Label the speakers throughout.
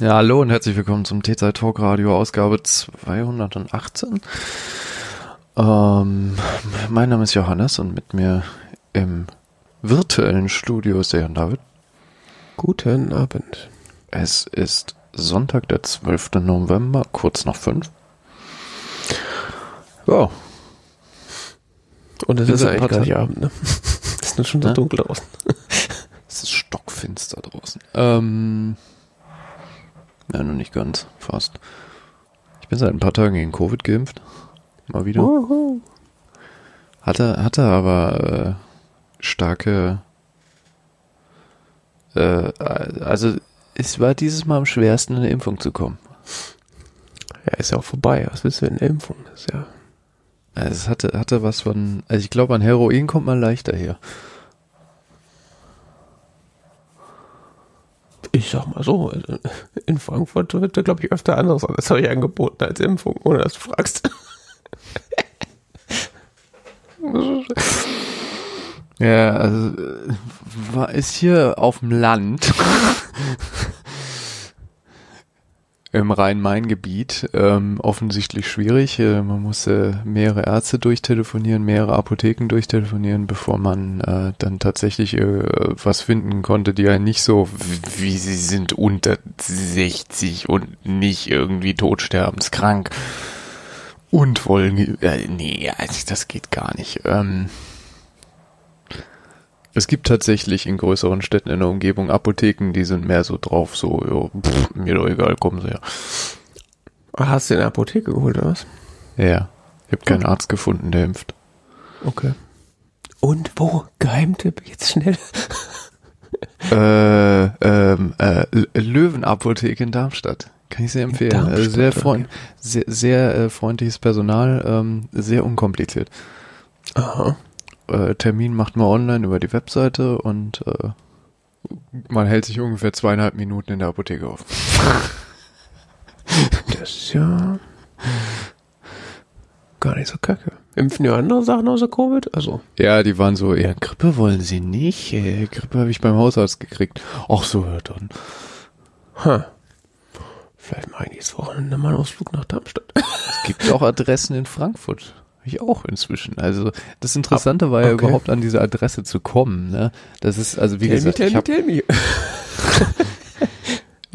Speaker 1: Ja, hallo und herzlich willkommen zum T-Zeit Talk Radio Ausgabe 218. Ähm, mein Name ist Johannes und mit mir im virtuellen Studio ist der Jan David.
Speaker 2: Guten Abend.
Speaker 1: Es ist Sonntag, der 12. November, kurz nach fünf.
Speaker 2: Ja. Und es ist ja eigentlich gar nicht Abend, ne? Es ist schon so
Speaker 1: Ne?
Speaker 2: dunkel draußen.
Speaker 1: Es ist stockfinster draußen. Ähm, ja, nur nicht ganz, fast. Ich bin seit ein paar Tagen gegen Covid geimpft. Mal wieder.
Speaker 2: Wuhu.
Speaker 1: Hatte, hatte aber äh, starke. Äh, also es war dieses Mal am schwersten, in eine Impfung zu kommen.
Speaker 2: Ja, ist ja auch vorbei. Was willst du in der Impfung? Das ist ja.
Speaker 1: Also es hatte, hatte was von. Also ich glaube, an Heroin kommt man leichter hier.
Speaker 2: Ich sag mal so, also in Frankfurt wird da, glaube ich, öfter anderes als Zeug angeboten als Impfung, ohne dass du fragst.
Speaker 1: Ja, also äh, ist hier auf dem Land im Rhein-Main-Gebiet ähm, offensichtlich schwierig. Äh, man musste mehrere Ärzte durchtelefonieren, mehrere Apotheken durchtelefonieren, bevor man äh, dann tatsächlich äh, was finden konnte, die ja nicht so, wie sie sind, unter 60 und nicht irgendwie todsterbenskrank und wollen, äh, nee, also das geht gar nicht. Ähm, es gibt tatsächlich in größeren Städten in der Umgebung Apotheken, die sind mehr so drauf, so, jo, pff, mir doch egal, kommen sie ja.
Speaker 2: Hast du in der Apotheke geholt, oder was?
Speaker 1: Ja, ich habe keinen Arzt gefunden, der impft.
Speaker 2: Okay. Und wo? Geheimtipp, jetzt schnell.
Speaker 1: Äh, ähm, äh, Löwenapotheke in Darmstadt. Kann ich sehr empfehlen. Also sehr, freund, sehr, sehr äh, freundliches Personal, ähm, sehr unkompliziert.
Speaker 2: Aha.
Speaker 1: Äh, Termin macht man online über die Webseite und äh, man hält sich ungefähr zweieinhalb Minuten in der Apotheke auf.
Speaker 2: Das ist ja gar nicht so kacke. Impfen ja andere Sachen außer Covid? Also,
Speaker 1: Ja, die waren so, ja, Grippe wollen sie nicht. Äh, Grippe habe ich beim Hausarzt gekriegt. Ach so, hört dann.
Speaker 2: ha. Vielleicht mache ich nächstes Wochenende mal einen Ausflug nach Darmstadt.
Speaker 1: Es gibt auch Adressen in Frankfurt. Ich auch inzwischen. Also das Interessante war ja
Speaker 2: okay.
Speaker 1: überhaupt an diese Adresse zu kommen. Ne? Das ist also wie
Speaker 2: tell me,
Speaker 1: gesagt,
Speaker 2: tell
Speaker 1: ich
Speaker 2: me, tell me.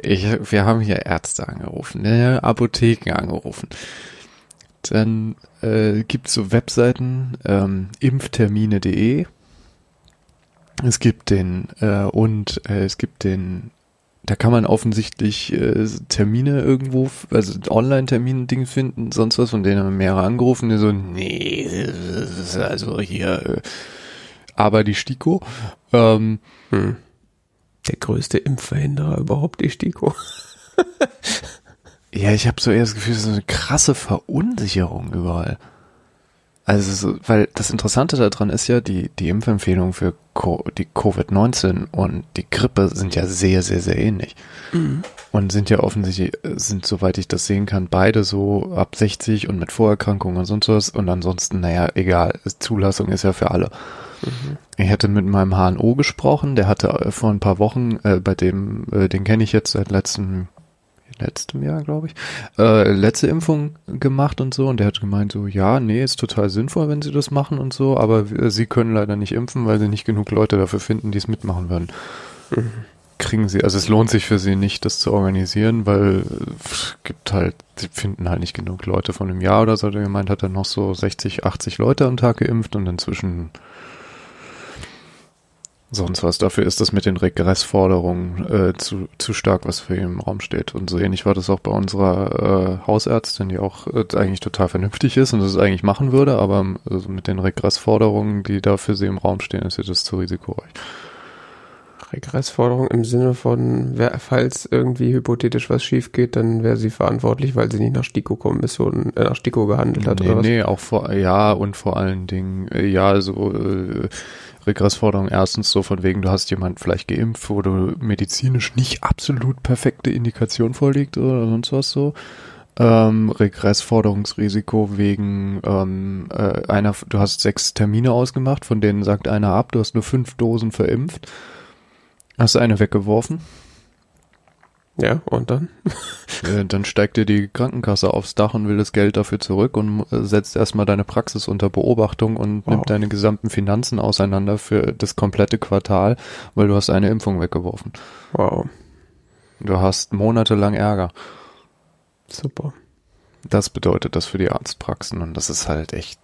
Speaker 1: ich, wir haben hier Ärzte angerufen, ne? Apotheken angerufen. Dann äh, gibt's so Webseiten, ähm, impftermine.de. Es gibt den äh, und äh, es gibt den, da kann man offensichtlich äh, Termine irgendwo, also Online-Termine-Ding finden, sonst was, von denen haben mehrere angerufen, die so, nee, das ist also hier, äh, aber die Stiko. Ähm,
Speaker 2: Hm. Der größte Impfverhinderer überhaupt, die STIKO.
Speaker 1: Ja, ich habe so eher das Gefühl, es ist so eine krasse Verunsicherung überall. Also, so, weil das Interessante daran ist ja, die, die Impfempfehlungen für Co die Covid-19 und die Grippe sind ja sehr, sehr, sehr ähnlich. Und sind ja offensichtlich, sind, soweit ich das sehen kann, beide so ab 60 und mit Vorerkrankungen und sonst was. Und ansonsten, naja, egal, Zulassung ist ja für alle. Ich hatte mit meinem HNO gesprochen, der hatte äh, vor ein paar Wochen, äh, bei dem, äh, den kenne ich jetzt seit letztem, letztem Jahr, glaube ich, äh, letzte Impfung gemacht und so. Und der hat gemeint so, ja, nee, ist total sinnvoll, wenn sie das machen und so, aber äh, sie können leider nicht impfen, weil sie nicht genug Leute dafür finden, die es mitmachen würden. Kriegen sie, also es lohnt sich für sie nicht, das zu organisieren, weil es gibt halt, sie finden halt nicht genug Leute. Von einem Jahr oder so, der gemeint hat, er noch so 60, 80 Leute am Tag geimpft und inzwischen sonst was. Dafür ist das mit den Regressforderungen äh, zu, zu stark, was für ihn im Raum steht. Und so ähnlich war das auch bei unserer äh, Hausärztin, die auch äh, eigentlich total vernünftig ist und das eigentlich machen würde, aber also mit den Regressforderungen, die da für sie im Raum stehen, ist ihr das zu risikoreich.
Speaker 2: Regressforderung im Sinne von, wer, falls irgendwie hypothetisch was schief geht, dann wäre sie verantwortlich, weil sie nicht nach STIKO-Kommissionen, äh, nach STIKO gehandelt hat,
Speaker 1: nee,
Speaker 2: oder was?
Speaker 1: nee, auch vor, ja, und vor allen Dingen, äh, ja, so äh, Regressforderung erstens so von wegen, du hast jemand vielleicht geimpft, wo du medizinisch nicht absolut perfekte Indikation vorliegt oder sonst was so. Ähm, Regressforderungsrisiko wegen ähm, äh, einer, du hast sechs Termine ausgemacht, von denen sagt einer ab, du hast nur fünf Dosen verimpft, hast eine weggeworfen.
Speaker 2: Ja, und dann?
Speaker 1: Äh, dann steigt dir die Krankenkasse aufs Dach und will das Geld dafür zurück und äh, setzt erstmal deine Praxis unter Beobachtung und
Speaker 2: Wow.
Speaker 1: nimmt deine gesamten Finanzen auseinander für das komplette Quartal, weil du hast eine Impfung weggeworfen.
Speaker 2: Wow,
Speaker 1: Du hast monatelang Ärger.
Speaker 2: super.
Speaker 1: Das bedeutet das für die Arztpraxen und das ist halt echt.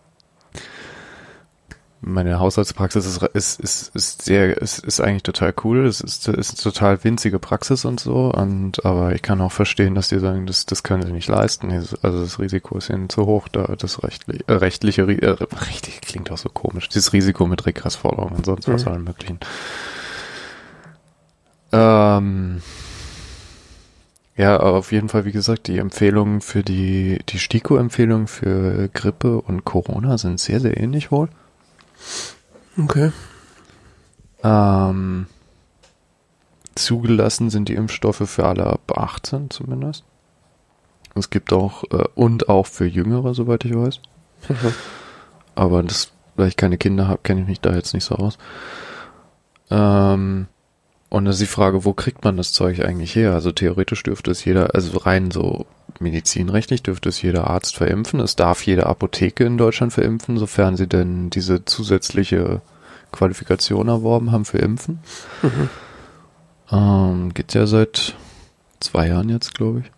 Speaker 1: Meine Hausarztpraxis ist, ist, ist, ist sehr, ist, ist eigentlich total cool. Es ist, ist eine total winzige Praxis und so. Und, aber ich kann auch verstehen, dass die sagen, das, das können sie nicht leisten. Also das Risiko ist ihnen zu hoch, da das rechtlich, äh, rechtliche, äh, rechtlich klingt auch so komisch. Dieses Risiko mit Regressforderungen und sonst was
Speaker 2: Mhm.
Speaker 1: allen möglichen. Ähm, ja, aber auf jeden Fall, wie gesagt, die Empfehlungen für die, die STIKO-Empfehlungen für Grippe und Corona sind sehr, sehr ähnlich wohl.
Speaker 2: Okay.
Speaker 1: Ähm, zugelassen sind die Impfstoffe für alle ab 18 zumindest. Es gibt auch, äh, und auch für Jüngere, soweit ich weiß. Aber das, weil ich keine Kinder habe, kenne ich mich da jetzt nicht so aus. Ähm, und das ist die Frage, wo kriegt man das Zeug eigentlich her? Also theoretisch dürfte es jeder, also rein so medizinrechtlich dürfte es jeder Arzt verimpfen. Es darf jede Apotheke in Deutschland verimpfen, sofern sie denn diese zusätzliche Qualifikation erworben haben für Impfen.
Speaker 2: Mhm.
Speaker 1: Ähm, geht ja seit zwei Jahren jetzt, glaube ich.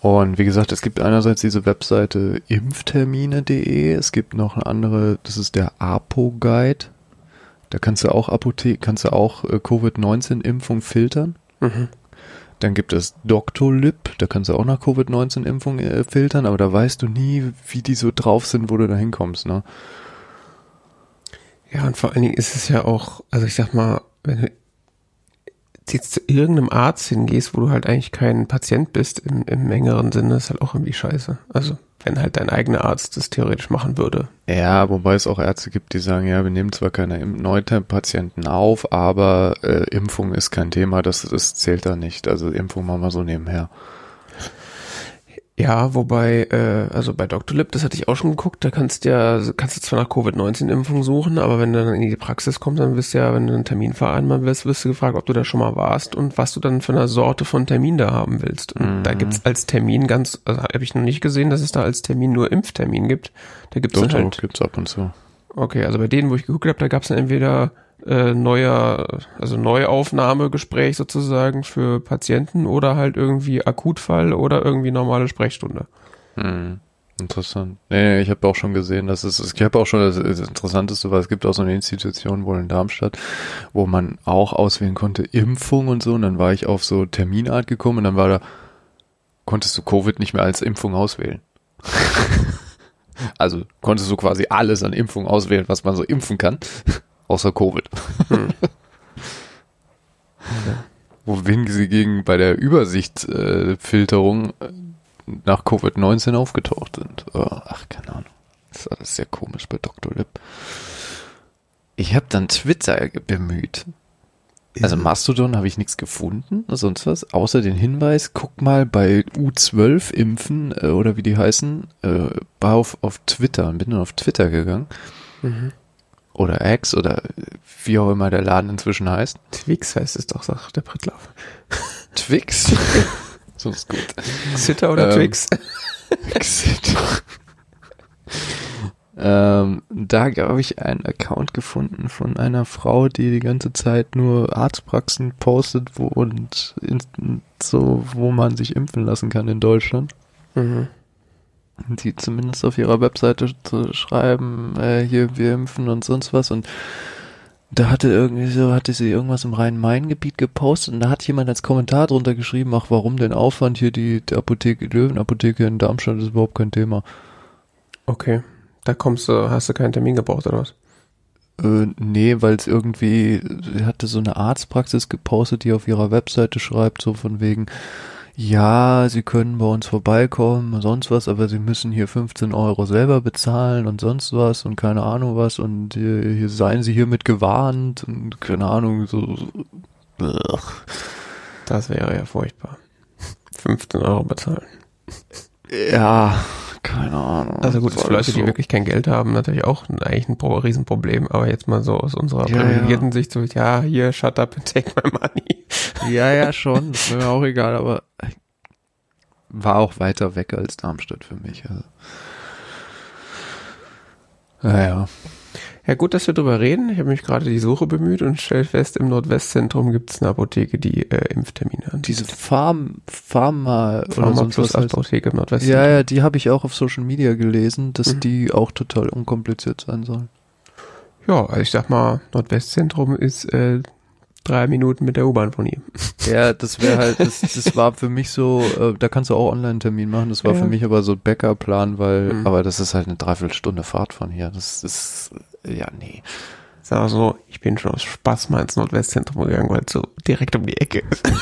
Speaker 1: Und wie gesagt, es gibt einerseits diese Webseite impftermine.de, es gibt noch eine andere, das ist der APO-Guide. Da kannst du auch Apotheke, kannst du auch äh, Covid-19-Impfung filtern.
Speaker 2: Mhm.
Speaker 1: Dann gibt es Doctolib, da kannst du auch nach Covid-19-Impfung äh, filtern, aber da weißt du nie, wie die so drauf sind, wo du da hinkommst, ne?
Speaker 2: Ja, und vor allen Dingen ist es ja auch, also ich sag mal, wenn du jetzt zu irgendeinem Arzt hingehst, wo du halt eigentlich kein Patient bist im, im engeren Sinne, ist halt auch irgendwie scheiße. Also, wenn halt dein eigener Arzt das theoretisch machen würde.
Speaker 1: Ja, wobei es auch Ärzte gibt, die sagen, ja, wir nehmen zwar keine Neupatienten auf, aber äh, Impfung ist kein Thema, das, das zählt da nicht. Also Impfung machen wir so nebenher.
Speaker 2: Ja, wobei, äh, also bei Doctolib, das hatte ich auch schon geguckt, da kannst du ja, kannst du zwar nach Covid-19-Impfung suchen, aber wenn du dann in die Praxis kommst, dann wirst du ja, wenn du einen Termin vereinbaren willst, wirst du gefragt, ob du da schon mal warst und was du dann für eine Sorte von Termin da haben willst. Und
Speaker 1: Mhm.
Speaker 2: da gibt's als Termin ganz, also habe ich noch nicht gesehen, dass es da als Termin nur Impftermin gibt. Da gibt's
Speaker 1: Doch,
Speaker 2: dann halt,
Speaker 1: gibt's ab und zu.
Speaker 2: okay, also bei denen, wo ich geguckt habe, da gab's dann entweder äh, neuer, also Neuaufnahmegespräch sozusagen für Patienten oder halt irgendwie Akutfall oder irgendwie normale Sprechstunde.
Speaker 1: Hm. Interessant. Nee, nee, ich habe auch schon gesehen, dass es, ich habe auch schon das, Interessanteste, weil es gibt auch so eine Institution wohl in Darmstadt, wo man auch auswählen konnte, Impfung und so, und dann war ich auf so Terminart gekommen und dann war da, konntest du Covid nicht mehr als Impfung auswählen. also konntest du quasi alles an Impfung auswählen, was man so impfen kann, außer Covid.
Speaker 2: Hm.
Speaker 1: Wohin sie gegen bei der Übersichtsfilterung äh, äh, nach Covid-19 aufgetaucht sind. Oh, ach, keine Ahnung. Das ist alles sehr komisch bei Dr. Lip. Ich habe dann Twitter bemüht. Also Mastodon habe ich nichts gefunden, sonst was, außer den Hinweis, guck mal bei U12 impfen äh, oder wie die heißen, äh, war auf, auf Twitter bin dann auf Twitter gegangen.
Speaker 2: Mhm.
Speaker 1: Oder X oder wie auch immer der Laden inzwischen heißt.
Speaker 2: Twix heißt es doch, sagt der Prittlaff.
Speaker 1: Twix. so ist gut.
Speaker 2: Xitter oder
Speaker 1: Ähm,
Speaker 2: Twix?
Speaker 1: Exit. ähm, da habe ich einen Account gefunden von einer Frau, die die ganze Zeit nur Arztpraxen postet wo, und in, so, wo man sich impfen lassen kann in Deutschland.
Speaker 2: Mhm.
Speaker 1: Die zumindest auf ihrer Webseite zu schreiben, äh, hier wir impfen und sonst was und da hatte irgendwie so, hatte sie irgendwas im Rhein-Main-Gebiet gepostet und da hat jemand als Kommentar drunter geschrieben, ach, warum denn Aufwand hier die, die Apotheke, die Löwenapotheke in Darmstadt ist überhaupt kein Thema.
Speaker 2: Okay. Da kommst du, hast du keinen Termin gebraucht oder was?
Speaker 1: Äh, nee, weil es irgendwie, sie hatte so eine Arztpraxis gepostet, die auf ihrer Webseite schreibt, so von wegen, ja, sie können bei uns vorbeikommen und sonst was, aber sie müssen hier 15 Euro selber bezahlen und sonst was und keine Ahnung was und hier, hier seien sie hiermit gewarnt und keine Ahnung, so.
Speaker 2: Das wäre ja furchtbar. 15 Euro bezahlen.
Speaker 1: Ja, keine Ahnung.
Speaker 2: Also gut, für Leute, die
Speaker 1: so-
Speaker 2: wirklich kein Geld haben, natürlich auch ein, eigentlich ein Pro- Riesenproblem. Aber jetzt mal so aus unserer
Speaker 1: Ja,
Speaker 2: privilegierten Sicht so, ja, hier, shut up and take my money.
Speaker 1: Ja, ja, schon. Das mir auch egal, aber war auch weiter weg als Darmstadt für mich. Also. Naja.
Speaker 2: Ja, gut, dass wir drüber reden. Ich habe mich gerade die Suche bemüht und stelle fest, im Nordwestzentrum gibt es eine Apotheke, die äh, Impftermine anbietet.
Speaker 1: Diese Farm, Pharma oder
Speaker 2: Pharma
Speaker 1: sonst
Speaker 2: Plus
Speaker 1: was.
Speaker 2: Apotheke im Nordwestzentrum.
Speaker 1: Ja, ja, die habe ich auch auf Social Media gelesen, dass
Speaker 2: Mhm.
Speaker 1: die auch total unkompliziert sein sollen.
Speaker 2: Ja, also ich sag mal, Nordwestzentrum ist äh, drei Minuten mit der U-Bahn von hier.
Speaker 1: Ja, das wäre halt, das, das war für mich so, äh, da kannst du auch Online-Termin machen, das war
Speaker 2: Ja.
Speaker 1: für mich aber so Backup-Plan, weil,
Speaker 2: Mhm.
Speaker 1: aber das ist halt eine Dreiviertelstunde Fahrt von hier. Das ist, ja, nee.
Speaker 2: Sag mal so, ich bin schon aus Spaß mal ins Nordwestzentrum gegangen, weil es so direkt um die Ecke ist.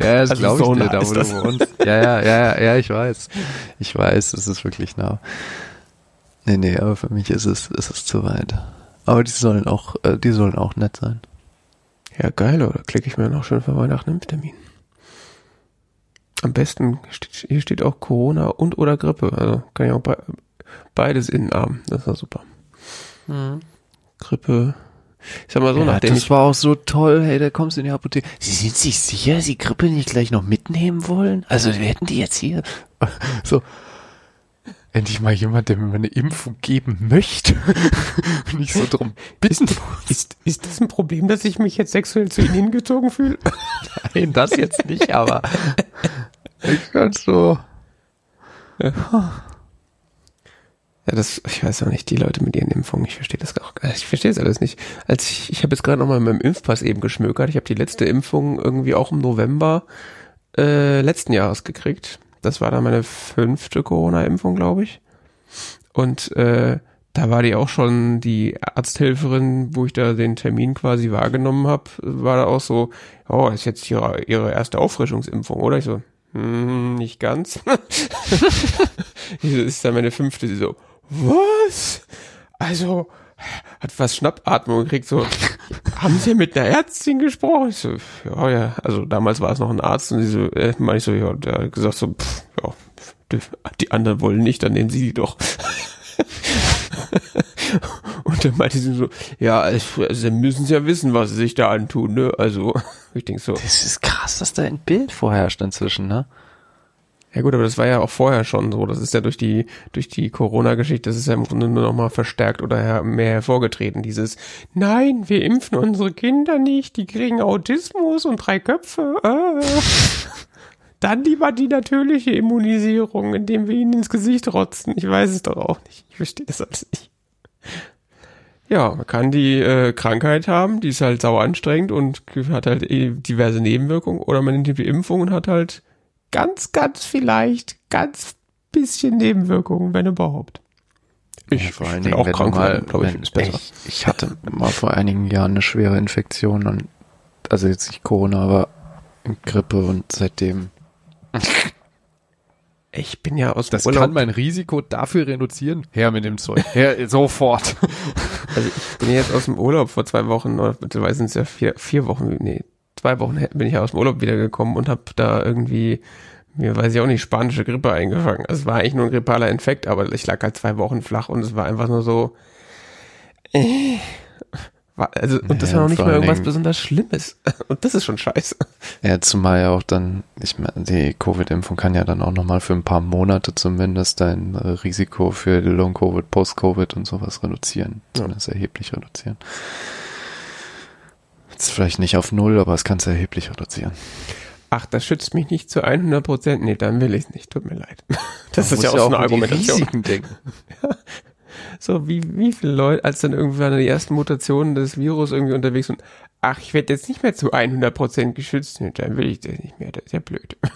Speaker 1: Ja, das
Speaker 2: Also
Speaker 1: glaube ich
Speaker 2: so
Speaker 1: dir,
Speaker 2: nah
Speaker 1: da wo
Speaker 2: das.
Speaker 1: du wohnst. Ja, ja, ja, ja, ich weiß. Ich weiß, es ist wirklich nah. Nee, nee, aber für mich ist es, ist es zu weit. Aber die sollen auch, äh, die sollen auch nett sein.
Speaker 2: Ja, geil, oder? Klicke ich mir noch schön für Weihnachten einen Impftermin. Am besten, steht, hier steht auch Corona und oder Grippe. Also kann ich auch be beides innen haben. Das war super. Grippe. Ich sag mal so,
Speaker 1: ja,
Speaker 2: nachdem
Speaker 1: das
Speaker 2: ich
Speaker 1: war auch so toll, hey, da kommst du in die Apotheke. Sie sind sich sicher, dass Sie Grippe nicht gleich noch mitnehmen wollen? Also wir hätten die jetzt hier. So. Endlich mal jemand, der mir eine Impfung geben möchte. Und ich so drum bitten muss.
Speaker 2: ist, ist das ein Problem, dass ich mich jetzt sexuell zu Ihnen hingezogen fühle?
Speaker 1: Nein, das jetzt nicht, aber ich kann so.
Speaker 2: Ja, das, ich weiß auch nicht, die Leute mit ihren Impfungen, ich verstehe das auch, ich verstehe das alles nicht. Als ich, ich habe jetzt gerade noch mal mit meinem Impfpass eben geschmökert. Ich habe die letzte Impfung irgendwie auch im November äh, letzten Jahres gekriegt. Das war dann meine fünfte Corona-Impfung, glaube ich. Und äh, da war die auch schon die Arzthelferin, wo ich da den Termin quasi wahrgenommen habe, war da auch so, oh, ist jetzt ihre, ihre erste Auffrischungsimpfung, oder? Ich so, hm, nicht ganz. das ist dann meine fünfte, sie so, was? Also, hat fast Schnappatmung gekriegt, so, haben Sie mit einer Ärztin gesprochen? Ich so, ja, ja, also damals war es noch ein Arzt und sie so, äh, meine ich so, ja, der hat gesagt so, pff, ja, die, anderen wollen nicht, dann nehmen Sie die doch. und dann meinte sie so, ja, also, also Sie müssen ja wissen, was Sie sich da antun, ne? Also, ich denke so,
Speaker 1: Das ist krass, dass da ein Bild vorherrscht inzwischen, ne?
Speaker 2: Ja gut, aber das war ja auch vorher schon so. Das ist ja durch die durch die Corona-Geschichte, das ist ja im Grunde nur noch mal verstärkt oder mehr hervorgetreten. Dieses Nein, wir impfen unsere Kinder nicht, die kriegen Autismus und drei Köpfe. Äh. Dann lieber die natürliche Immunisierung, indem wir ihnen ins Gesicht rotzen. Ich weiß es doch auch nicht. Ich verstehe das alles nicht. Ja, man kann die äh, Krankheit haben, die ist halt sauer anstrengend und hat halt eh diverse Nebenwirkungen. Oder man nimmt die Impfung und hat halt ganz, ganz vielleicht ganz bisschen Nebenwirkungen, wenn überhaupt. Ich,
Speaker 1: Ja, vor
Speaker 2: ich
Speaker 1: allen Dingen,
Speaker 2: auch
Speaker 1: wenn
Speaker 2: krank
Speaker 1: mal,
Speaker 2: glaube ich, ist besser.
Speaker 1: Ich, ich hatte mal vor einigen Jahren eine schwere Infektion und also jetzt nicht Corona, aber Grippe und seitdem.
Speaker 2: Ich bin ja aus dem
Speaker 1: Das
Speaker 2: Urlaub.
Speaker 1: kann mein Risiko dafür reduzieren. Her mit dem Zeug. Her, sofort.
Speaker 2: Also ich bin jetzt aus dem Urlaub vor zwei Wochen, oder mittlerweile sind es ja vier, vier Wochen, nee, zwei Wochen bin ich ja aus dem Urlaub wiedergekommen und habe da irgendwie, mir weiß ich auch nicht, spanische Grippe eingefangen. Also es war eigentlich nur ein grippaler Infekt, aber ich lag halt zwei Wochen flach und es war einfach nur so, äh, war, also, und das
Speaker 1: Ja,
Speaker 2: war noch nicht mal irgendwas
Speaker 1: Dingen-
Speaker 2: besonders Schlimmes. Und das ist schon scheiße.
Speaker 1: Ja, zumal ja auch dann, ich meine, die Covid-Impfung kann ja dann auch nochmal für ein paar Monate zumindest dein Risiko für Long-Covid, Post-Covid und sowas reduzieren.
Speaker 2: Ja.
Speaker 1: Zumindest erheblich reduzieren. Jetzt vielleicht nicht auf Null, aber es kann es erheblich reduzieren.
Speaker 2: Ach, das schützt mich nicht zu 100 Prozent. Nee, dann will ich es nicht. Tut mir leid. Das
Speaker 1: Man
Speaker 2: ist ja auch
Speaker 1: muss
Speaker 2: so eine Argumentation.
Speaker 1: Risiken denken.
Speaker 2: So, wie, wie viele Leute, als dann irgendwann die ersten Mutationen des Virus irgendwie unterwegs sind, ach, ich werde jetzt nicht mehr zu 100% geschützt, nee, dann will ich das nicht mehr, das ist ja blöd.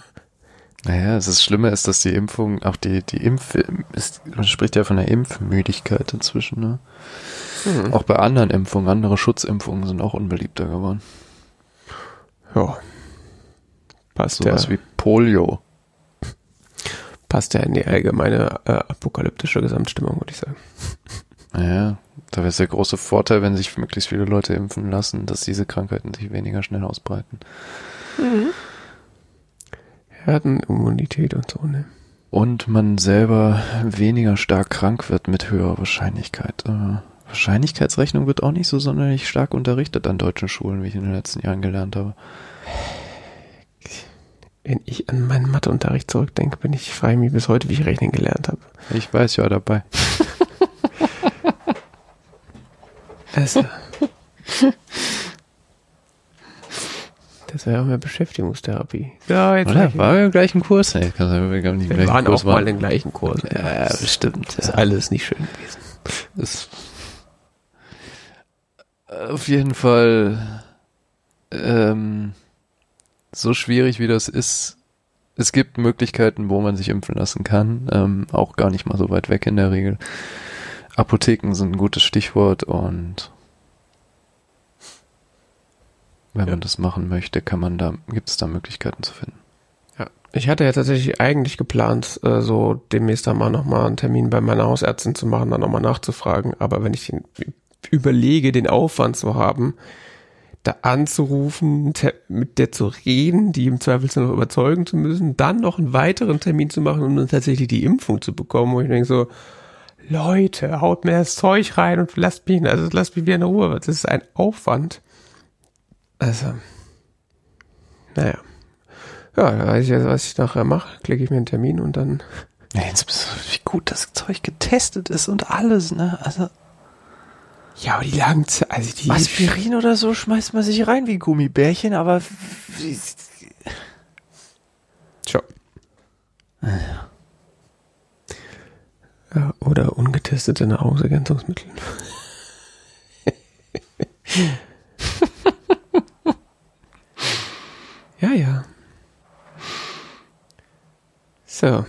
Speaker 1: Naja, das Schlimme ist, dass die Impfung, auch die, die Impf, ist, man spricht ja von der Impfmüdigkeit inzwischen, ne?
Speaker 2: Hm.
Speaker 1: Auch bei anderen Impfungen, andere Schutzimpfungen sind auch unbeliebter geworden.
Speaker 2: Ja. Passt ja,
Speaker 1: Sowas wie Polio.
Speaker 2: passt ja in die allgemeine äh, apokalyptische Gesamtstimmung, würde ich sagen.
Speaker 1: Naja, da wäre es der große Vorteil, wenn sich möglichst viele Leute impfen lassen, dass diese Krankheiten sich weniger schnell ausbreiten.
Speaker 2: Herdenimmunität und so, ne?
Speaker 1: und man selber weniger stark krank wird mit höherer Wahrscheinlichkeit. Äh, Wahrscheinlichkeitsrechnung wird auch nicht so sonderlich stark unterrichtet an deutschen Schulen, wie ich in den letzten Jahren gelernt habe.
Speaker 2: Wenn ich an meinen Matheunterricht zurückdenke, bin ich frei mich bis heute, wie ich rechnen gelernt habe.
Speaker 1: Ich weiß ja dabei.
Speaker 2: Also, das wäre auch mehr Beschäftigungstherapie.
Speaker 1: Ja, jetzt Oder? War wir im gleichen Kurs? Ey,
Speaker 2: wir nicht wir waren Kurs auch waren. mal im gleichen Kurs.
Speaker 1: Ja, bestimmt.
Speaker 2: Das ist alles nicht schön gewesen. Das
Speaker 1: auf jeden Fall ähm, so schwierig wie das ist. Es gibt Möglichkeiten, wo man sich impfen lassen kann, ähm, auch gar nicht mal so weit weg in der Regel. Apotheken sind ein gutes Stichwort und wenn ja. man das machen möchte, kann man da, gibt es da Möglichkeiten zu finden.
Speaker 2: Ja, ich hatte ja tatsächlich eigentlich geplant, äh, so demnächst einmal nochmal einen Termin bei meiner Hausärztin zu machen, dann nochmal nachzufragen. Aber wenn ich überlege, den Aufwand zu haben, da anzurufen, mit der zu reden, die im Zweifelsfall noch überzeugen zu müssen, dann noch einen weiteren Termin zu machen, um dann tatsächlich die Impfung zu bekommen, wo ich denke so, Leute, haut mir das Zeug rein und lasst mich, also lasst mich wieder in Ruhe. Das ist ein Aufwand. Also, naja. Ja, da weiß ich jetzt, was ich nachher mache. Klicke ich mir einen Termin und dann.
Speaker 1: Ja, wie gut das Zeug getestet ist und alles, ne? Also.
Speaker 2: Ja, aber die lagen, also die.
Speaker 1: Aspirin oder so schmeißt man sich rein wie Gummibärchen, aber.
Speaker 2: Tja. Ja. ja, oder ungetestete Nahrungsergänzungsmittel. ja, ja. So.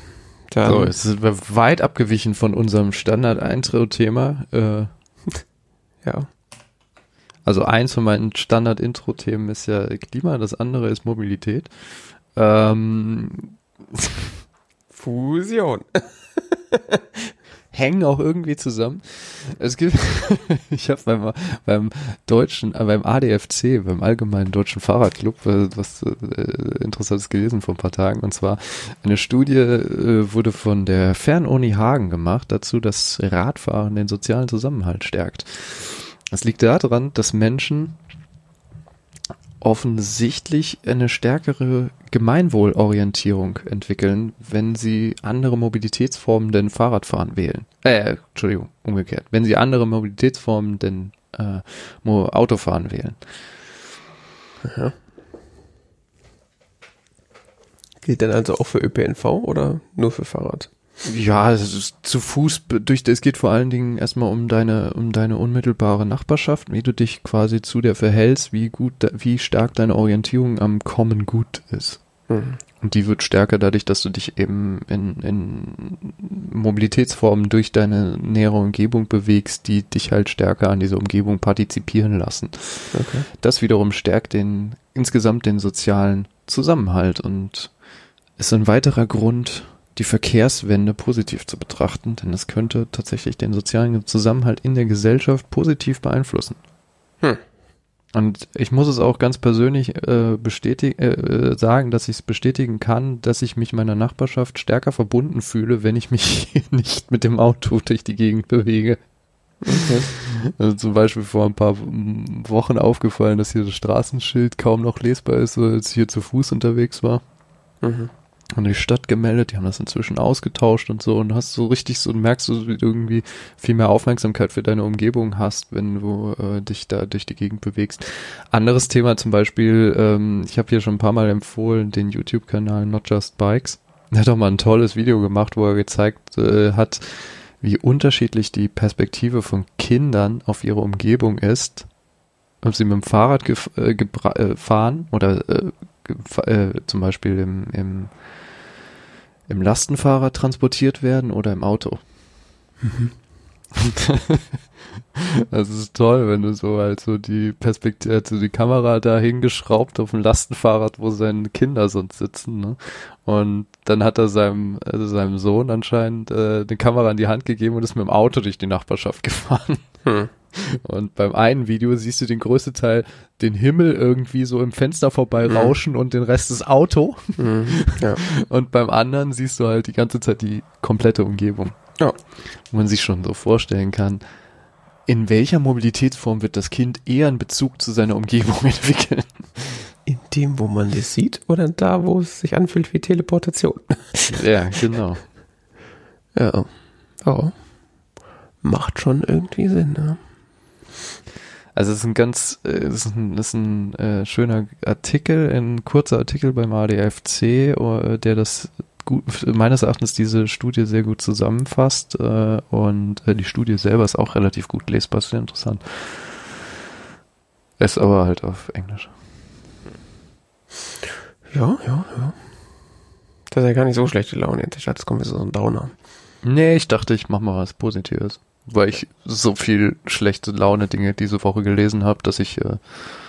Speaker 1: Dann. So, jetzt sind wir weit abgewichen von unserem Standard-Intro-Thema. Äh,
Speaker 2: ja.
Speaker 1: Also eins von meinen Standard-Intro-Themen ist ja Klima, das andere ist Mobilität. Ähm,
Speaker 2: Fusion.
Speaker 1: Hängen auch irgendwie zusammen. Es gibt, ich habe beim, beim deutschen, äh, beim ADFC, beim Allgemeinen Deutschen Fahrradclub, äh, was äh, Interessantes gelesen vor ein paar Tagen. Und zwar eine Studie äh, wurde von der Fernuni Hagen gemacht, dazu, dass Radfahren den sozialen Zusammenhalt stärkt. Es liegt daran, dass Menschen offensichtlich eine stärkere Gemeinwohlorientierung entwickeln, wenn sie andere Mobilitätsformen denn Fahrradfahren wählen. Äh, Entschuldigung, umgekehrt. Wenn sie andere Mobilitätsformen denn äh, Autofahren wählen.
Speaker 2: Ja. Gilt denn also auch für ÖPNV oder nur für Fahrrad?
Speaker 1: Ja, es ist zu Fuß durch, es geht vor allen Dingen erstmal um deine, um deine unmittelbare Nachbarschaft, wie du dich quasi zu der verhältst, wie gut, wie stark deine Orientierung am Common Good ist. Mhm. Und die wird stärker dadurch, dass du dich eben in, in Mobilitätsformen durch deine nähere Umgebung bewegst, die dich halt stärker an dieser Umgebung partizipieren lassen. Okay. Das wiederum stärkt den, insgesamt den sozialen Zusammenhalt und ist ein weiterer Grund, die Verkehrswende positiv zu betrachten, denn es könnte tatsächlich den sozialen Zusammenhalt in der Gesellschaft positiv beeinflussen. Hm. Und ich muss es auch ganz persönlich äh, bestätigen, äh, äh, sagen, dass ich es bestätigen kann, dass ich mich meiner Nachbarschaft stärker verbunden fühle, wenn ich mich nicht mit dem Auto durch die Gegend bewege. Okay. Also zum Beispiel vor ein paar Wochen aufgefallen, dass hier das Straßenschild kaum noch lesbar ist, als ich hier zu Fuß unterwegs war. Mhm an die Stadt gemeldet, die haben das inzwischen ausgetauscht und so und hast so richtig so, merkst du, wie irgendwie viel mehr Aufmerksamkeit für deine Umgebung hast, wenn du äh, dich da durch die Gegend bewegst. Anderes Thema zum Beispiel, ähm, ich habe hier schon ein paar Mal empfohlen, den YouTube-Kanal Not Just Bikes. Er hat auch mal ein tolles Video gemacht, wo er gezeigt äh, hat, wie unterschiedlich die Perspektive von Kindern auf ihre Umgebung ist, ob sie mit dem Fahrrad gef äh, gefahren oder äh, äh, zum Beispiel im, im, im Lastenfahrrad transportiert werden oder im Auto. Mhm. das ist toll, wenn du so halt so die Perspektive, also die Kamera da hingeschraubt auf dem Lastenfahrrad, wo seine Kinder sonst sitzen, ne? Und dann hat er seinem, also seinem Sohn anscheinend äh, eine Kamera in die Hand gegeben und ist mit dem Auto durch die Nachbarschaft gefahren. Hm. Und beim einen Video siehst du den größten Teil, den Himmel irgendwie so im Fenster vorbei
Speaker 2: Mhm.
Speaker 1: rauschen und den Rest das Auto.
Speaker 2: Mhm. Ja.
Speaker 1: Und beim anderen siehst du halt die ganze Zeit die komplette Umgebung.
Speaker 2: Ja.
Speaker 1: Wo man sich schon so vorstellen kann, in welcher Mobilitätsform wird das Kind eher einen Bezug zu seiner Umgebung entwickeln?
Speaker 2: In dem, wo man das sieht, oder da, wo es sich anfühlt wie Teleportation.
Speaker 1: ja, genau.
Speaker 2: Ja. Ja. Macht schon irgendwie Sinn, ne?
Speaker 1: Also es ist ein ganz, äh, es ist ein, ist ein äh, schöner Artikel, ein kurzer Artikel beim ADFC, äh, der das gut, meines Erachtens diese Studie sehr gut zusammenfasst äh, und äh, die Studie selber ist auch relativ gut lesbar, sehr interessant. Ist aber halt auf Englisch.
Speaker 2: Ja, ja, ja. Das ist ja gar nicht so schlechte Laune. Ich dachte, es kommt jetzt so ein Downer.
Speaker 1: Nee, ich dachte, ich mach mal was Positives, weil ich so viel schlechte Laune Dinge diese Woche gelesen habe, dass ich äh,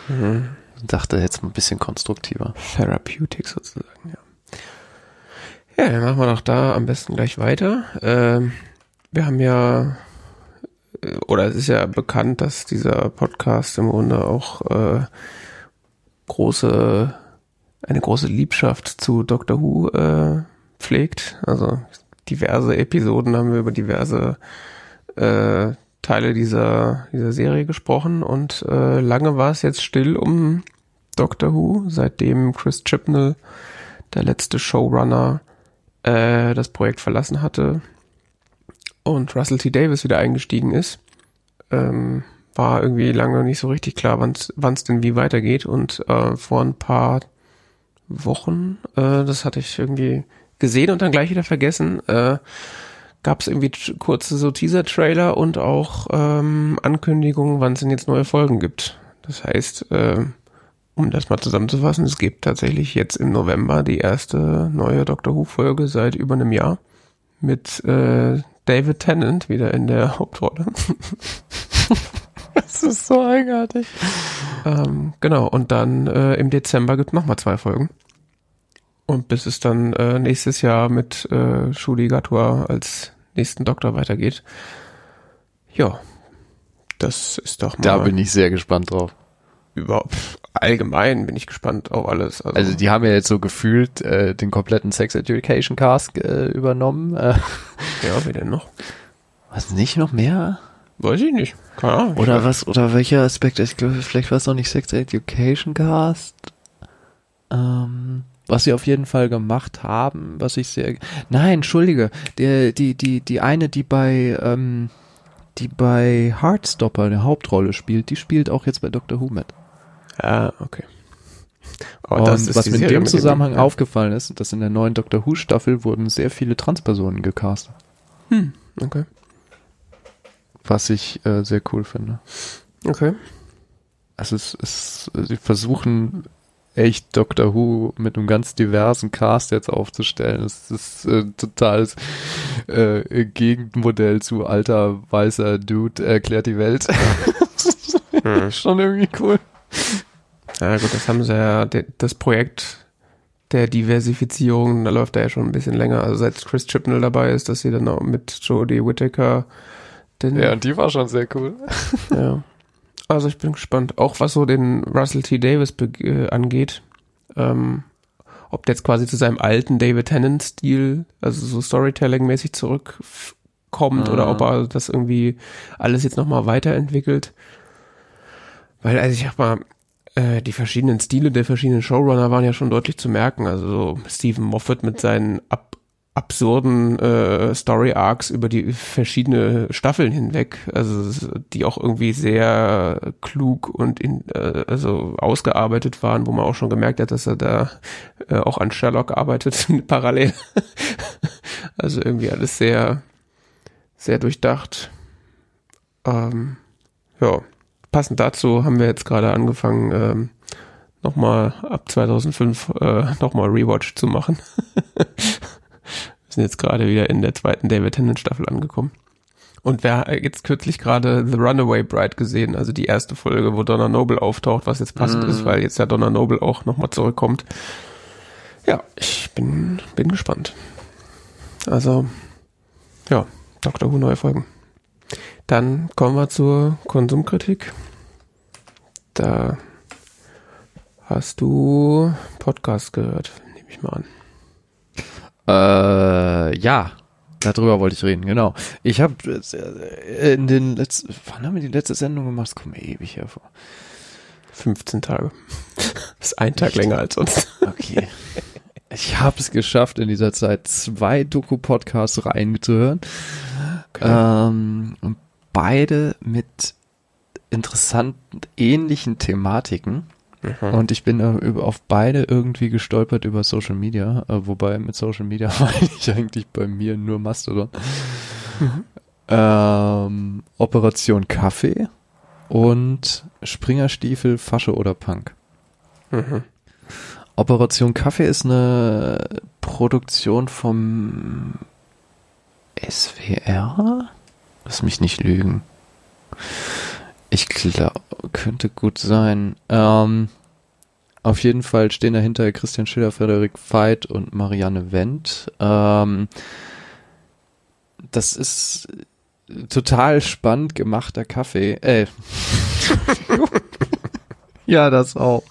Speaker 2: Mhm.
Speaker 1: dachte, jetzt mal ein bisschen konstruktiver.
Speaker 2: Therapeutic sozusagen, ja. Ja, dann machen wir doch da am besten gleich weiter. Ähm, wir haben ja, äh, oder es ist ja bekannt, dass dieser Podcast im Grunde auch äh, große, eine große Liebschaft zu Doctor Who äh, pflegt. Also diverse Episoden haben wir über diverse äh, Teile dieser, dieser Serie gesprochen und äh, lange war es jetzt still um Doctor Who, seitdem Chris Chibnall, der letzte Showrunner, äh, das Projekt verlassen hatte und Russell T. Davis wieder eingestiegen ist, ähm, war irgendwie lange nicht so richtig klar, wann es denn wie weitergeht. Und äh, vor ein paar Wochen, äh, das hatte ich irgendwie gesehen und dann gleich wieder vergessen, äh, gab es irgendwie kurze so Teaser-Trailer und auch ähm, Ankündigungen, wann es denn jetzt neue Folgen gibt. Das heißt, äh, um das mal zusammenzufassen, es gibt tatsächlich jetzt im November die erste neue Doctor Who-Folge seit über einem Jahr mit äh, David Tennant wieder in der Hauptrolle.
Speaker 1: Das ist so eigenartig.
Speaker 2: ähm, genau, und dann äh, im Dezember gibt nochmal zwei Folgen. Und bis es dann äh, nächstes Jahr mit äh, Shuli Gatwa als nächsten Doktor weitergeht. Ja, das ist doch mal
Speaker 1: Da bin ich sehr gespannt drauf.
Speaker 2: überhaupt allgemein bin ich gespannt auf alles. Also,
Speaker 1: Also die haben ja jetzt so gefühlt äh, den kompletten Sex Education Cast äh, übernommen. Äh,
Speaker 2: ja, wie denn noch?
Speaker 1: was nicht noch mehr?
Speaker 2: Weiß ich nicht. Keine Ahnung.
Speaker 1: Oder was? Oder welcher Aspekt? Ich glaube, vielleicht war es noch nicht Sex Education Cast. Ähm, was sie auf jeden Fall gemacht haben, was ich sehr. Nein, entschuldige, der, die, die, die eine, die bei, ähm, die bei Heartstopper eine Hauptrolle spielt, die spielt auch jetzt bei Doctor Who mit.
Speaker 2: Ja, okay. Aber
Speaker 1: Und was
Speaker 2: die
Speaker 1: mir in dem
Speaker 2: mit
Speaker 1: Zusammenhang
Speaker 2: ja.
Speaker 1: aufgefallen ist, dass in der neuen Doctor Who Staffel wurden sehr viele Transpersonen gecastet,
Speaker 2: Hm, okay.
Speaker 1: was ich äh, sehr cool finde.
Speaker 2: Okay.
Speaker 1: Also es ist, sie versuchen echt Doctor Who mit einem ganz diversen Cast jetzt aufzustellen. Es ist äh, totales äh, Gegenmodell zu alter weißer Dude erklärt die Welt.
Speaker 2: Hm.
Speaker 1: Schon irgendwie cool.
Speaker 2: Ja gut, das haben sie ja, das Projekt der Diversifizierung, da läuft er ja schon ein bisschen länger. Also seit Chris Chibnall dabei ist, dass sie dann auch mit Jodie Whittaker den,
Speaker 1: Ja, und die war schon sehr cool.
Speaker 2: ja. Also ich bin gespannt, auch was so den Russell T. Davis äh, angeht. Ähm, ob der jetzt quasi zu seinem alten David Tennant-Stil, also so Storytelling-mäßig zurückkommt
Speaker 1: Ah.
Speaker 2: oder ob er das irgendwie alles jetzt nochmal weiterentwickelt. Weil, also ich hab mal, äh, die verschiedenen Stile der verschiedenen Showrunner waren ja schon deutlich zu merken. Also so Stephen Moffat mit seinen ab absurden äh, Story Arcs über die verschiedene Staffeln hinweg, also die auch irgendwie sehr klug und in, äh, also ausgearbeitet waren, wo man auch schon gemerkt hat, dass er da äh, auch an Sherlock arbeitet parallel. also irgendwie alles sehr sehr durchdacht. Ähm, ja, passend dazu haben wir jetzt gerade angefangen, ähm, nochmal ab 2005 äh, nochmal Rewatch zu machen. sind jetzt gerade wieder in der zweiten David Tennant Staffel angekommen. Und wer jetzt kürzlich gerade The Runaway Bride gesehen, also die erste Folge, wo Donna Noble auftaucht, was jetzt passend
Speaker 1: Mm.
Speaker 2: ist, weil jetzt ja Donna Noble auch nochmal zurückkommt. Ja, ich bin, bin gespannt. Also, ja, Doctor Who neue Folgen. Dann kommen wir zur Konsumkritik. Da hast du Podcast gehört, nehme ich mal an.
Speaker 1: Äh, ja, darüber wollte ich reden, genau. Ich habe äh, in den letzten, wann haben wir die letzte Sendung gemacht? Das kommt mir ewig hervor.
Speaker 2: 15 Tage. Das ist ein Tag
Speaker 1: Echt?
Speaker 2: länger als sonst.
Speaker 1: Okay. Ich habe es geschafft, in dieser Zeit zwei Doku-Podcasts reinzuhören. Ähm, und beide mit interessanten, ähnlichen Thematiken.
Speaker 2: Mhm.
Speaker 1: Und ich bin äh, auf beide irgendwie gestolpert über Social Media, äh, wobei mit Social Media meine ich eigentlich bei mir nur Mastodon. Ähm, Operation Kaffee und Springerstiefel, Fasche oder Punk.
Speaker 2: Mhm.
Speaker 1: Operation Kaffee ist eine Produktion vom SWR? Lass mich nicht lügen. Ich glaube, könnte gut sein. Ähm, auf jeden Fall stehen dahinter Christian Schiller, Frederik Veit und Marianne Wendt. Ähm, das ist total spannend gemachter Kaffee. Äh. ja, das auch.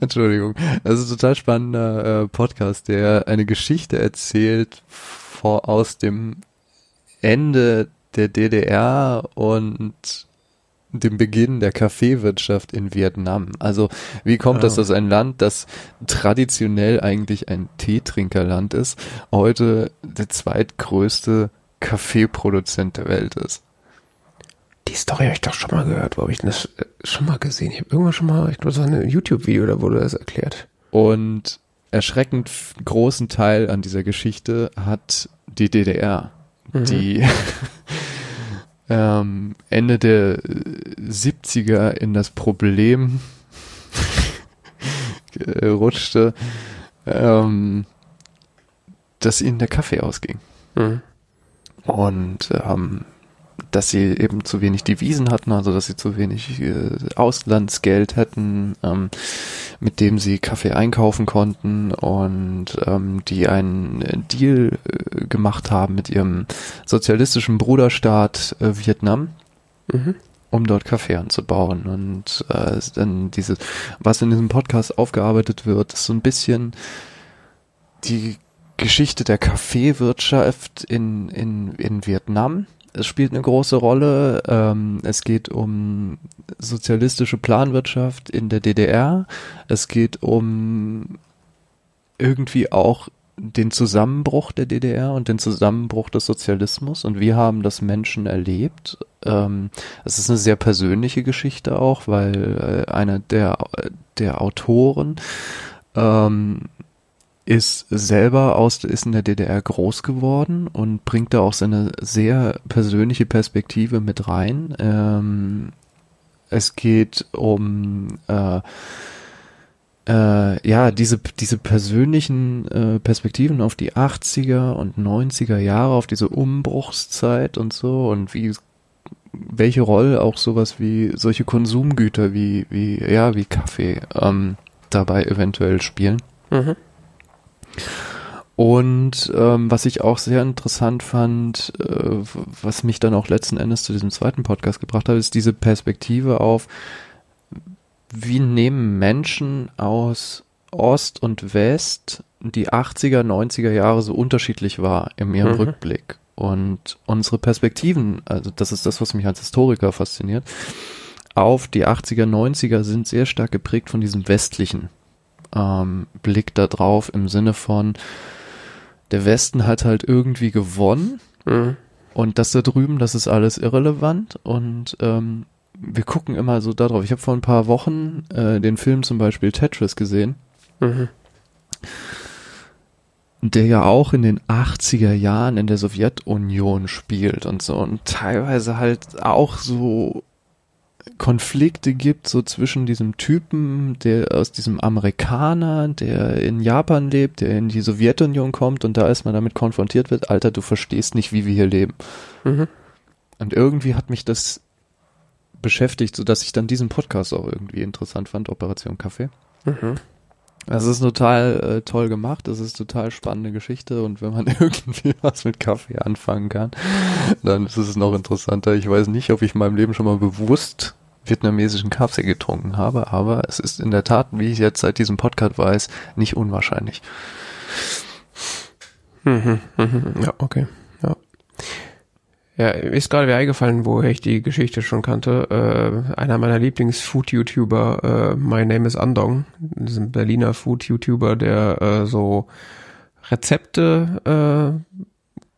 Speaker 1: Entschuldigung. Das ist ein total spannender äh, Podcast, der eine Geschichte erzählt vor, aus dem Ende der DDR und dem Beginn der Kaffeewirtschaft in Vietnam. Also wie kommt das,
Speaker 2: Ah.
Speaker 1: dass ein Land, das traditionell eigentlich ein Teetrinkerland ist, heute der zweitgrößte Kaffeeproduzent der Welt ist?
Speaker 2: Die Story habe ich doch schon mal gehört. Wo habe ich denn das äh, schon mal gesehen? Ich habe irgendwann schon mal, ich glaube, so ein YouTube-Video, da wurde das erklärt.
Speaker 1: Und erschreckend großen Teil an dieser Geschichte hat die DDR,
Speaker 2: Mhm.
Speaker 1: die ähm, Ende der äh, 70er in das Problem äh, rutschte, ähm, dass ihnen der Kaffee ausging.
Speaker 2: Mhm.
Speaker 1: Und ähm, dass sie eben zu wenig Devisen hatten, also dass sie zu wenig äh, Auslandsgeld hätten, ähm, mit dem sie Kaffee einkaufen konnten und ähm, die einen äh, Deal äh, gemacht haben mit ihrem sozialistischen Bruderstaat äh, Vietnam,
Speaker 2: Mhm.
Speaker 1: um dort Kaffee anzubauen. Und äh, dann dieses, was in diesem Podcast aufgearbeitet wird, ist so ein bisschen die Geschichte der Kaffeewirtschaft in, in, in Vietnam. Es spielt eine große Rolle. Ähm, es geht um sozialistische Planwirtschaft in der DDR. Es geht um irgendwie auch den Zusammenbruch der DDR und den Zusammenbruch des Sozialismus und wie haben das Menschen erlebt. Ähm, es ist eine sehr persönliche Geschichte auch, weil äh, einer der, der Autoren ähm, ist selber aus, ist in der DDR groß geworden und bringt da auch seine sehr persönliche Perspektive mit rein. Ähm, es geht um äh, äh, ja, diese, diese persönlichen äh, Perspektiven auf die 80er und 90er Jahre, auf diese Umbruchszeit und so und wie welche Rolle auch sowas wie solche Konsumgüter wie, wie, ja, wie Kaffee ähm, dabei eventuell spielen.
Speaker 2: Mhm.
Speaker 1: Und ähm, was ich auch sehr interessant fand, äh, was mich dann auch letzten Endes zu diesem zweiten Podcast gebracht hat, ist diese Perspektive auf, wie nehmen Menschen aus Ost und West die 80er, 90er Jahre so unterschiedlich wahr in ihrem
Speaker 2: Mhm.
Speaker 1: Rückblick. Und unsere Perspektiven, also das ist das, was mich als Historiker fasziniert, auf die 80er, 90er sind sehr stark geprägt von diesem westlichen ähm, Blick da drauf im Sinne von, der Westen hat halt irgendwie gewonnen
Speaker 2: Mhm.
Speaker 1: und das da drüben, das ist alles irrelevant und ähm, wir gucken immer so darauf. Ich habe vor ein paar Wochen äh, den Film zum Beispiel Tetris gesehen,
Speaker 2: Mhm.
Speaker 1: der ja auch in den 80er Jahren in der Sowjetunion spielt und so und teilweise halt auch so Konflikte gibt, so zwischen diesem Typen, der aus diesem Amerikaner, der in Japan lebt, der in die Sowjetunion kommt und da erstmal damit konfrontiert wird, Alter, du verstehst nicht, wie wir hier leben.
Speaker 2: Mhm.
Speaker 1: Und irgendwie hat mich das beschäftigt, so dass ich dann diesen Podcast auch irgendwie interessant fand, Operation Kaffee.
Speaker 2: Mhm.
Speaker 1: Das ist total äh, toll gemacht, das ist total spannende Geschichte und wenn man irgendwie was mit Kaffee anfangen kann, dann ist es noch interessanter. Ich weiß nicht, ob ich in meinem Leben schon mal bewusst vietnamesischen Kaffee getrunken habe, aber es ist in der Tat, wie ich jetzt seit diesem Podcast weiß, nicht unwahrscheinlich.
Speaker 2: Mhm, mhm, ja, okay. Ja. Ist gerade wieder eingefallen, woher ich die Geschichte schon kannte. Äh, einer meiner Lieblings-Food-YouTuber, äh, My Name is Andong, ist ein Berliner Food-YouTuber, der äh, so Rezepte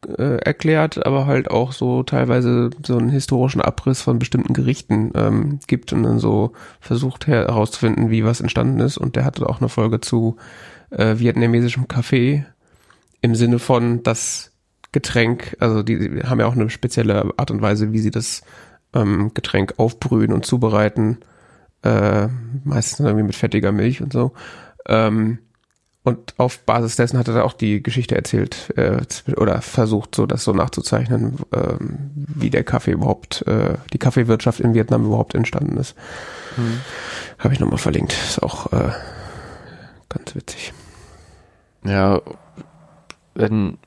Speaker 2: äh, äh, erklärt, aber halt auch so teilweise so einen historischen Abriss von bestimmten Gerichten ähm, gibt und dann so versucht herauszufinden, wie was entstanden ist. Und der hatte auch eine Folge zu äh, vietnamesischem Kaffee im Sinne von, dass Getränk, also die, die haben ja auch eine spezielle Art und Weise, wie sie das ähm, Getränk aufbrühen und zubereiten. Äh, meistens irgendwie mit fettiger Milch und so. Ähm, und auf Basis dessen hat er auch die Geschichte erzählt äh, oder versucht, so das so nachzuzeichnen, ähm, wie der Kaffee überhaupt, äh, die Kaffeewirtschaft in Vietnam überhaupt entstanden ist. Mhm. Habe ich nochmal verlinkt. Ist auch äh, ganz witzig.
Speaker 1: Ja, wenn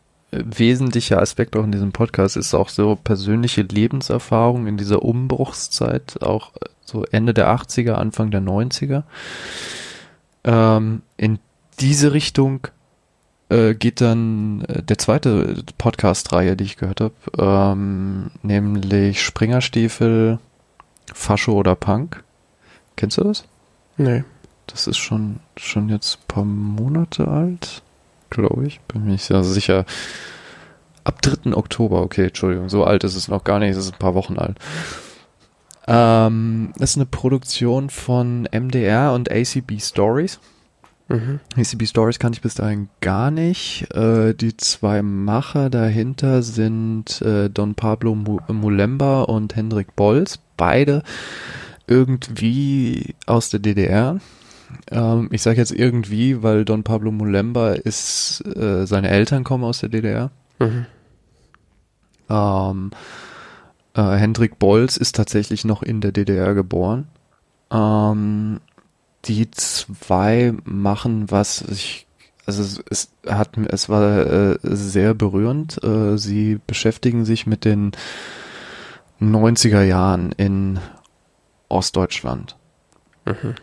Speaker 1: wesentlicher Aspekt auch in diesem Podcast ist auch so persönliche Lebenserfahrung in dieser Umbruchszeit, auch so Ende der 80er, Anfang der 90er. Ähm, in diese Richtung äh, geht dann äh, der zweite Podcast-Reihe, die ich gehört habe, ähm, nämlich Springerstiefel, Fascho oder Punk. Kennst du das?
Speaker 2: Nee.
Speaker 1: Das ist schon, schon jetzt ein paar Monate alt glaube ich. Bin mir nicht sehr sicher. Ab 3. Oktober, okay, Entschuldigung, so alt ist es noch gar nicht, es ist ein paar Wochen alt. Ähm, das ist eine Produktion von MDR und ACB Stories. Mhm. ACB Stories kannte ich bis dahin gar nicht. Äh, die zwei Macher dahinter sind äh, Don Pablo Mulemba und Hendrik Bolz. Beide irgendwie aus der DDR. Ähm, ich sage jetzt irgendwie, weil Don Pablo Mulemba ist, äh, seine Eltern kommen aus der DDR. Mhm. Ähm, äh, Hendrik Bolz ist tatsächlich noch in der DDR geboren. Ähm, die zwei machen was ich also es, es hat es war äh, sehr berührend. Äh, sie beschäftigen sich mit den 90er Jahren in Ostdeutschland. Mhm.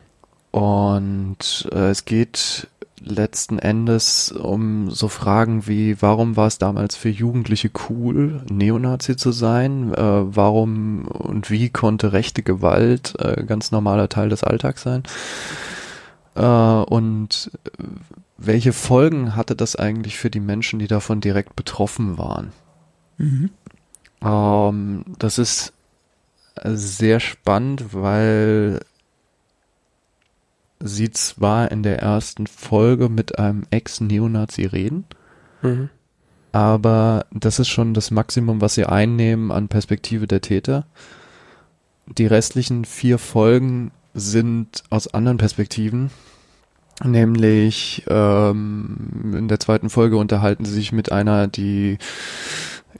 Speaker 1: Und äh, es geht letzten Endes um so Fragen wie, warum war es damals für Jugendliche cool, Neonazi zu sein? Äh, warum und wie konnte rechte Gewalt äh, ganz normaler Teil des Alltags sein? Äh, und welche Folgen hatte das eigentlich für die Menschen, die davon direkt betroffen waren? Mhm. Ähm, das ist sehr spannend, weil sie zwar in der ersten Folge mit einem Ex-Neonazi reden, mhm. aber das ist schon das Maximum, was sie einnehmen an Perspektive der Täter. Die restlichen vier Folgen sind aus anderen Perspektiven. Nämlich ähm, in der zweiten Folge unterhalten sie sich mit einer, die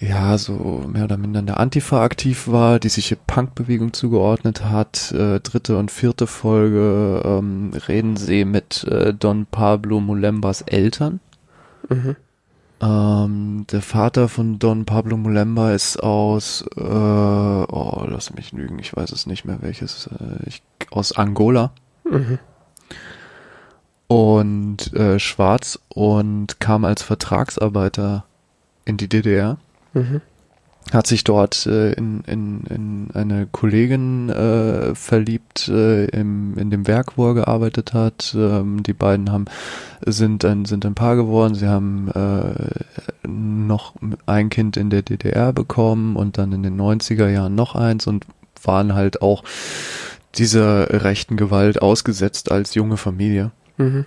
Speaker 1: ja, so mehr oder minder in der Antifa aktiv war, die sich Punkbewegung zugeordnet hat. Äh, dritte und vierte Folge ähm, reden sie mit äh, Don Pablo Mulembas Eltern. Mhm. Ähm, der Vater von Don Pablo Mulemba ist aus, äh, oh, lass mich lügen, ich weiß es nicht mehr welches, äh, ich, aus Angola. Mhm. Und äh, schwarz und kam als Vertragsarbeiter in die DDR. Hat sich dort äh, in, in, in eine Kollegin äh, verliebt äh, im, in dem Werk, wo er gearbeitet hat. Ähm, die beiden haben sind ein, sind ein Paar geworden. Sie haben äh, noch ein Kind in der DDR bekommen und dann in den 90er Jahren noch eins und waren halt auch dieser rechten Gewalt ausgesetzt als junge Familie. Mhm.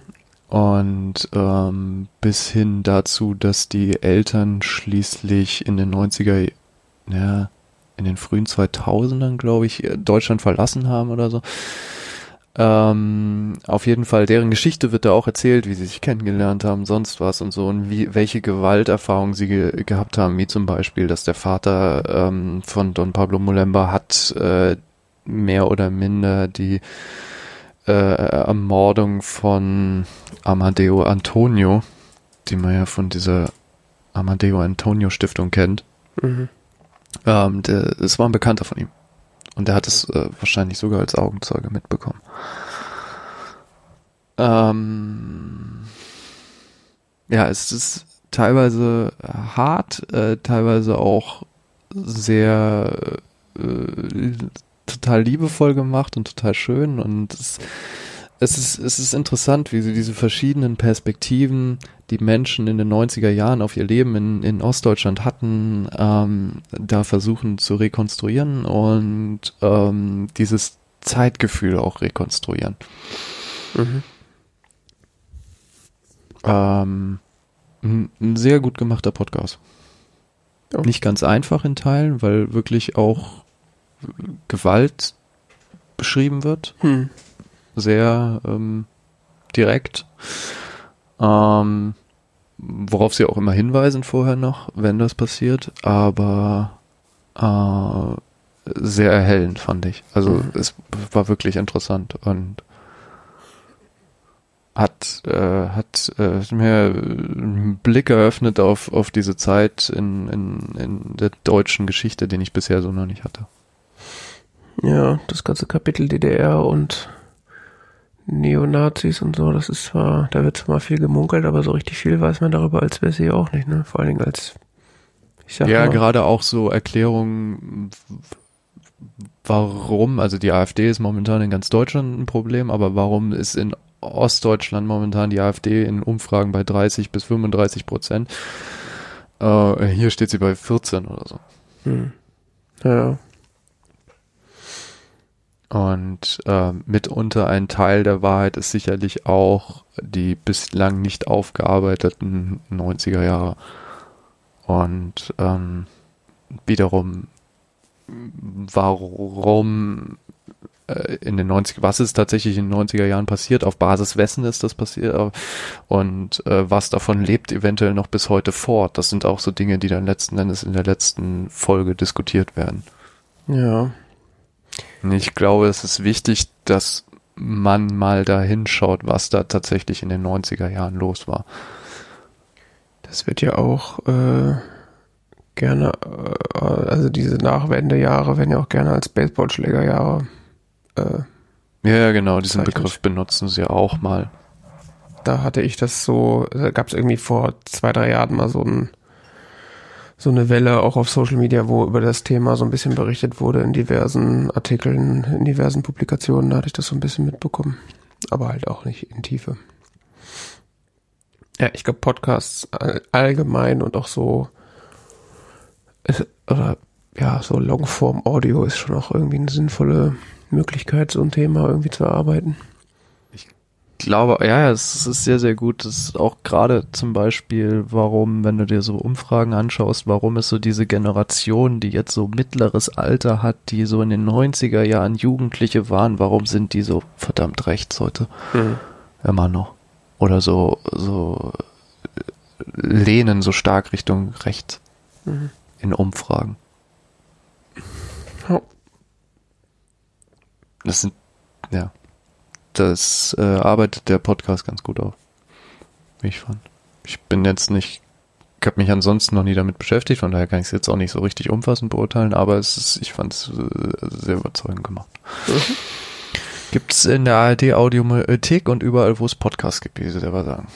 Speaker 1: Und ähm, bis hin dazu, dass die Eltern schließlich in den 90er, ja, in den frühen 2000ern, glaube ich, Deutschland verlassen haben oder so. Ähm, auf jeden Fall, deren Geschichte wird da auch erzählt, wie sie sich kennengelernt haben, sonst was und so und wie welche Gewalterfahrungen sie ge gehabt haben, wie zum Beispiel, dass der Vater ähm, von Don Pablo Mulemba hat äh, mehr oder minder die äh, Ermordung von Amadeo Antonio, die man ja von dieser Amadeo Antonio Stiftung kennt.
Speaker 2: Mhm.
Speaker 1: Ähm, der, es war ein Bekannter von ihm. Und der hat es äh, wahrscheinlich sogar als Augenzeuge mitbekommen. Ähm, ja, es ist teilweise hart, äh, teilweise auch sehr äh, total liebevoll gemacht und total schön und es, es ist, es ist interessant, wie sie diese verschiedenen Perspektiven, die Menschen in den 90er Jahren auf ihr Leben in, in Ostdeutschland hatten, ähm, da versuchen zu rekonstruieren und ähm, dieses Zeitgefühl auch rekonstruieren.
Speaker 2: Mhm.
Speaker 1: Ähm, ein, sehr gut gemachter Podcast.
Speaker 2: Ja.
Speaker 1: Nicht ganz einfach in Teilen, weil wirklich auch Gewalt beschrieben wird.
Speaker 2: Hm.
Speaker 1: Sehr ähm, direkt. Ähm, worauf sie auch immer hinweisen vorher noch, wenn das passiert, aber äh, sehr erhellend fand ich. Also
Speaker 2: Mhm.
Speaker 1: es war wirklich interessant und hat äh, hat äh, mir einen Blick eröffnet auf auf diese Zeit in, in in der deutschen Geschichte, den ich bisher so noch nicht hatte.
Speaker 2: Ja, das ganze Kapitel DDR und Neonazis und so, das ist zwar, da wird zwar viel gemunkelt, aber so richtig viel weiß man darüber als Bessie auch nicht, ne? Vor allen Dingen als, ich sag
Speaker 1: Ja,
Speaker 2: mal,
Speaker 1: gerade auch so Erklärungen, warum, also die AfD ist momentan in ganz Deutschland ein Problem, aber warum ist in Ostdeutschland momentan die AfD in Umfragen bei 30 bis 35 Prozent? Äh, hier steht sie bei 14 oder so.
Speaker 2: hm. Ja,
Speaker 1: Und äh, mitunter ein Teil der Wahrheit ist sicherlich auch die bislang nicht aufgearbeiteten 90er Jahre. Und ähm, wiederum, warum äh, in den 90 was ist tatsächlich in den 90er Jahren passiert, auf Basis wessen ist das passiert und äh, was davon lebt eventuell noch bis heute fort. Das sind auch so Dinge, die dann letzten Endes in der letzten Folge diskutiert werden.
Speaker 2: ja,
Speaker 1: Ich glaube, es ist wichtig, dass man mal da hinschaut, was da tatsächlich in den 90er Jahren los war.
Speaker 2: das wird ja auch, äh, gerne, äh, also diese Nachwendejahre werden ja auch gerne als Baseballschlägerjahre, äh,
Speaker 1: Ja, ja, genau, diesen. Begriff benutzen sie auch mal.
Speaker 2: da hatte ich das so, da gab es irgendwie vor zwei, drei Jahren mal so ein so eine Welle auch auf Social Media, wo über das Thema so ein bisschen berichtet wurde in diversen Artikeln, in diversen Publikationen, da hatte ich das so ein bisschen mitbekommen. Aber halt auch nicht in Tiefe. Ja, ich glaube Podcasts all- allgemein und auch so es- oder ja, so Longform Audio ist schon auch irgendwie eine sinnvolle Möglichkeit, so ein Thema irgendwie zu erarbeiten.
Speaker 1: Ich glaube, ja, es ist sehr, sehr gut. Das ist auch gerade zum Beispiel, warum, wenn du dir so Umfragen anschaust, warum es so diese Generation, die jetzt so mittleres Alter hat, die so in den 90er Jahren Jugendliche waren, warum sind die so verdammt rechts heute? Immer noch. Oder so, so lehnen so stark Richtung rechts
Speaker 2: Mhm.
Speaker 1: in Umfragen. Das sind, ja, das äh, arbeitet der Podcast ganz gut auf, wie ich fand. Ich bin jetzt nicht, ich habe mich ansonsten noch nie damit beschäftigt, von daher kann ich es jetzt auch nicht so richtig umfassend beurteilen, aber es ist, ich fand es äh, sehr überzeugend gemacht.
Speaker 2: Mhm.
Speaker 1: Gibt's in der ARD Audiothek und überall, wo es Podcasts gibt, wie sie selber sagen.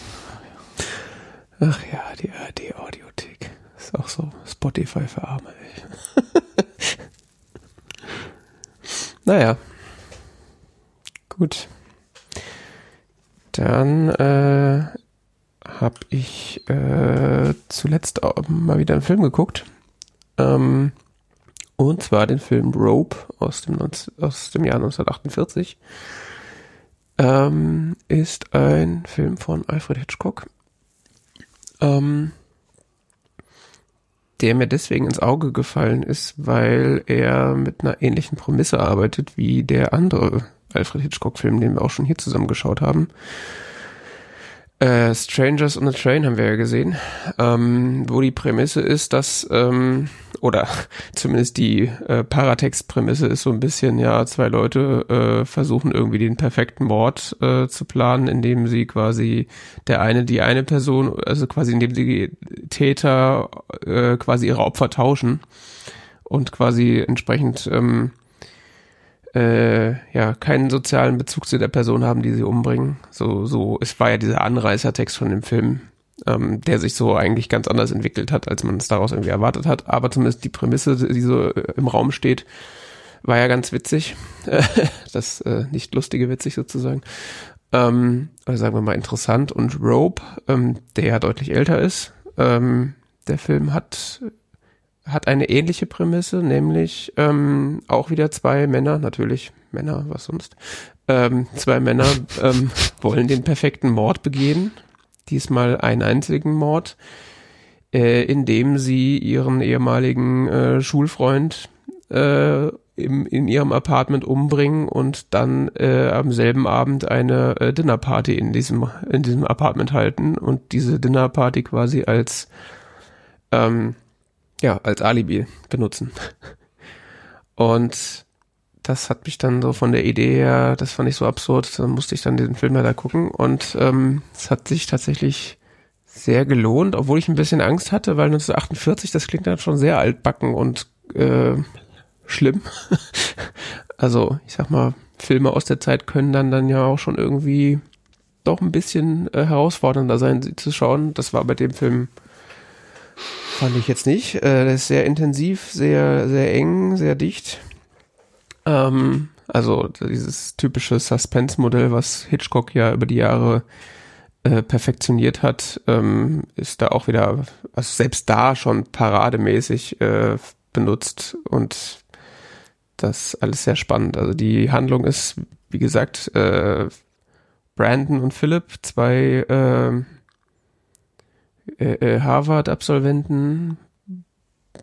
Speaker 2: Ach ja, die ARD Audiothek. Ist auch so Spotify für Arme, ey. naja. Gut. Dann äh, habe ich äh, zuletzt mal wieder einen Film geguckt. Ähm, und zwar den Film Rope aus dem, 19, aus dem Jahr 1948. Ähm, ist ein Film von Alfred Hitchcock ähm, der mir deswegen ins Auge gefallen ist, weil er mit einer ähnlichen Prämisse arbeitet wie der andere Alfred Hitchcock-Film, den wir auch schon hier zusammen geschaut haben. Äh, Strangers on the Train haben wir ja gesehen, ähm, wo die Prämisse ist, dass, ähm, oder zumindest die äh, Paratext-Prämisse ist so ein bisschen, ja, zwei Leute äh, versuchen irgendwie den perfekten Mord äh, zu planen, indem sie quasi der eine die eine Person, also quasi indem die Täter äh, quasi ihre Opfer tauschen und quasi entsprechend ähm, äh, ja keinen sozialen Bezug zu der Person haben, die sie umbringen. So, so, es war ja dieser Anreißertext von dem Film, ähm, der sich so eigentlich ganz anders entwickelt hat, als man es daraus irgendwie erwartet hat. Aber zumindest die Prämisse, die so äh, im Raum steht, war ja ganz witzig. das äh, nicht lustige witzig sozusagen. Ähm, oder sagen wir mal interessant. Und Rope, ähm, der ja deutlich älter ist, ähm, der Film hat hat eine ähnliche Prämisse, nämlich ähm, auch wieder zwei Männer, natürlich Männer, was sonst, ähm, zwei Männer ähm, wollen den perfekten Mord begehen, diesmal einen einzigen Mord, äh, indem sie ihren ehemaligen äh, Schulfreund äh, im, in ihrem Apartment umbringen und dann äh, am selben Abend eine äh, Dinnerparty in diesem in diesem Apartment halten und diese Dinnerparty quasi als ähm, ja, als Alibi benutzen. Und das hat mich dann so von der Idee her, das fand ich so absurd, dann musste ich dann den Film leider gucken und ähm, es hat sich tatsächlich sehr gelohnt, obwohl ich ein bisschen Angst hatte, weil 1948, das klingt dann schon sehr altbacken und äh, schlimm. also ich sag mal, Filme aus der Zeit können dann dann ja auch schon irgendwie doch ein bisschen äh, herausfordernder sein, sie zu schauen. Das war bei dem Film Fand ich jetzt nicht. Äh, das ist sehr intensiv, sehr, sehr eng, sehr dicht. Ähm, also dieses typische Suspense-Modell, was Hitchcock ja über die Jahre äh, perfektioniert hat, ähm, ist da auch wieder, also selbst da schon parademäßig äh, benutzt und das alles sehr spannend. Also die Handlung ist, wie gesagt, äh, Brandon und Philip, zwei äh, äh, Harvard-Absolventen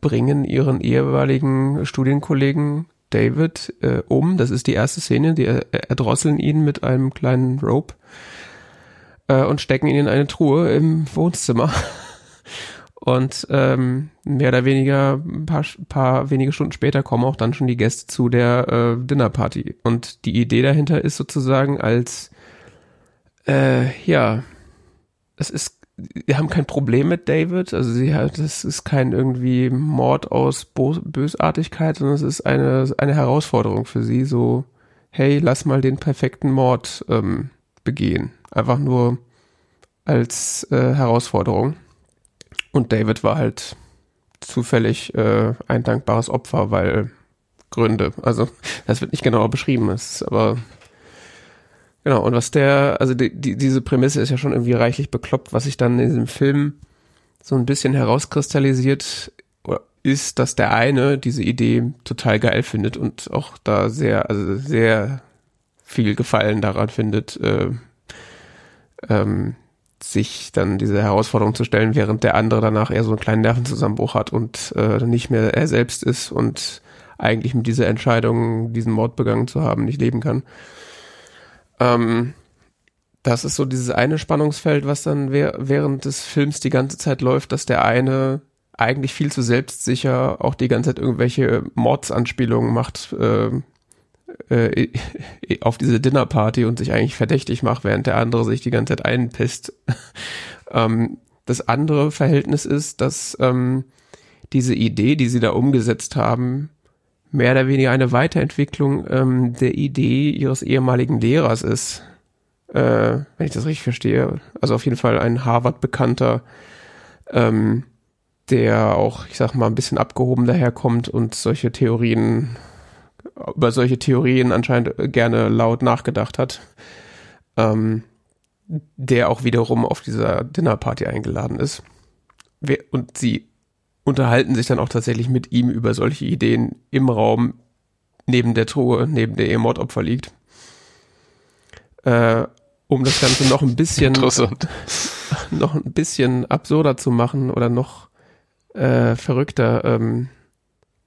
Speaker 2: bringen ihren ehemaligen Studienkollegen David äh, um. Das ist die erste Szene. Die äh, erdrosseln ihn mit einem kleinen Rope äh, und stecken ihn in eine Truhe im Wohnzimmer. Und ähm, mehr oder weniger ein paar, paar wenige Stunden später kommen auch dann schon die Gäste zu der äh, Dinnerparty. Und die Idee dahinter ist sozusagen als äh, ja, es ist die haben kein Problem mit David. Also sie hat, das ist kein irgendwie Mord aus Bo Bösartigkeit, sondern es ist eine, eine Herausforderung für sie. So, hey, lass mal den perfekten Mord ähm, begehen. Einfach nur als äh, Herausforderung. Und David war halt zufällig äh, ein dankbares Opfer, weil Gründe. Also das wird nicht genauer beschrieben, ist aber Genau, und was der, also die, die, diese Prämisse ist ja schon irgendwie reichlich bekloppt, was sich dann in diesem Film so ein bisschen herauskristallisiert, ist, dass der eine diese Idee total geil findet und auch da sehr, also sehr viel Gefallen daran findet, äh, ähm, sich dann diese Herausforderung zu stellen, während der andere danach eher so einen kleinen Nervenzusammenbruch hat und äh, nicht mehr er selbst ist und eigentlich mit dieser Entscheidung, diesen Mord begangen zu haben, nicht leben kann. Ähm, das ist so dieses eine Spannungsfeld, was dann während des Films die ganze Zeit läuft, dass der eine eigentlich viel zu selbstsicher auch die ganze Zeit irgendwelche Mordsanspielungen macht äh, äh, auf diese Dinnerparty und sich eigentlich verdächtig macht, während der andere sich die ganze Zeit einpisst. ähm, das andere Verhältnis ist, dass ähm, diese Idee, die sie da umgesetzt haben, mehr oder weniger eine Weiterentwicklung ähm, der Idee ihres ehemaligen Lehrers ist. Äh, wenn ich das richtig verstehe. Also auf jeden Fall ein Harvard-Bekannter, ähm, der auch, ich sag mal, ein bisschen abgehoben daherkommt und solche Theorien, über solche Theorien anscheinend gerne laut nachgedacht hat. Ähm, der auch wiederum auf dieser Dinnerparty eingeladen ist. Und sie unterhalten sich dann auch tatsächlich mit ihm über solche Ideen im Raum neben der Truhe, neben der ihr Mordopfer liegt. Äh, um das Ganze noch ein bisschen noch ein bisschen absurder zu machen oder noch äh, verrückter, ähm,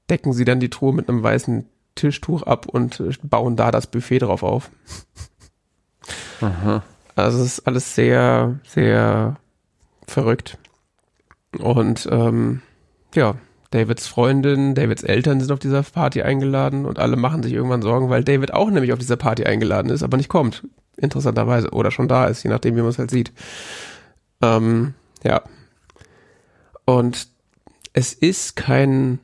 Speaker 2: decken sie dann die Truhe mit einem weißen Tischtuch ab und bauen da das Buffet drauf auf. Aha. Also es ist alles sehr, sehr verrückt. Und ähm, ja, Davids Freundin, Davids Eltern sind auf dieser Party eingeladen und alle machen sich irgendwann Sorgen, weil David auch nämlich auf dieser Party eingeladen ist, aber nicht kommt. Interessanterweise. Oder schon da ist, je nachdem, wie man es halt sieht. Ähm, ja. Und es ist kein,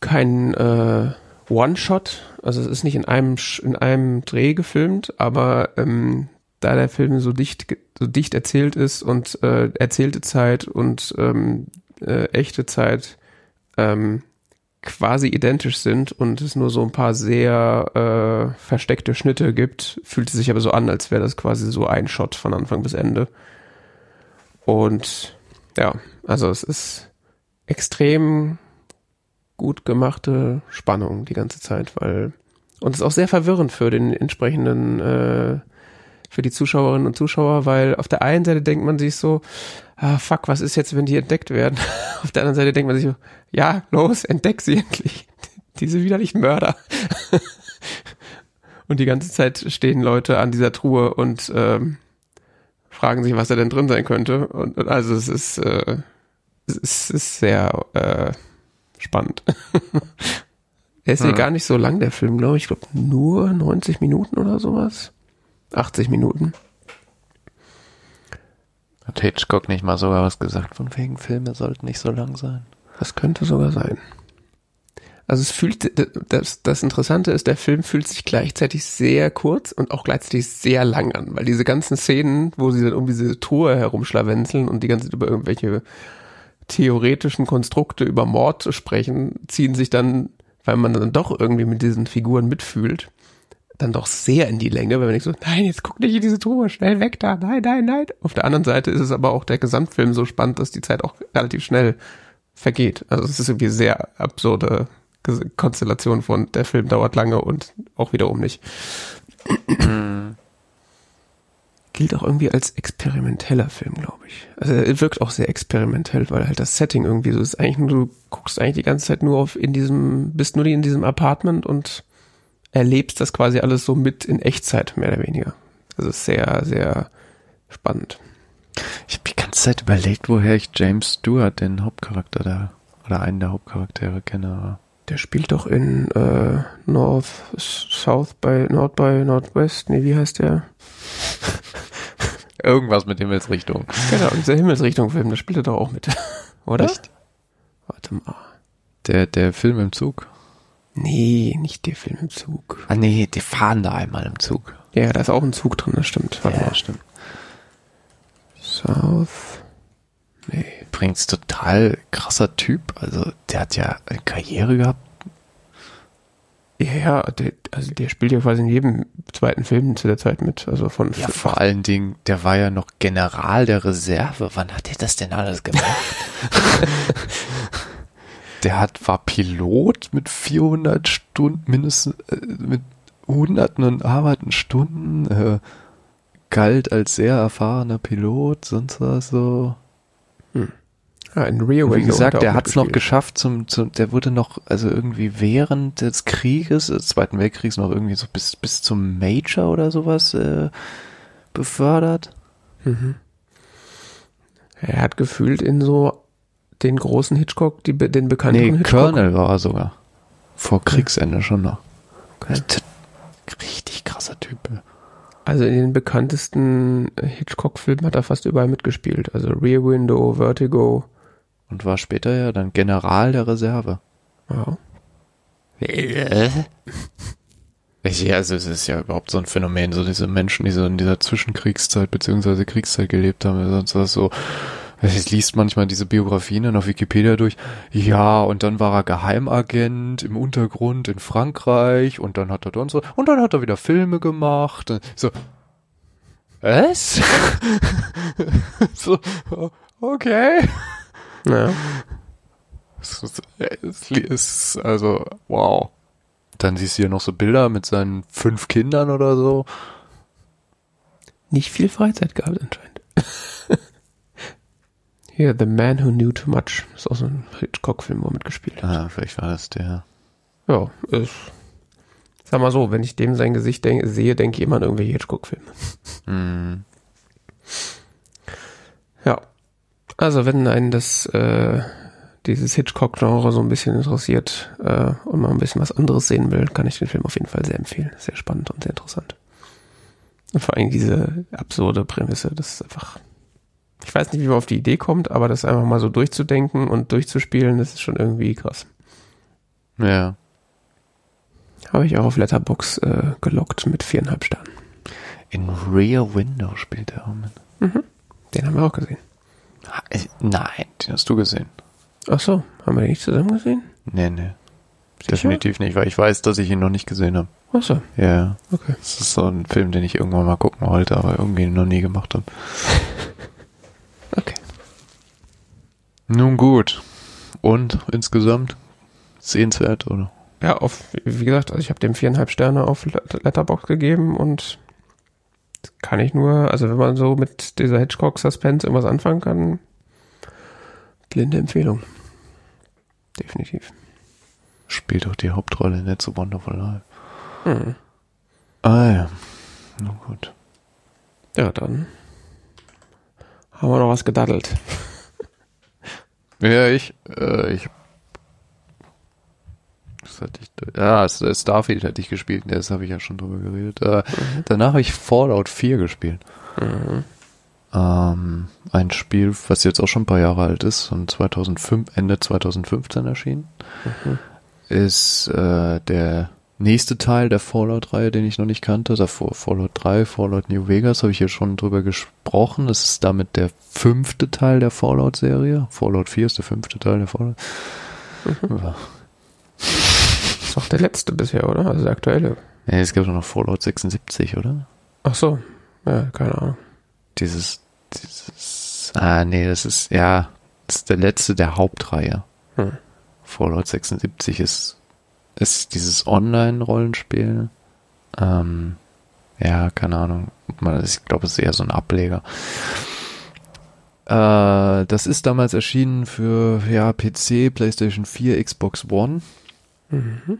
Speaker 2: kein äh, One-Shot. Also es ist nicht in einem, in einem Dreh gefilmt, aber ähm, da der Film so dicht, so dicht erzählt ist und äh, erzählte Zeit und ähm, äh, echte Zeit ähm, quasi identisch sind und es nur so ein paar sehr äh, versteckte Schnitte gibt, fühlt es sich aber so an, als wäre das quasi so ein Shot von Anfang bis Ende. Und ja, also es ist extrem gut gemachte Spannung die ganze Zeit, weil und es ist auch sehr verwirrend für den entsprechenden äh, für die Zuschauerinnen und Zuschauer, weil auf der einen Seite denkt man sich so, ah, fuck, was ist jetzt, wenn die entdeckt werden? auf der anderen Seite denkt man sich so, ja, los, entdeck sie endlich. Diese widerlichen Mörder. und die ganze Zeit stehen Leute an dieser Truhe und ähm, fragen sich, was da denn drin sein könnte. Und, und also es ist, äh, es ist sehr äh, spannend. er ist ja gar nicht so lang, der Film, glaube ich. Ich glaube nur 90 Minuten oder sowas. 80 Minuten.
Speaker 1: Hat Hitchcock nicht mal sogar was gesagt, von wegen Filme sollten nicht so lang sein?
Speaker 2: Das könnte sogar sein. Also es fühlt, das, das Interessante ist, der Film fühlt sich gleichzeitig sehr kurz und auch gleichzeitig sehr lang an, weil diese ganzen Szenen, wo sie dann um diese Truhe herumschlawenzeln und die ganze Zeit über irgendwelche theoretischen Konstrukte über Mord sprechen, ziehen sich dann, weil man dann doch irgendwie mit diesen Figuren mitfühlt, dann doch sehr in die Länge, weil man denkt so, nein, jetzt guck nicht in diese Truhe, schnell weg da, nein, nein, nein. Auf der anderen Seite ist es aber auch der Gesamtfilm so spannend, dass die Zeit auch relativ schnell vergeht. Also es ist irgendwie sehr absurde Konstellation von der Film dauert lange und auch wiederum nicht. Gilt auch irgendwie als experimenteller Film, glaube ich. Also er wirkt auch sehr experimentell, weil halt das Setting irgendwie so ist. Eigentlich nur, du guckst eigentlich die ganze Zeit nur auf in diesem, bist nur in diesem Apartment und erlebst das quasi alles so mit in Echtzeit, mehr oder weniger. Also sehr, sehr spannend.
Speaker 1: Ich habe die ganze Zeit überlegt, woher ich James Stewart, den Hauptcharakter da, oder einen der Hauptcharaktere kenne.
Speaker 2: Der spielt doch in äh, North, South by, Nord by Northwest, nee, wie heißt der?
Speaker 1: Irgendwas mit Himmelsrichtung.
Speaker 2: Genau, dieser Himmelsrichtung-Film, da spielt er doch auch mit, oder?
Speaker 1: Echt?
Speaker 2: Warte mal.
Speaker 1: Der, der Film im Zug.
Speaker 2: Nee, nicht der Film im Zug.
Speaker 1: Ah nee, die fahren da einmal im Zug.
Speaker 2: Ja, da ist auch ein Zug drin, das stimmt.
Speaker 1: Warte ja, mal. stimmt.
Speaker 2: South.
Speaker 1: Nee. Übrigens total krasser Typ. Also der hat ja eine Karriere gehabt.
Speaker 2: Ja, ja, der, also der spielt ja quasi in jedem zweiten Film zu der Zeit mit. Also von
Speaker 1: ja, vor allen Dingen, der war ja noch General der Reserve. Wann hat er das denn alles gemacht? der hat, war Pilot mit 400 Stunden, mindestens äh, mit hunderten und arbeiten Stunden, äh, galt als sehr erfahrener Pilot, sonst was so.
Speaker 2: Hm. Ja, in Rio
Speaker 1: Wie gesagt, der hat es noch geschafft zum, zum, der wurde noch, also irgendwie während des Krieges, des Zweiten Weltkriegs noch irgendwie so bis, bis zum Major oder sowas äh, befördert.
Speaker 2: Mhm. Er hat gefühlt in so den großen Hitchcock, die, den bekannten
Speaker 1: nee,
Speaker 2: Hitchcock.
Speaker 1: Colonel war er sogar. Vor Kriegsende schon noch. Okay. Richtig krasser Typ.
Speaker 2: Also in den bekanntesten Hitchcock-Filmen hat er fast überall mitgespielt. Also Rear Window, Vertigo.
Speaker 1: Und war später ja dann General der Reserve.
Speaker 2: Ja.
Speaker 1: Ja, also es ist ja überhaupt so ein Phänomen, so diese Menschen, die so in dieser Zwischenkriegszeit beziehungsweise Kriegszeit gelebt haben, sonst was so, es liest manchmal diese Biografien dann auf Wikipedia durch. Ja, und dann war er Geheimagent im Untergrund in Frankreich und dann hat er dann so, und dann hat er wieder Filme gemacht. So, was? so, okay.
Speaker 2: Ja.
Speaker 1: Es ist, also, wow. Dann siehst du hier noch so Bilder mit seinen fünf Kindern oder so.
Speaker 2: Nicht viel Freizeit gehabt anscheinend. Hier, The Man Who Knew Too Much. Ist auch so ein Hitchcock-Film, wo er mitgespielt hat.
Speaker 1: Ah, vielleicht war das der.
Speaker 2: Ja, ist, sag mal so, wenn ich dem sein Gesicht denk, sehe, denke ich immer an irgendwelche Hitchcock-Filme.
Speaker 1: Hm.
Speaker 2: Ja. Also wenn einen das äh, dieses Hitchcock-Genre so ein bisschen interessiert äh, und mal ein bisschen was anderes sehen will, kann ich den Film auf jeden Fall sehr empfehlen. Sehr spannend und sehr interessant. Und vor allem diese absurde Prämisse, das ist einfach. Ich weiß nicht, wie man auf die Idee kommt, aber das einfach mal so durchzudenken und durchzuspielen, das ist schon irgendwie krass.
Speaker 1: Ja.
Speaker 2: Habe ich auch auf Letterbox äh, gelockt mit viereinhalb Sternen.
Speaker 1: In Rear Window spielt er auch mit.
Speaker 2: Mhm. Den haben wir auch gesehen.
Speaker 1: Äh, Nein, den hast du gesehen.
Speaker 2: Ach so, haben wir den nicht zusammen gesehen?
Speaker 1: Nee, nee.
Speaker 2: Sicher?
Speaker 1: Definitiv nicht, weil ich weiß, dass ich ihn noch nicht gesehen habe.
Speaker 2: Ach so,
Speaker 1: Ja.
Speaker 2: okay.
Speaker 1: Das ist so ein Film, den ich irgendwann mal gucken wollte, aber irgendwie noch nie gemacht habe.
Speaker 2: Okay.
Speaker 1: Nun gut. Und insgesamt sehenswert, oder?
Speaker 2: Ja, auf, wie gesagt, also ich habe dem viereinhalb Sterne auf Let- Letterbox gegeben und kann ich nur, also wenn man so mit dieser Hitchcock-Suspense irgendwas anfangen kann, blinde Empfehlung. Definitiv.
Speaker 1: Spielt auch die Hauptrolle in It's a Wonderful Life.
Speaker 2: Hm.
Speaker 1: Ah ja. Nun gut.
Speaker 2: Ja, dann haben wir noch was gedaddelt.
Speaker 1: Ja, ich, äh, ich. Was hatte ich da? Ja, äh, Starfield hatte ich gespielt, das habe ich ja schon drüber geredet. Äh, Danach habe ich Fallout 4 gespielt.
Speaker 2: Mhm.
Speaker 1: Ähm, ein Spiel, was jetzt auch schon ein paar Jahre alt ist und 2005, Ende 2015 erschienen.
Speaker 2: Mhm.
Speaker 1: Ist äh, der nächste Teil der Fallout-Reihe, den ich noch nicht kannte. Davor Fallout 3, Fallout New Vegas, habe ich hier schon drüber gesprochen. Das ist damit der fünfte Teil der Fallout-Serie. Fallout 4 ist der fünfte Teil der Fallout. Ja.
Speaker 2: Ist doch der letzte bisher, oder? Also der aktuelle.
Speaker 1: Ja, es gibt auch noch Fallout 76, oder?
Speaker 2: Ach so. Ja, keine Ahnung.
Speaker 1: Dieses, dieses, ah, nee, das ist, ja, das ist der letzte der Hauptreihe.
Speaker 2: Hm.
Speaker 1: Fallout 76 ist, ist dieses Online-Rollenspiel. Ähm, ja, keine Ahnung. Ich glaube, es ist eher so ein Ableger. Äh, das ist damals erschienen für ja, PC, PlayStation 4, Xbox One.
Speaker 2: Mhm.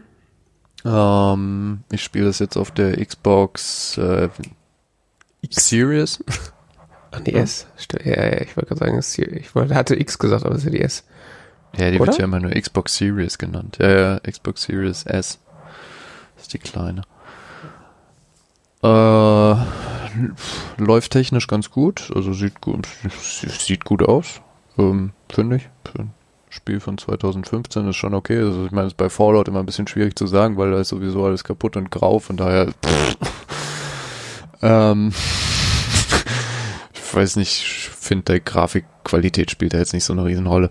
Speaker 1: Ähm, ich spiele das jetzt auf der Xbox äh, X Series.
Speaker 2: Ach, die S. Ja, ja, ich wollte gerade sagen, es ist hier, ich wollte, hatte X gesagt, aber es ist ja die S.
Speaker 1: Ja, die
Speaker 2: Oder?
Speaker 1: wird ja immer nur Xbox Series genannt. Ja, ja, Xbox Series S. Das ist die kleine. Äh, läuft technisch ganz gut. Also sieht gut, sieht gut aus. Ähm, Finde ich. Für ein Spiel von 2015 ist schon okay. Also ich meine, es ist bei Fallout immer ein bisschen schwierig zu sagen, weil da ist sowieso alles kaputt und grau. Von daher, ähm, ich weiß nicht, ich finde, der Grafikqualität spielt da jetzt nicht so eine Riesenrolle.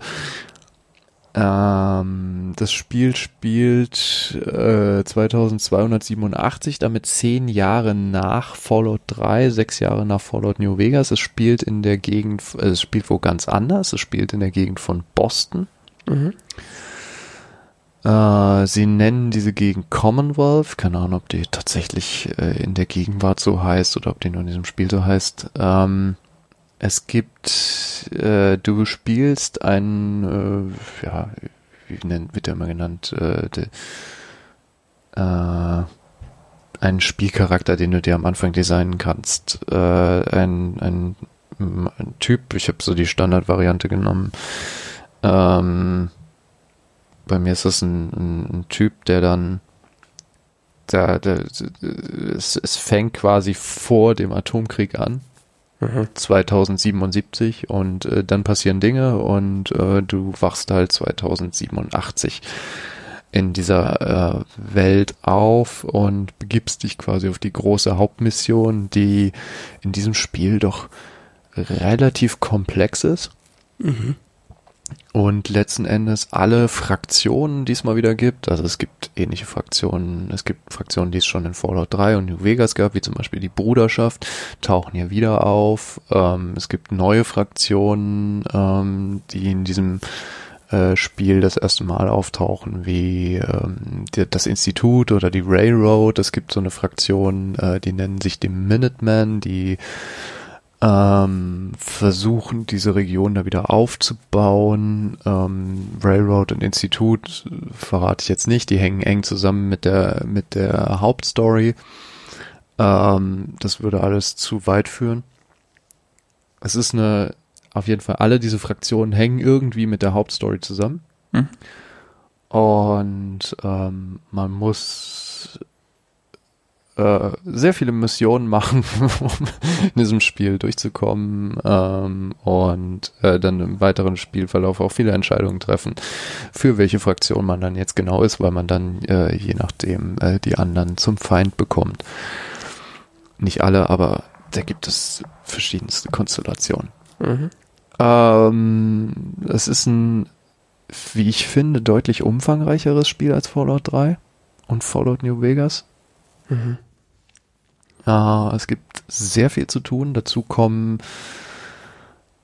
Speaker 1: Ähm, das Spiel spielt äh, 2287, damit zehn Jahre nach Fallout 3, sechs Jahre nach Fallout New Vegas. Es spielt in der Gegend, äh, es spielt wo ganz anders. Es spielt in der Gegend von Boston.
Speaker 2: Mhm.
Speaker 1: Äh, sie nennen diese Gegend Commonwealth. Keine Ahnung, ob die tatsächlich äh, in der Gegenwart so heißt oder ob die nur in diesem Spiel so heißt. Ähm, es gibt, äh, du spielst einen, äh, ja, wie nennt, wird der immer genannt, äh, de, äh, einen Spielcharakter, den du dir am Anfang designen kannst. Äh, ein, ein, ein Typ, ich habe so die Standardvariante genommen. Ähm, bei mir ist das ein, ein, ein Typ, der dann der, der, es, es fängt quasi vor dem Atomkrieg an,
Speaker 2: Mhm.
Speaker 1: 2077 und äh, dann passieren Dinge und äh, du wachst halt 2087 in dieser äh, Welt auf und begibst dich quasi auf die große Hauptmission, die in diesem Spiel doch relativ komplex ist
Speaker 2: Mhm.
Speaker 1: Und letzten Endes alle Fraktionen, die es mal wieder gibt, also es gibt ähnliche Fraktionen, es gibt Fraktionen, die es schon in Fallout 3 und New Vegas gab, wie zum Beispiel die Bruderschaft, tauchen hier wieder auf. Ähm, es gibt neue Fraktionen, ähm, die in diesem äh, Spiel das erste Mal auftauchen, wie ähm, die, das Institut oder die Railroad. Es gibt so eine Fraktion, äh, die nennen sich die Minutemen, die ähm, versuchen, diese Region da wieder aufzubauen. Ähm, Railroad und Institut verrate ich jetzt nicht, die hängen eng zusammen mit der, mit der Hauptstory. Ähm, das würde alles zu weit führen. Es ist eine auf jeden Fall alle diese Fraktionen hängen irgendwie mit der Hauptstory zusammen.
Speaker 2: Mhm.
Speaker 1: Und ähm, man muss äh, sehr viele Missionen machen, um in diesem Spiel durchzukommen ähm, und äh, dann im weiteren Spielverlauf auch viele Entscheidungen treffen, für welche Fraktion man dann jetzt genau ist, weil man dann äh, je nachdem äh, die anderen zum Feind bekommt. Nicht alle, aber da gibt es verschiedenste Konstellationen.
Speaker 2: Mhm.
Speaker 1: Ähm, es ist ein, wie ich finde, deutlich umfangreicheres Spiel als Fallout 3 und Fallout New Vegas.
Speaker 2: Mhm.
Speaker 1: Äh, es gibt sehr viel zu tun. Dazu kommen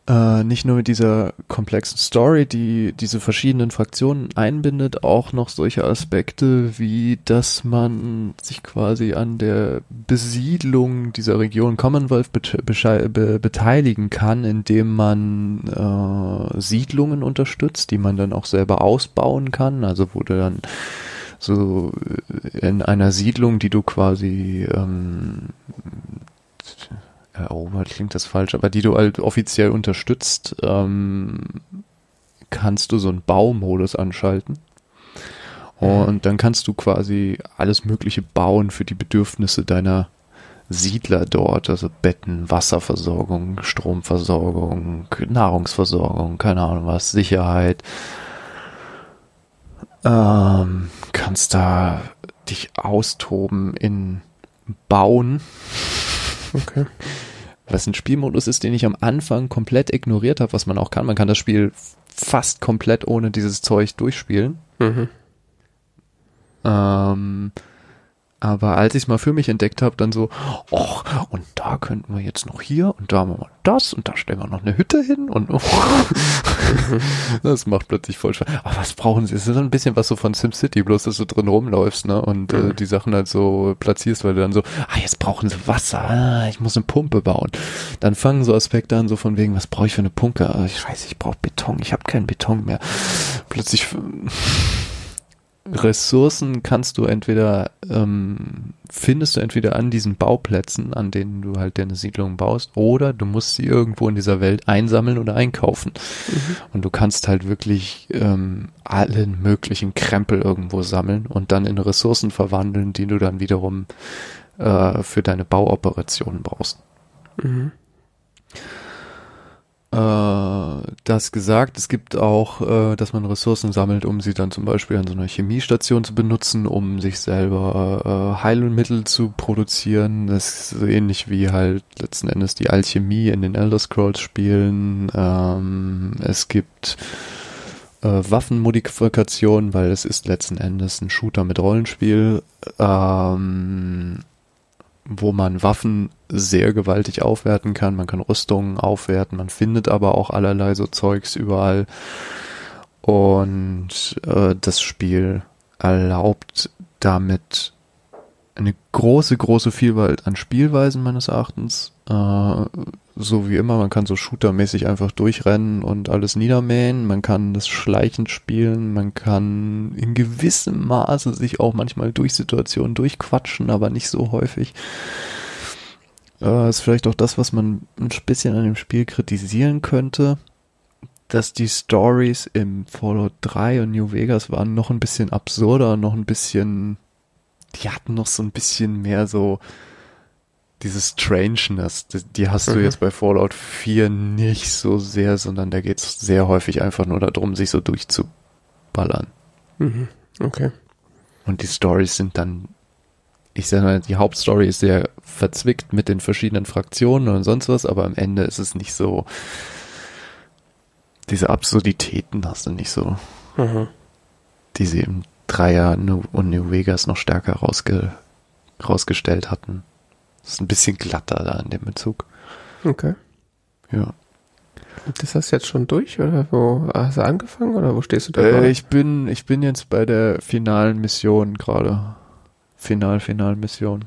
Speaker 1: äh, nicht nur mit dieser komplexen Story, die diese verschiedenen Fraktionen einbindet, auch noch solche Aspekte, wie dass man sich quasi an der Besiedlung dieser Region Commonwealth be beteiligen kann, indem man äh, Siedlungen unterstützt, die man dann auch selber ausbauen kann, also wo du dann so in einer Siedlung, die du quasi ähm, erobert klingt das falsch, aber die du halt offiziell unterstützt, ähm, kannst du so einen Baumodus anschalten. Und dann kannst du quasi alles Mögliche bauen für die Bedürfnisse deiner Siedler dort, also Betten, Wasserversorgung, Stromversorgung, Nahrungsversorgung, keine Ahnung was, Sicherheit. Ähm, kannst da dich austoben in Bauen.
Speaker 2: Okay.
Speaker 1: Was ein Spielmodus ist, den ich am Anfang komplett ignoriert habe, was man auch kann. Man kann das Spiel fast komplett ohne dieses Zeug durchspielen.
Speaker 2: Mhm.
Speaker 1: Ähm, aber als ich es mal für mich entdeckt habe, dann so, och, und da könnten wir jetzt noch hier und da machen wir das und da stellen wir noch eine Hütte hin und oh. das macht plötzlich voll Spaß. Aber was brauchen sie? Es ist so ein bisschen was so von SimCity, bloß dass du drin rumläufst, ne? Und äh,
Speaker 2: Mhm.
Speaker 1: die Sachen halt so platzierst, weil du dann so, ah, jetzt brauchen sie Wasser, ah, ich muss eine Pumpe bauen. Dann fangen so Aspekte an, so von wegen, was brauche ich für eine Pumpe? Ah, Ich weiß, ich brauche Beton, ich habe keinen Beton mehr. Plötzlich Ressourcen kannst du entweder, ähm, findest du entweder an diesen Bauplätzen, an denen du halt deine Siedlung baust, oder du musst sie irgendwo in dieser Welt einsammeln oder einkaufen. Und du kannst halt wirklich ähm, allen möglichen Krempel irgendwo sammeln und dann in Ressourcen verwandeln, die du dann wiederum äh, für deine Bauoperationen brauchst.
Speaker 2: Mhm.
Speaker 1: Äh, das gesagt, es gibt auch, äh, dass man Ressourcen sammelt, um sie dann zum Beispiel an so einer Chemiestation zu benutzen, um sich selber äh, Heilmittel zu produzieren. Das ist so ähnlich wie halt letzten Endes die Alchemie in den Elder Scrolls Spielen. Ähm, es gibt Waffenmodifikationen, weil es ist letzten Endes ein Shooter mit Rollenspiel. Ähm, wo man Waffen sehr gewaltig aufwerten kann. Man kann Rüstungen aufwerten, man findet aber auch allerlei so Zeugs überall. Und äh, das Spiel erlaubt damit eine große, große Vielfalt an Spielweisen meines Erachtens. Äh, so wie immer, man kann so shootermäßig einfach durchrennen und alles niedermähen. Man kann das schleichend spielen. Man kann in gewissem Maße sich auch manchmal durch Situationen durchquatschen, aber nicht so häufig. Äh, ist vielleicht auch das, was man ein bisschen an dem Spiel kritisieren könnte, dass die Stories im Fallout 3 und New Vegas waren noch ein bisschen absurder, noch ein bisschen, die hatten noch so ein bisschen mehr so diese Strangeness, die, die hast du
Speaker 2: Mhm.
Speaker 1: jetzt bei Fallout 4 nicht so sehr, sondern da geht es sehr häufig einfach nur darum, sich so durchzuballern.
Speaker 2: Mhm. Okay.
Speaker 1: Und die Stories sind dann, ich sag mal, die Hauptstory ist sehr verzwickt mit den verschiedenen Fraktionen und sonst was, aber am Ende ist es nicht so, diese Absurditäten hast du nicht so,
Speaker 2: Mhm.
Speaker 1: die sie im Dreier New- und New Vegas noch stärker rausge, rausgestellt hatten. Das ist ein bisschen glatter da in dem Bezug.
Speaker 2: Okay.
Speaker 1: Ja.
Speaker 2: Das hast du jetzt schon durch oder wo hast du angefangen oder wo stehst du da?
Speaker 1: Äh, ich bin, ich bin jetzt bei der finalen Mission gerade. Final, final Mission.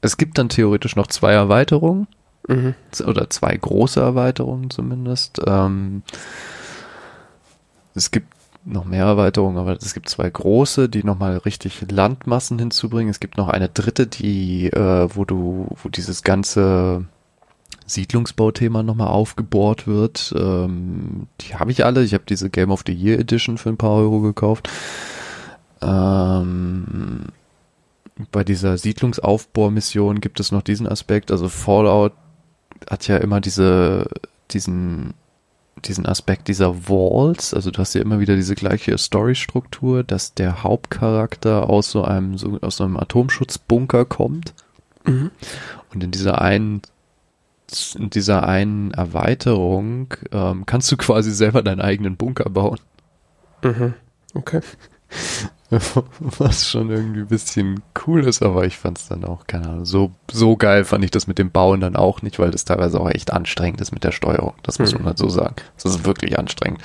Speaker 1: Es gibt dann theoretisch noch zwei Erweiterungen.
Speaker 2: mhm.
Speaker 1: oder zwei große Erweiterungen zumindest. Ähm, es gibt noch mehr Erweiterungen, aber es gibt zwei große, die nochmal richtig Landmassen hinzubringen. Es gibt noch eine dritte, die, äh, wo du, wo dieses ganze, Siedlungsbauthema nochmal aufgebohrt wird. Ähm, die habe ich alle. Ich habe diese Game of the Year Edition für ein paar Euro gekauft. Ähm, bei dieser Siedlungsaufbohrmission gibt es noch diesen Aspekt. Also Fallout hat ja immer diese, diesen, diesen Aspekt dieser Walls. Also du hast ja immer wieder diese gleiche Storystruktur, dass der Hauptcharakter aus so einem, so, aus so einem Atomschutzbunker kommt.
Speaker 2: Mhm.
Speaker 1: Und in dieser einen in dieser einen Erweiterung ähm, kannst du quasi selber deinen eigenen Bunker bauen.
Speaker 2: Mhm. Okay.
Speaker 1: Was schon irgendwie ein bisschen cool ist, aber ich fand es dann auch, keine Ahnung, so, so geil fand ich das mit dem Bauen dann auch nicht, weil das teilweise auch echt anstrengend ist mit der Steuerung. Das muss
Speaker 2: Mhm.
Speaker 1: man halt so sagen. Das ist wirklich anstrengend,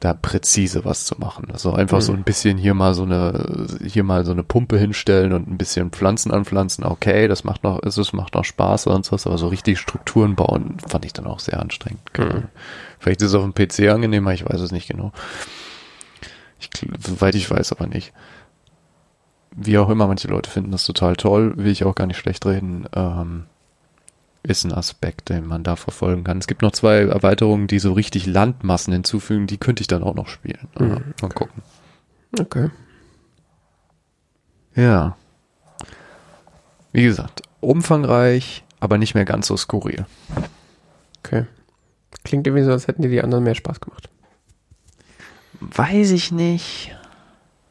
Speaker 1: da präzise was zu machen. Also einfach
Speaker 2: Mhm.
Speaker 1: so ein bisschen hier mal so eine, hier mal so eine Pumpe hinstellen und ein bisschen Pflanzen anpflanzen. Okay, das macht noch, es macht noch Spaß sonst was, aber so richtig Strukturen bauen fand ich dann auch sehr anstrengend.
Speaker 2: Mhm.
Speaker 1: Vielleicht ist es auf dem PC angenehmer, ich weiß es nicht genau. Ich, soweit ich weiß, aber nicht. Wie auch immer, manche Leute finden das total toll, will ich auch gar nicht schlecht reden. Ähm, ist ein Aspekt, den man da verfolgen kann. Es gibt noch zwei Erweiterungen, die so richtig Landmassen hinzufügen, die könnte ich dann auch noch spielen.
Speaker 2: Mhm,
Speaker 1: Mal gucken.
Speaker 2: Okay.
Speaker 1: Ja. Wie gesagt, umfangreich, aber nicht mehr ganz so skurril.
Speaker 2: Okay. Klingt irgendwie so, als hätten dir die anderen mehr Spaß gemacht.
Speaker 1: Weiß ich nicht.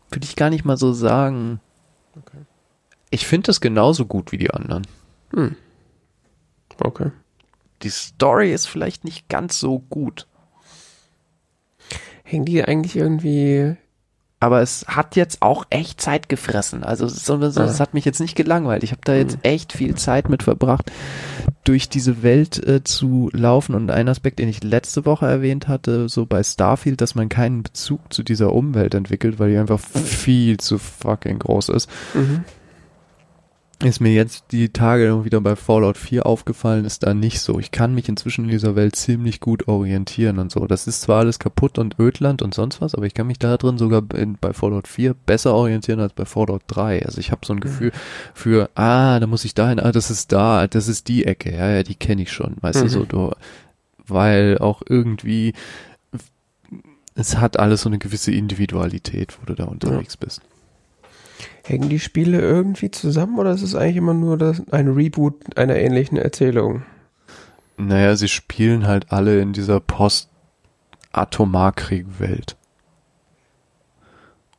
Speaker 1: Würde ich gar nicht mal so sagen.
Speaker 2: Okay.
Speaker 1: Ich finde das genauso gut wie die anderen.
Speaker 2: Hm. Okay.
Speaker 1: Die Story ist vielleicht nicht ganz so gut.
Speaker 2: Hängen die eigentlich irgendwie.
Speaker 1: Aber es hat jetzt auch echt Zeit gefressen. Also so, so, es hat mich jetzt nicht gelangweilt. Ich habe da jetzt echt viel Zeit mit verbracht, durch diese Welt äh, zu laufen. Und ein Aspekt, den ich letzte Woche erwähnt hatte, so bei Starfield, dass man keinen Bezug zu dieser Umwelt entwickelt, weil die einfach viel zu fucking groß ist.
Speaker 2: Mhm.
Speaker 1: Ist mir jetzt die Tage wieder bei Fallout 4 aufgefallen, ist da nicht so. Ich kann mich inzwischen in dieser Welt ziemlich gut orientieren und so. Das ist zwar alles kaputt und Ödland und sonst was, aber ich kann mich da drin sogar in, bei Fallout 4 besser orientieren als bei Fallout 3. Also ich habe so ein Gefühl für, ah, da muss ich dahin, ah, das ist da, das ist die Ecke, ja, ja, die kenne ich schon, weißt du,
Speaker 2: Mhm.
Speaker 1: so, du, weil auch irgendwie es hat alles so eine gewisse Individualität, wo du da unterwegs bist.
Speaker 2: Hängen die Spiele irgendwie zusammen oder ist es eigentlich immer nur das, ein Reboot einer ähnlichen Erzählung?
Speaker 1: Naja, sie spielen halt alle in dieser Post-Atomarkrieg-Welt.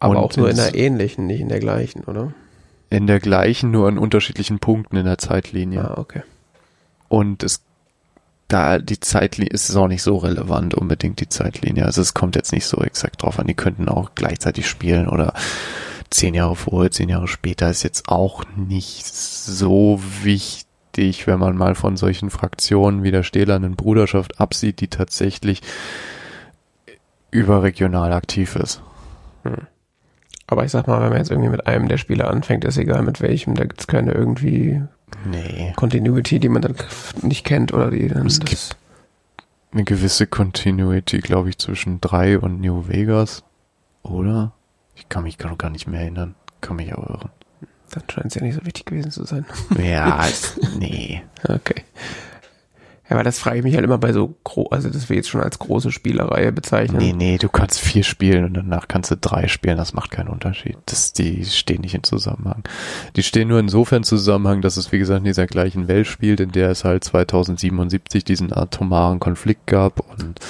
Speaker 2: Aber
Speaker 1: Und
Speaker 2: auch nur in einer ähnlichen, nicht in der gleichen, oder?
Speaker 1: In der gleichen, nur an unterschiedlichen Punkten in der Zeitlinie.
Speaker 2: Ah, okay.
Speaker 1: Und es, da die Zeitlinie, ist es auch nicht so relevant unbedingt die Zeitlinie. Also es kommt jetzt nicht so exakt drauf an. Die könnten auch gleichzeitig spielen oder zehn Jahre vorher, zehn Jahre später ist jetzt auch nicht so wichtig, wenn man mal von solchen Fraktionen wie der stählernen Bruderschaft absieht, die tatsächlich überregional aktiv ist.
Speaker 2: Aber ich sag mal, wenn man jetzt irgendwie mit einem der Spiele anfängt, ist egal mit welchem, da gibt's keine irgendwie
Speaker 1: Nee.
Speaker 2: Continuity, die man dann nicht kennt oder die dann.
Speaker 1: Es gibt eine gewisse Continuity, glaube ich, zwischen 3 und New Vegas. Oder? Ich kann mich gar gar nicht mehr erinnern. Kann mich auch irren.
Speaker 2: Dann scheint es ja nicht so wichtig gewesen zu sein.
Speaker 1: Ja, nee.
Speaker 2: Okay. Ja, aber das frage ich mich halt immer bei so gro also das wir jetzt schon als große Spielerreihe bezeichnen.
Speaker 1: Nee, nee, du kannst vier spielen und danach kannst du drei spielen. Das macht keinen Unterschied. Das, die stehen nicht in Zusammenhang. Die stehen nur insofern in Zusammenhang, dass es, wie gesagt, in dieser gleichen Welt spielt, in der es halt 2077 diesen atomaren Konflikt gab und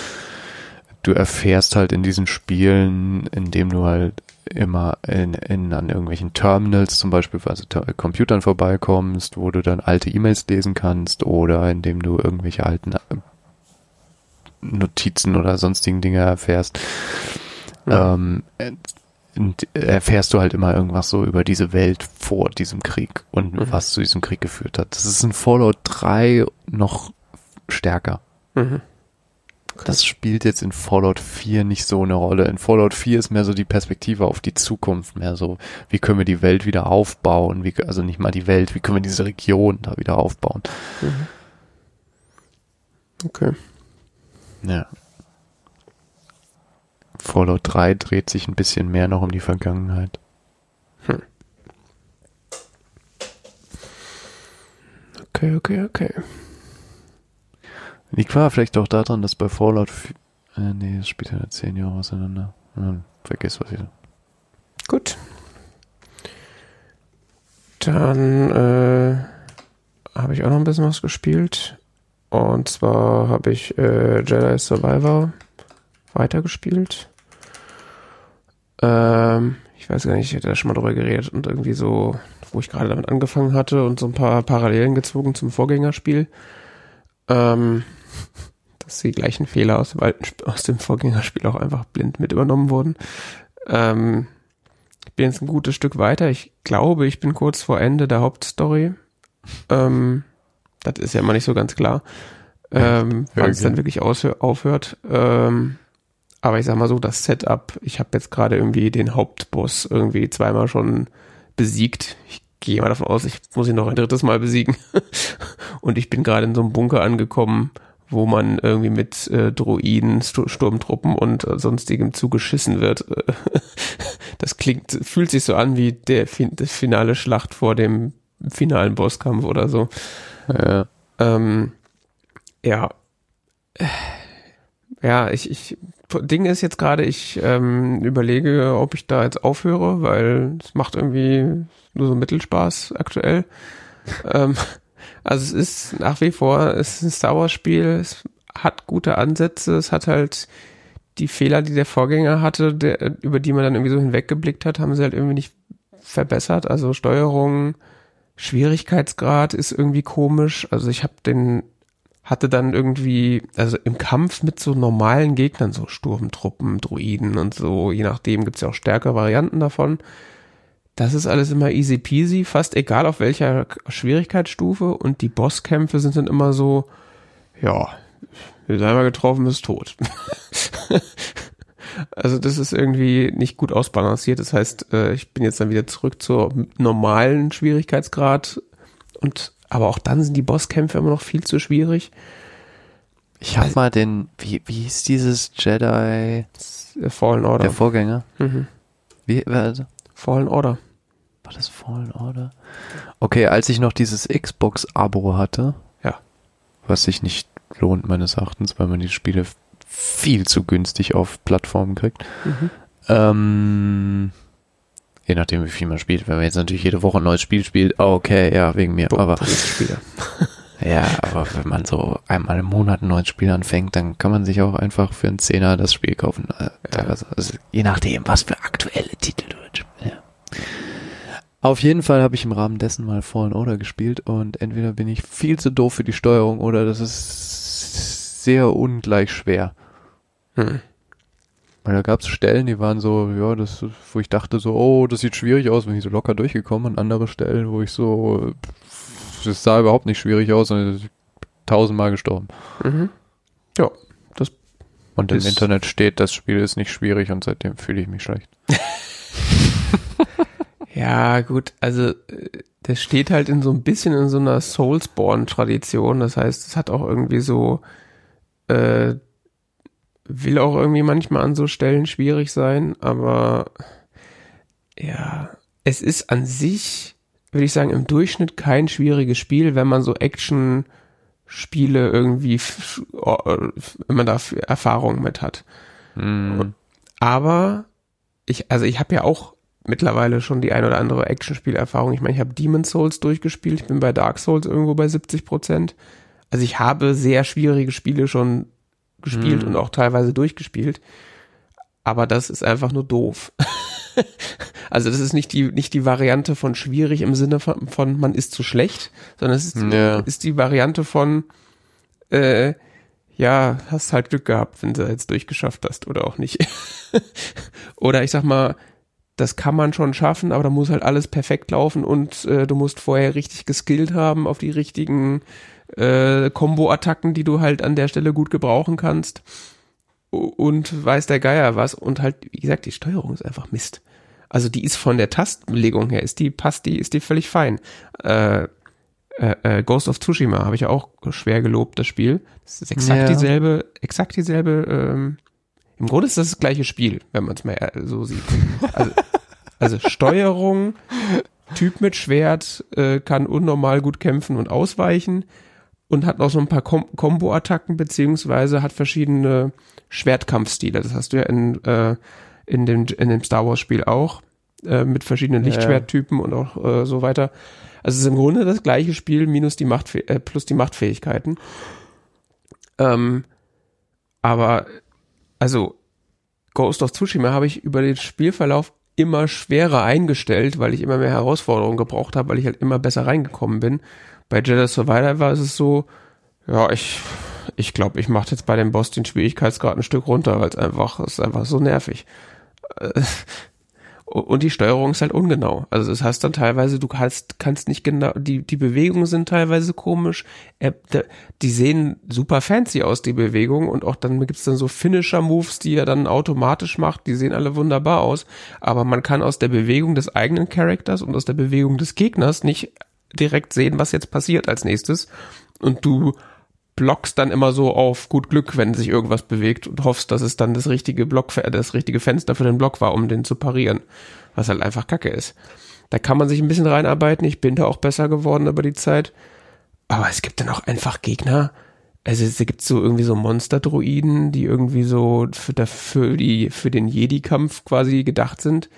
Speaker 1: du erfährst halt in diesen Spielen, indem du halt immer in, in, an irgendwelchen Terminals zum Beispiel, also Ter Computern vorbeikommst, wo du dann alte E-Mails lesen kannst oder indem du irgendwelche alten äh, Notizen oder sonstigen Dinge erfährst,
Speaker 2: Ja.
Speaker 1: ähm, äh, erfährst du halt immer irgendwas so über diese Welt vor diesem Krieg und
Speaker 2: Mhm.
Speaker 1: was zu diesem Krieg geführt hat. Das ist in Fallout 3 noch stärker.
Speaker 2: Mhm.
Speaker 1: Das spielt jetzt in Fallout 4 nicht so eine Rolle. In Fallout 4 ist mehr so die Perspektive auf die Zukunft, mehr so, wie können wir die Welt wieder aufbauen, wie, also nicht mal die Welt, wie können wir diese Region da wieder aufbauen.
Speaker 2: Mhm. Okay.
Speaker 1: Ja. Fallout 3 dreht sich ein bisschen mehr noch um die Vergangenheit.
Speaker 2: Okay, okay, okay.
Speaker 1: Liegt war vielleicht auch daran, dass bei Fallout, äh, nee, das spielt ja zehn Jahre auseinander. Ja, vergiss was ich
Speaker 2: Gut. Dann äh, habe ich auch noch ein bisschen was gespielt. Und zwar habe ich äh, Jedi Survivor weitergespielt. Ähm, ich weiß gar nicht, ich hätte da schon mal drüber geredet und irgendwie so, wo ich gerade damit angefangen hatte und so ein paar Parallelen gezogen zum Vorgängerspiel. Ähm, dass die gleichen Fehler aus dem alten aus dem Vorgängerspiel auch einfach blind mit übernommen wurden. Ähm, ich bin jetzt ein gutes Stück weiter. Ich glaube, ich bin kurz vor Ende der Hauptstory. Ähm, das ist ja immer nicht so ganz klar, ähm, wann es dann wirklich aufhört. Ähm, aber ich sag mal so, das Setup, ich habe jetzt gerade irgendwie den Hauptboss irgendwie zweimal schon besiegt. Ich gehe mal davon aus, ich muss ihn noch ein drittes Mal besiegen. Und ich bin gerade in so einem Bunker angekommen, wo man irgendwie mit äh, Droiden, Stu Sturmtruppen und äh, sonstigem zugeschissen wird. Das klingt, fühlt sich so an wie der fin das finale Schlacht vor dem finalen Bosskampf oder so.
Speaker 1: Ja.
Speaker 2: Ähm, ja. Ja, ich, ich, Ding ist jetzt gerade, ich ähm, überlege, ob ich da jetzt aufhöre, weil es macht irgendwie nur so Mittelspaß aktuell. ähm, also es ist nach wie vor, es ist ein Star Wars Spiel, es hat gute Ansätze, es hat halt die Fehler, die der Vorgänger hatte, der, über die man dann irgendwie so hinweggeblickt hat, haben sie halt irgendwie nicht verbessert. Also Steuerung, Schwierigkeitsgrad ist irgendwie komisch. Also ich habe den hatte dann irgendwie, also im Kampf mit so normalen Gegnern, so Sturmtruppen, Druiden und so, je nachdem gibt's ja auch stärkere Varianten davon. Das ist alles immer easy peasy, fast egal auf welcher Schwierigkeitsstufe und die Bosskämpfe sind dann immer so, ja, wir sind einmal getroffen, bist tot. also das ist irgendwie nicht gut ausbalanciert. Das heißt, äh, ich bin jetzt dann wieder zurück zur normalen Schwierigkeitsgrad und aber auch dann sind die Bosskämpfe immer noch viel zu schwierig.
Speaker 1: Ich habe mal den, wie, wie hieß dieses Jedi,
Speaker 2: Fallen Order.
Speaker 1: der Vorgänger?
Speaker 2: mhm.
Speaker 1: Wie, war,
Speaker 2: Fallen Order.
Speaker 1: Fallen Order? Okay, als ich noch dieses Xbox-Abo hatte,
Speaker 2: Ja.
Speaker 1: was sich nicht lohnt meines Erachtens, weil man die Spiele viel zu günstig auf Plattformen kriegt.
Speaker 2: Mhm.
Speaker 1: Ähm, je nachdem, wie viel man spielt. Wenn man jetzt natürlich jede Woche ein neues Spiel spielt, okay, ja, wegen mir.
Speaker 2: Bo-
Speaker 1: aber ja, aber wenn man so einmal im Monat ein neues Spiel anfängt, dann kann man sich auch einfach für einen Zehner das Spiel kaufen. Äh, teilweise. Also, je nachdem, was für aktuelle Titel du spielst. Ja. Auf jeden Fall habe ich im Rahmen dessen mal Fallen Order gespielt und entweder bin ich viel zu doof für die Steuerung oder das ist sehr ungleich schwer.
Speaker 2: Hm.
Speaker 1: Weil da gab es Stellen, die waren so, ja, das, wo ich dachte so, oh, das sieht schwierig aus, bin ich so locker durchgekommen. Und andere Stellen, wo ich so, das sah überhaupt nicht schwierig aus und ich bin tausendmal gestorben.
Speaker 2: Mhm. Ja,
Speaker 1: Und im Internet steht, das Spiel ist nicht schwierig und seitdem fühle ich mich schlecht.
Speaker 2: Ja, gut, also äh, das steht halt in so ein bisschen in so einer Soulsborne-Tradition. Das heißt, es hat auch irgendwie so, äh, will auch irgendwie manchmal an so Stellen schwierig sein, aber ja, es ist an sich, würde ich sagen, im Durchschnitt kein schwieriges Spiel, wenn man so Action-Spiele irgendwie, f- äh, wenn man da Erfahrung mit hat.
Speaker 1: Hm.
Speaker 2: Aber ich, also ich habe ja auch mittlerweile schon die ein oder andere Actionspielerfahrung. Ich meine, ich habe Demon's Souls durchgespielt, ich bin bei Dark Souls irgendwo bei 70 Prozent. Also ich habe sehr schwierige Spiele schon gespielt
Speaker 1: Mhm.
Speaker 2: und auch teilweise durchgespielt. Aber das ist einfach nur doof. also das ist nicht die, nicht die Variante von schwierig im Sinne von, von man ist zu schlecht, sondern es ist,
Speaker 1: Ja.
Speaker 2: ist die Variante von, äh, ja, hast halt Glück gehabt, wenn du jetzt durchgeschafft hast oder auch nicht. oder ich sag mal, das kann man schon schaffen, aber da muss halt alles perfekt laufen und äh, du musst vorher richtig geskillt haben auf die richtigen äh, Combo-Attacken, die du halt an der Stelle gut gebrauchen kannst. Und weiß der Geier was. Und halt, wie gesagt, die Steuerung ist einfach Mist. Also die ist von der Tastenbelegung her, ist die, passt die, ist die völlig fein. Äh, äh, äh, Ghost of Tsushima habe ich ja auch schwer gelobt, das Spiel. Das ist exakt
Speaker 1: Ja.
Speaker 2: dieselbe, exakt dieselbe, ähm, im Grunde ist das das gleiche Spiel, wenn man es mal äh, so sieht. Also, also Steuerung, Typ mit Schwert äh, kann unnormal gut kämpfen und ausweichen, und hat noch so ein paar Combo-Attacken, beziehungsweise hat verschiedene Schwertkampfstile. Das hast du ja in, äh, in, dem, in dem Star Wars-Spiel auch, äh, mit verschiedenen Lichtschwerttypen und auch äh, so weiter. Also es ist im Grunde das gleiche Spiel minus die Macht, äh, plus die Machtfähigkeiten. Ähm, aber, also, Ghost of Tsushima habe ich über den Spielverlauf immer schwerer eingestellt, weil ich immer mehr Herausforderungen gebraucht habe, weil ich halt immer besser reingekommen bin. Bei Jedi Survivor war es so, ja, ich, ich glaube, ich mache jetzt bei dem Boss den Schwierigkeitsgrad ein Stück runter, weil es einfach, ist einfach so nervig. Äh, und die Steuerung ist halt ungenau. Also das heißt dann teilweise, du kannst, kannst nicht genau, die, die Bewegungen sind teilweise komisch. Die sehen super fancy aus, die Bewegungen. Und auch dann gibt's dann so Finisher-Moves, die er dann automatisch macht. Die sehen alle wunderbar aus. Aber man kann aus der Bewegung des eigenen Charakters und aus der Bewegung des Gegners nicht direkt sehen, was jetzt passiert als nächstes. Und du blockst dann immer so auf gut Glück, wenn sich irgendwas bewegt und hoffst, dass es dann das richtige Block, das richtige Fenster für den Block war, um den zu parieren. Was halt einfach Kacke ist. Da kann man sich ein bisschen reinarbeiten. Ich bin da auch besser geworden über die Zeit. Aber es gibt dann auch einfach Gegner. Also es gibt so irgendwie so Monster-Druiden, die irgendwie so für, für, die, für den Jedi-Kampf quasi gedacht sind.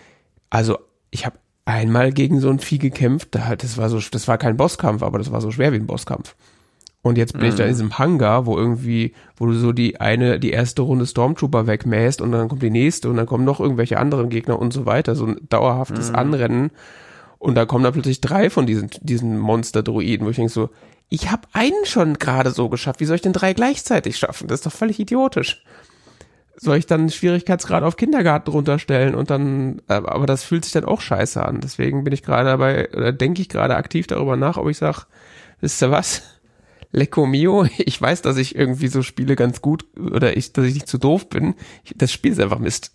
Speaker 2: Also ich habe einmal gegen so ein Vieh gekämpft. Das war so, das war kein Bosskampf, aber das war so schwer wie ein Bosskampf. Und jetzt bin mhm. ich da in mhm. diesem Hangar, wo irgendwie, wo du so die eine, die erste Runde Stormtrooper wegmähst und dann kommt die nächste und dann kommen noch irgendwelche anderen Gegner und so weiter. So ein dauerhaftes mhm. Anrennen. Und da kommen da plötzlich drei von diesen, diesen Monster-Droiden, wo ich denke so, ich habe einen schon gerade so geschafft. Wie soll ich denn drei gleichzeitig schaffen? Das ist doch völlig idiotisch. Soll ich dann Schwierigkeitsgrad auf Kindergarten runterstellen und dann, äh, aber das fühlt sich dann auch scheiße an. Deswegen bin ich gerade dabei, oder denke ich gerade aktiv darüber nach, ob ich sage, wisst ihr was? Lecco Mio, ich weiß, dass ich irgendwie so spiele ganz gut oder ich, dass ich nicht zu doof bin. Ich, das Spiel ist einfach Mist.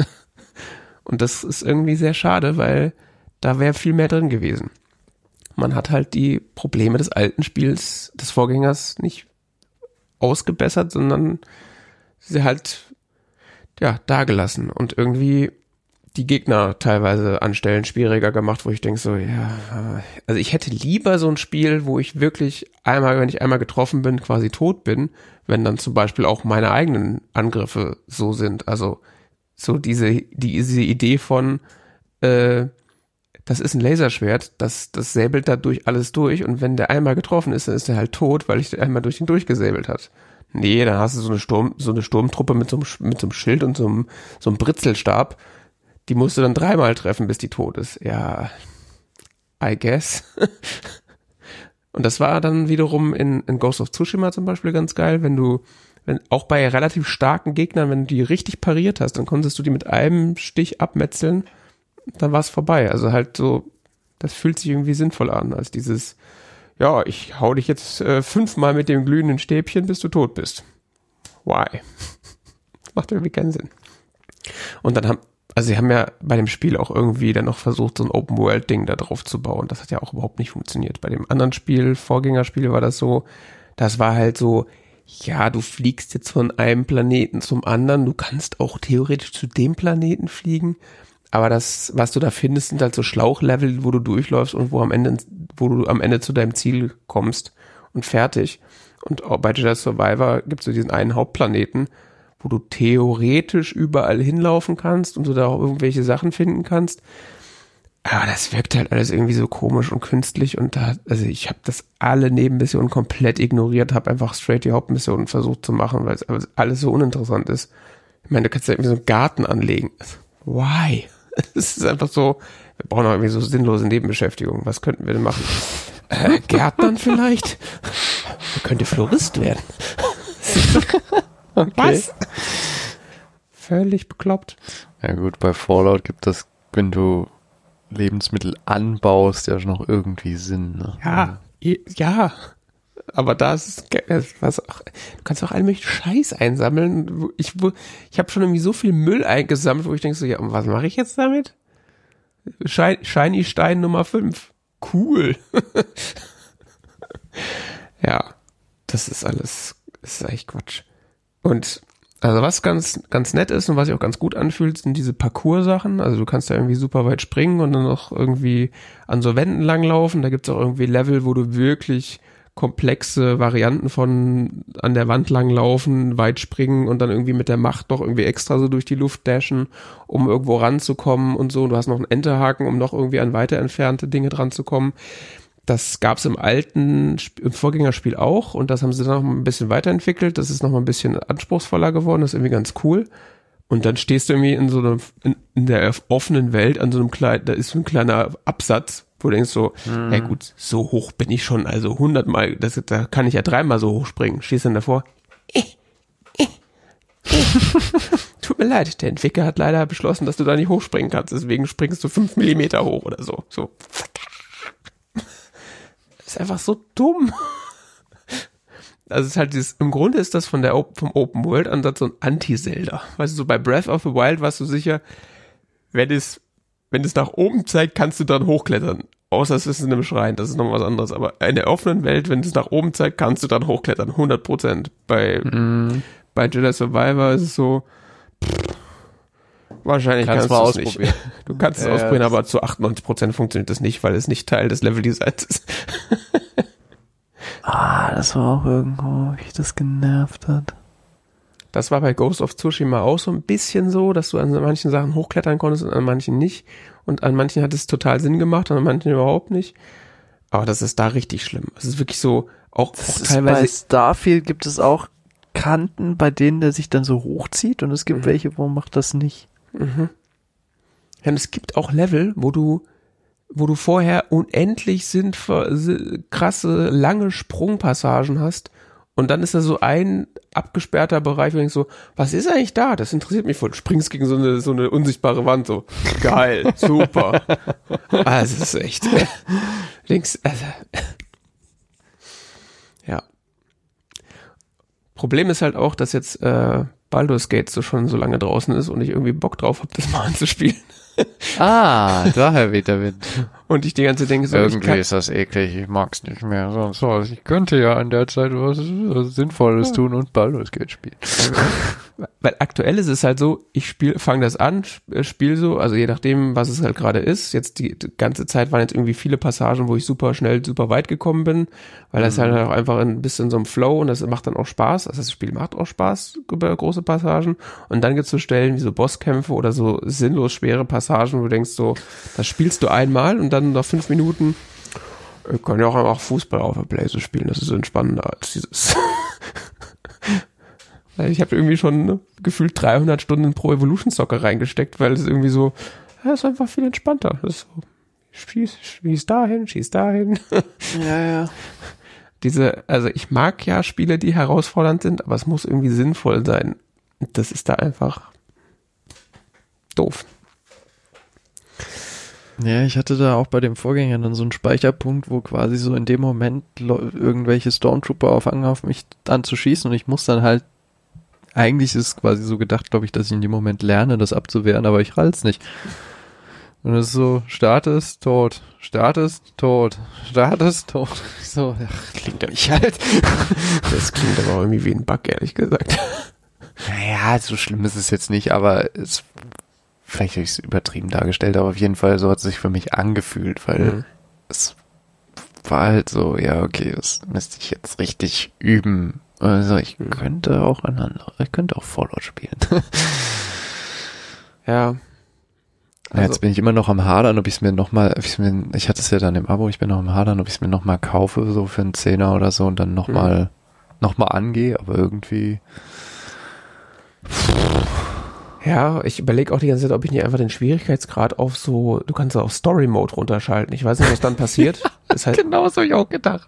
Speaker 2: Und das ist irgendwie sehr schade, weil da wäre viel mehr drin gewesen. Man hat halt die Probleme des alten Spiels, des Vorgängers nicht ausgebessert, sondern sie halt, ja, dagelassen. Und irgendwie die Gegner teilweise an Stellen schwieriger gemacht, wo ich denke so, ja, also ich hätte lieber so ein Spiel, wo ich wirklich einmal, wenn ich einmal getroffen bin, quasi tot bin, wenn dann zum Beispiel auch meine eigenen Angriffe so sind. Also so diese, diese Idee von, äh, das ist ein Laserschwert, das, das säbelt da durch alles durch und wenn der einmal getroffen ist, dann ist er halt tot, weil ich einmal durch ihn durchgesäbelt hat. Nee, dann hast du so eine Sturm, so eine Sturmtruppe mit so einem, mit so einem Schild und so einem, so einem Britzelstab die musst du dann dreimal treffen, bis die tot ist. Ja, I guess. Und das war dann wiederum in, in Ghost of Tsushima zum Beispiel ganz geil, wenn du, wenn, auch bei relativ starken Gegnern, wenn du die richtig pariert hast, dann konntest du die mit einem Stich abmetzeln, dann war es vorbei. Also halt so, das fühlt sich irgendwie sinnvoll an, als dieses, ja, ich hau dich jetzt äh, fünfmal mit dem glühenden Stäbchen, bis du tot bist. Why? Macht irgendwie keinen Sinn. Und dann haben, also sie haben ja bei dem Spiel auch irgendwie dann noch versucht, so ein Open-World-Ding da drauf zu bauen. Das hat ja auch überhaupt nicht funktioniert. Bei dem anderen Spiel, Vorgängerspiel, war das so, das war halt so, ja, du fliegst jetzt von einem Planeten zum anderen, du kannst auch theoretisch zu dem Planeten fliegen, aber das, was du da findest, sind halt so Schlauchlevel, wo du durchläufst und wo am Ende, wo du am Ende zu deinem Ziel kommst und fertig. Und auch bei Jedi Survivor gibt es so diesen einen Hauptplaneten, wo du theoretisch überall hinlaufen kannst und du da auch irgendwelche Sachen finden kannst. Aber das wirkt halt alles irgendwie so komisch und künstlich und da, also ich habe das alle Nebenmissionen komplett ignoriert, habe einfach straight die Hauptmissionen versucht zu machen, weil es alles so uninteressant ist. Ich meine, du kannst ja irgendwie so einen Garten anlegen. Why? Es ist einfach so, wir brauchen auch irgendwie so sinnlose Nebenbeschäftigung. Was könnten wir denn machen? Äh, Gärtnern vielleicht? Man könnte Florist werden.
Speaker 1: Okay. Was?
Speaker 2: Völlig bekloppt.
Speaker 1: Ja gut, bei Fallout gibt das, wenn du Lebensmittel anbaust, ja schon noch irgendwie Sinn. Ne?
Speaker 2: Ja, ja. Aber da ist was auch, du kannst auch all möglichen Scheiß einsammeln. Ich, ich habe schon irgendwie so viel Müll eingesammelt, wo ich denke so, ja, was mache ich jetzt damit? Shiny Stein Nummer 5. Cool. ja, das ist alles, das ist echt Quatsch. Und also was ganz, ganz nett ist und was sich auch ganz gut anfühlt, sind diese Parcours-Sachen. Also du kannst da irgendwie super weit springen und dann noch irgendwie an so Wänden langlaufen. Da gibt's auch irgendwie Level, wo du wirklich komplexe Varianten von an der Wand langlaufen, weit springen und dann irgendwie mit der Macht noch irgendwie extra so durch die Luft dashen, um irgendwo ranzukommen und so. Du hast noch einen Enterhaken, um noch irgendwie an weiter entfernte Dinge dran zu kommen. Das gab's im alten im Vorgängerspiel auch und das haben sie dann noch ein bisschen weiterentwickelt. Das ist noch mal ein bisschen anspruchsvoller geworden, das ist irgendwie ganz cool. Und dann stehst du irgendwie in so einem, in, in der offenen Welt an so einem kleinen, da ist so ein kleiner Absatz, wo du denkst so, mhm. ja gut, so hoch bin ich schon, also hundertmal, das, da kann ich ja dreimal so hoch springen. Stehst dann davor, eh, eh, eh. Tut mir leid, der Entwickler hat leider beschlossen, dass du da nicht hochspringen kannst, deswegen springst du fünf Millimeter hoch oder so. So. Ist einfach so dumm. Also es ist halt dieses, im Grunde ist das von der vom Open World Ansatz so ein Anti-Zelda. Weißt du, so bei Breath of the Wild warst du sicher, wenn es wenn es nach oben zeigt, kannst du dann hochklettern. Außer es ist in einem Schrein, das ist noch was anderes. Aber in der offenen Welt, wenn es nach oben zeigt, kannst du dann hochklettern. 100 Prozent. Bei, mm. bei Jedi Survivor ist es so, pff, wahrscheinlich kannst, kannst du es nicht. Du kannst es ausprobieren, aber zu 98 Prozent funktioniert das nicht, weil es nicht Teil des Level-Designs ist.
Speaker 1: ah, das war auch irgendwo, wie das genervt hat.
Speaker 2: Das war bei Ghost of Tsushima auch so ein bisschen so, dass du an manchen Sachen hochklettern konntest und an manchen nicht. Und an manchen hat es total Sinn gemacht und an manchen überhaupt nicht. Aber das ist da richtig schlimm. Es ist wirklich so, auch, auch
Speaker 1: teilweise. Bei Starfield gibt es auch Kanten, bei denen der sich dann so hochzieht und es gibt mhm. welche, wo macht das nicht. Mhm.
Speaker 2: Ja, und es gibt auch Level, wo du, wo du vorher unendlich sind, krasse, lange Sprungpassagen hast und dann ist da so ein abgesperrter Bereich, wo ich so, was ist eigentlich da? Das interessiert mich voll. Springst gegen so eine, so eine unsichtbare Wand, so, geil, super. Also, es ist echt, links, also, ja. Problem ist halt auch, dass jetzt, äh, Baldur's Gate so schon so lange draußen ist und ich irgendwie Bock drauf habe, das mal anzuspielen
Speaker 1: ah, daher weht der Wind.
Speaker 2: Und ich die ganze denke so,
Speaker 1: irgendwie ist das eklig, ich mag's nicht mehr. Sonst so, ich könnte ja an der Zeit was, was Sinnvolles ja. tun und Baldur's Gate spielen.
Speaker 2: Weil aktuell ist es halt so, ich spiel, fange das an, äh, spiele so, also je nachdem, was es halt gerade ist. Jetzt die, die, ganze Zeit waren jetzt irgendwie viele Passagen, wo ich super schnell, super weit gekommen bin, weil das halt mhm. halt auch einfach ein bisschen so ein Flow und das macht dann auch Spaß. Also das Spiel macht auch Spaß über große Passagen. Und dann gibt's so Stellen wie so Bosskämpfe oder so sinnlos schwere Passagen, wo du denkst so, das spielst du einmal und dann nach fünf Minuten, ich kann ja auch einfach Fußball auf der Playstation spielen, das ist entspannender als dieses ich habe irgendwie schon ne, gefühlt 300 Stunden pro Evolution Soccer reingesteckt, weil es irgendwie so, ja, ist einfach viel entspannter. Das ist so, schieß, schieß dahin, schieß dahin.
Speaker 1: Ja, ja.
Speaker 2: Diese, also ich mag ja Spiele, die herausfordernd sind, aber es muss irgendwie sinnvoll sein. Das ist da einfach doof.
Speaker 1: Ja, ich hatte da auch bei dem Vorgänger dann so einen Speicherpunkt, wo quasi so in dem Moment irgendwelche Stormtrooper auffangen auf mich anzuschießen und ich muss dann halt eigentlich ist es quasi so gedacht, glaube ich, dass ich in dem Moment lerne, das abzuwehren, aber ich rall's nicht. Und es ist so, startest, tot, startest, tot, startest, tot. So, ach, klingt ja nicht halt.
Speaker 2: Das klingt aber irgendwie wie ein Bug, ehrlich gesagt.
Speaker 1: Naja, so schlimm ist es jetzt nicht, aber es, vielleicht habe ich es übertrieben dargestellt, aber auf jeden Fall so hat es sich für mich angefühlt, weil mhm. es war halt so, ja, okay, das müsste ich jetzt richtig üben, also ich hm. könnte auch ein anderes, ich könnte auch Fallout spielen.
Speaker 2: ja.
Speaker 1: Also, jetzt bin ich immer noch am Hadern, ob ich es mir nochmal, ich mir, ich hatte es ja dann im Abo, ich bin noch am Hadern, ob ich es mir nochmal kaufe, so für einen Zehner oder so und dann nochmal, mhm. nochmal angehe, aber irgendwie.
Speaker 2: Ja, ich überlege auch die ganze Zeit, ob ich nicht einfach den Schwierigkeitsgrad auf so, du kannst auf Story Mode runterschalten. Ich weiß nicht, was dann passiert.
Speaker 1: halt, genau so habe ich auch gedacht.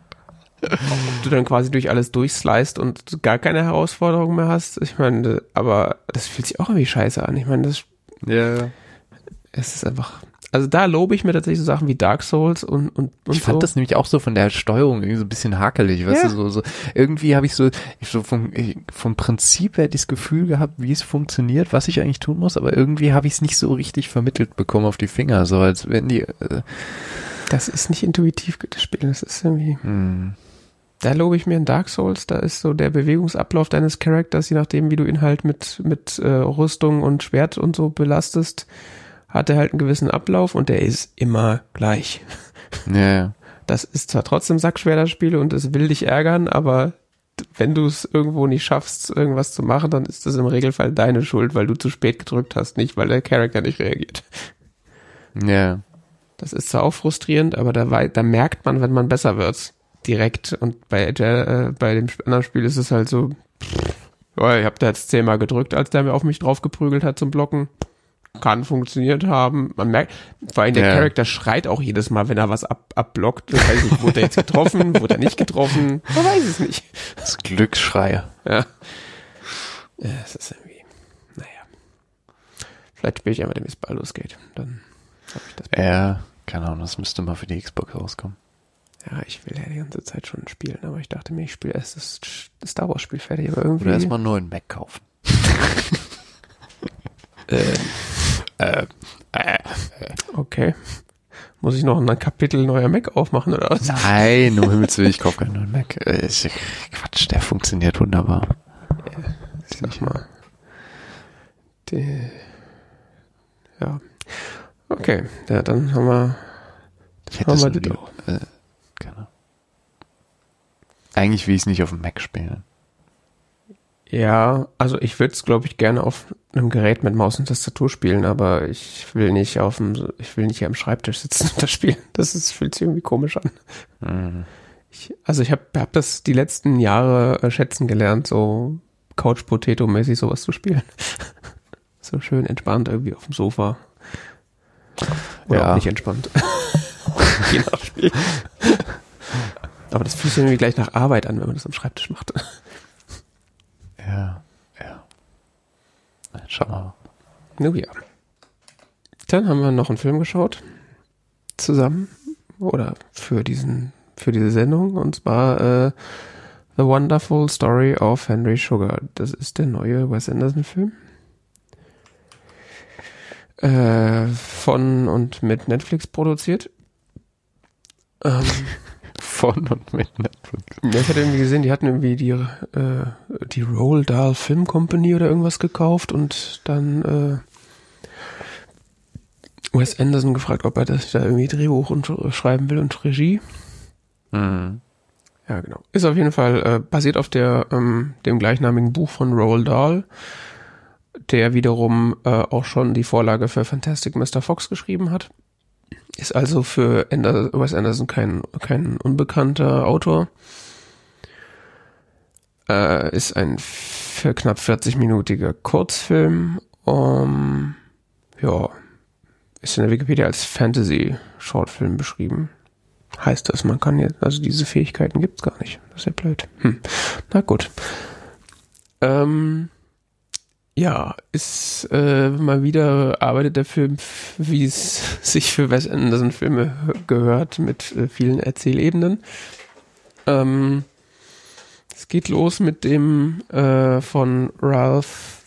Speaker 2: Ob du dann quasi durch alles durchsliced und gar keine Herausforderung mehr hast. Ich meine, aber das fühlt sich auch irgendwie scheiße an. Ich meine, das.
Speaker 1: Ja.
Speaker 2: Es ist einfach. Also da lobe ich mir tatsächlich so Sachen wie Dark Souls und und, und
Speaker 1: Ich fand
Speaker 2: so.
Speaker 1: das nämlich auch so von der Steuerung irgendwie so ein bisschen hakelig, weißt ja. du, so, so irgendwie habe ich so, ich so vom, vom Prinzip her das Gefühl gehabt, wie es funktioniert, was ich eigentlich tun muss, aber irgendwie habe ich es nicht so richtig vermittelt bekommen auf die Finger, so als wenn die äh,
Speaker 2: das ist nicht intuitiv das Spiel, das ist irgendwie. Hm da lobe ich mir in Dark Souls, da ist so der Bewegungsablauf deines Charakters, je nachdem, wie du ihn halt mit, mit äh, Rüstung und Schwert und so belastest, hat er halt einen gewissen Ablauf und der ist immer gleich.
Speaker 1: Ja, ja.
Speaker 2: das ist zwar trotzdem sackschwer, das Spiel, und es will dich ärgern, aber wenn du es irgendwo nicht schaffst, irgendwas zu machen, dann ist das im Regelfall deine Schuld, weil du zu spät gedrückt hast, nicht weil der Charakter nicht reagiert.
Speaker 1: Ja.
Speaker 2: Das ist zwar auch frustrierend, aber da, da merkt man, wenn man besser wird. Direkt. Und bei, äh, bei dem anderen Spiel ist es halt so, pff, ja, ich habe da jetzt zehnmal gedrückt, als der mir auf mich drauf geprügelt hat zum Blocken. Kann funktioniert haben. Man merkt, vor allem der
Speaker 1: Ja.
Speaker 2: Charakter schreit auch jedes Mal, wenn er was ab, abblockt. Ich weiß nicht, wurde er jetzt getroffen, wurde er nicht getroffen? Man weiß es nicht.
Speaker 1: Das Glücksschreie.
Speaker 2: Ja. Ja, es ist irgendwie, naja. Vielleicht spiele ich einmal, bis bald losgeht. Dann habe ich das.
Speaker 1: Ja, keine Ahnung, das müsste mal für die Xbox rauskommen.
Speaker 2: Ja, ich will ja die ganze Zeit schon spielen, aber ich dachte mir, ich spiele erst das, das Star Wars Spiel fertig, aber irgendwie.
Speaker 1: Oder erstmal einen neuen Mac kaufen.
Speaker 2: äh, okay. Muss ich noch ein Kapitel neuer Mac aufmachen oder was?
Speaker 1: Nein, um Himmels Willen, ich kaufe keinen neuen Mac. Äh, ist- Quatsch, der funktioniert wunderbar.
Speaker 2: Sag mal. Die, ja. Okay, ja, dann haben wir.
Speaker 1: Ich hätte
Speaker 2: Haben wir
Speaker 1: lieber. Äh, keine. Eigentlich will ich es nicht auf dem Mac spielen.
Speaker 2: Ja, also ich würde es, glaube ich, gerne auf einem Gerät mit Maus und Tastatur spielen, aber ich will nicht auf dem, ich will nicht hier am Schreibtisch sitzen und das spielen. Das ist, fühlt sich irgendwie komisch an.
Speaker 1: Mhm.
Speaker 2: Ich, also ich habe hab das die letzten Jahre äh, schätzen gelernt, so Couch Potato mäßig sowas zu spielen. so schön entspannt irgendwie auf dem Sofa. Oder
Speaker 1: Ja.
Speaker 2: auch nicht entspannt. Je nach Spiel. Aber das fühlt sich irgendwie gleich nach Arbeit an, wenn man das am Schreibtisch macht.
Speaker 1: Ja, ja. Schauen wir mal.
Speaker 2: Oh ja. Dann haben wir noch einen Film geschaut. Zusammen. Oder für diesen, für diese Sendung. Und zwar äh, The Wonderful Story of Henry Sugar. Das ist der neue Wes Anderson Film. Äh, von und mit Netflix produziert. Ähm,
Speaker 1: Von und mit Netflix.
Speaker 2: ja, ich hatte irgendwie gesehen, die hatten irgendwie die, äh, die Roald Dahl Film Company oder irgendwas gekauft und dann äh, Wes Anderson gefragt, ob er das da irgendwie Drehbuch und äh, schreiben will und Regie.
Speaker 1: Mhm.
Speaker 2: Ja, genau. Ist auf jeden Fall äh, basiert auf der ähm, dem gleichnamigen Buch von Roald Dahl, der wiederum äh, auch schon die Vorlage für Fantastic Mr. Fox geschrieben hat. Ist also für Ander Wes Anderson kein kein unbekannter Autor. Äh, ist ein für knapp 40-minütiger Kurzfilm. Um, ja, ist in der Wikipedia als Fantasy-Shortfilm beschrieben. Heißt das, man kann jetzt, also diese Fähigkeiten gibt's gar nicht. Das ist ja blöd. Hm. Na gut. Ähm, ja, ist äh, mal wieder arbeitet der Film, wie es sich für Wes Anderson Filme gehört, mit äh, vielen Erzählebenen. Ähm, es geht los mit dem äh, von Ralph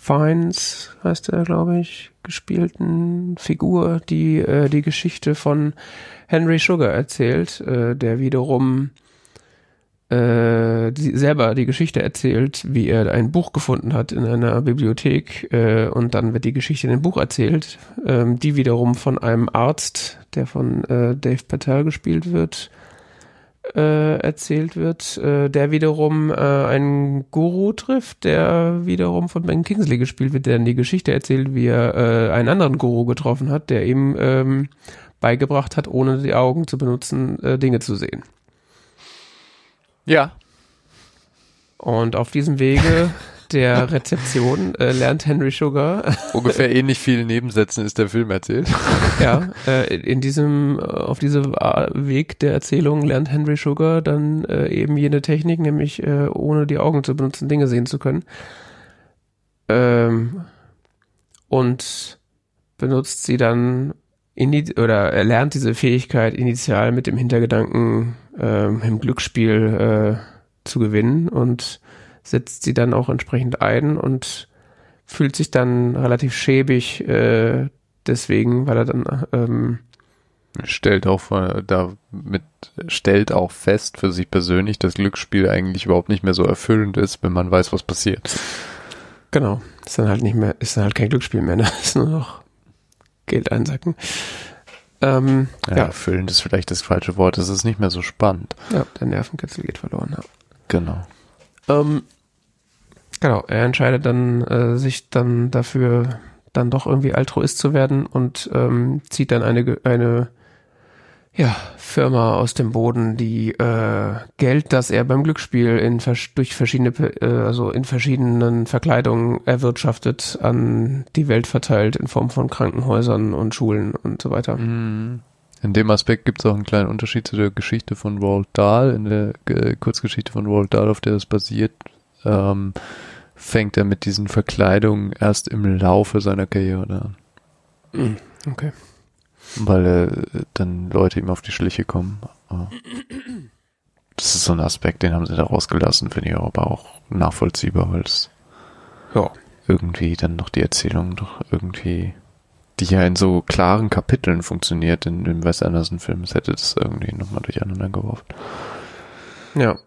Speaker 2: Fiennes, heißt er, glaube ich, gespielten Figur, die äh, die Geschichte von Henry Sugar erzählt, äh, der wiederum äh, die, selber die Geschichte erzählt, wie er ein Buch gefunden hat in einer Bibliothek äh, und dann wird die Geschichte in dem Buch erzählt, ähm, die wiederum von einem Arzt, der von äh, Dave Patel gespielt wird, äh, erzählt wird, äh, der wiederum äh, einen Guru trifft, der wiederum von Ben Kingsley gespielt wird, der dann die Geschichte erzählt, wie er äh, einen anderen Guru getroffen hat, der ihm ähm, beigebracht hat, ohne die Augen zu benutzen, äh, Dinge zu sehen.
Speaker 1: Ja.
Speaker 2: Und auf diesem Wege der Rezeption äh, lernt Henry Sugar,
Speaker 1: Ungefähr ähnlich viele Nebensätzen ist der Film erzählt.
Speaker 2: ja, äh, in diesem, äh, auf diesem äh, Weg der Erzählung lernt Henry Sugar dann äh, eben jene Technik, nämlich äh, ohne die Augen zu benutzen, Dinge sehen zu können. Ähm, und benutzt sie dann ini oder er lernt diese Fähigkeit initial mit dem Hintergedanken, ähm, im Glücksspiel äh, zu gewinnen und setzt sie dann auch entsprechend ein und fühlt sich dann relativ schäbig äh, deswegen, weil er dann ähm,
Speaker 1: Stellt auch vor- damit, stellt auch fest für sich persönlich, dass Glücksspiel eigentlich überhaupt nicht mehr so erfüllend ist, wenn man weiß, was passiert.
Speaker 2: genau ist dann halt nicht mehr ist dann halt kein Glücksspiel mehr, ne? ist nur noch Geld einsacken. Ähm,
Speaker 1: Ja,
Speaker 2: ja,
Speaker 1: erfüllend ist vielleicht das falsche Wort. Es ist nicht mehr so spannend.
Speaker 2: ja, der Nervenkitzel geht verloren. Ja.
Speaker 1: Genau.
Speaker 2: Ähm, genau, er entscheidet dann, äh, sich dann dafür dann doch irgendwie Altruist zu werden und ähm, zieht dann eine, eine ja, Firma aus dem Boden, die äh, Geld, das er beim Glücksspiel in durch verschiedene, äh, also in verschiedenen Verkleidungen erwirtschaftet, an die Welt verteilt in Form von Krankenhäusern und Schulen und so weiter.
Speaker 1: In dem Aspekt gibt es auch einen kleinen Unterschied zu der Geschichte von Roald Dahl. In der äh, Kurzgeschichte von Roald Dahl, auf der es basiert, ähm, fängt er mit diesen Verkleidungen erst im Laufe seiner Karriere an.
Speaker 2: Mhm. Okay.
Speaker 1: Weil äh, dann Leute ihm auf die Schliche kommen. Das ist so ein Aspekt, den haben sie da rausgelassen, finde ich aber auch nachvollziehbar, weil es
Speaker 2: Ja.
Speaker 1: irgendwie dann noch die Erzählung doch irgendwie, die ja in so klaren Kapiteln funktioniert in dem Wes Anderson-Film, es hätte das irgendwie nochmal durcheinander geworfen.
Speaker 2: Ja,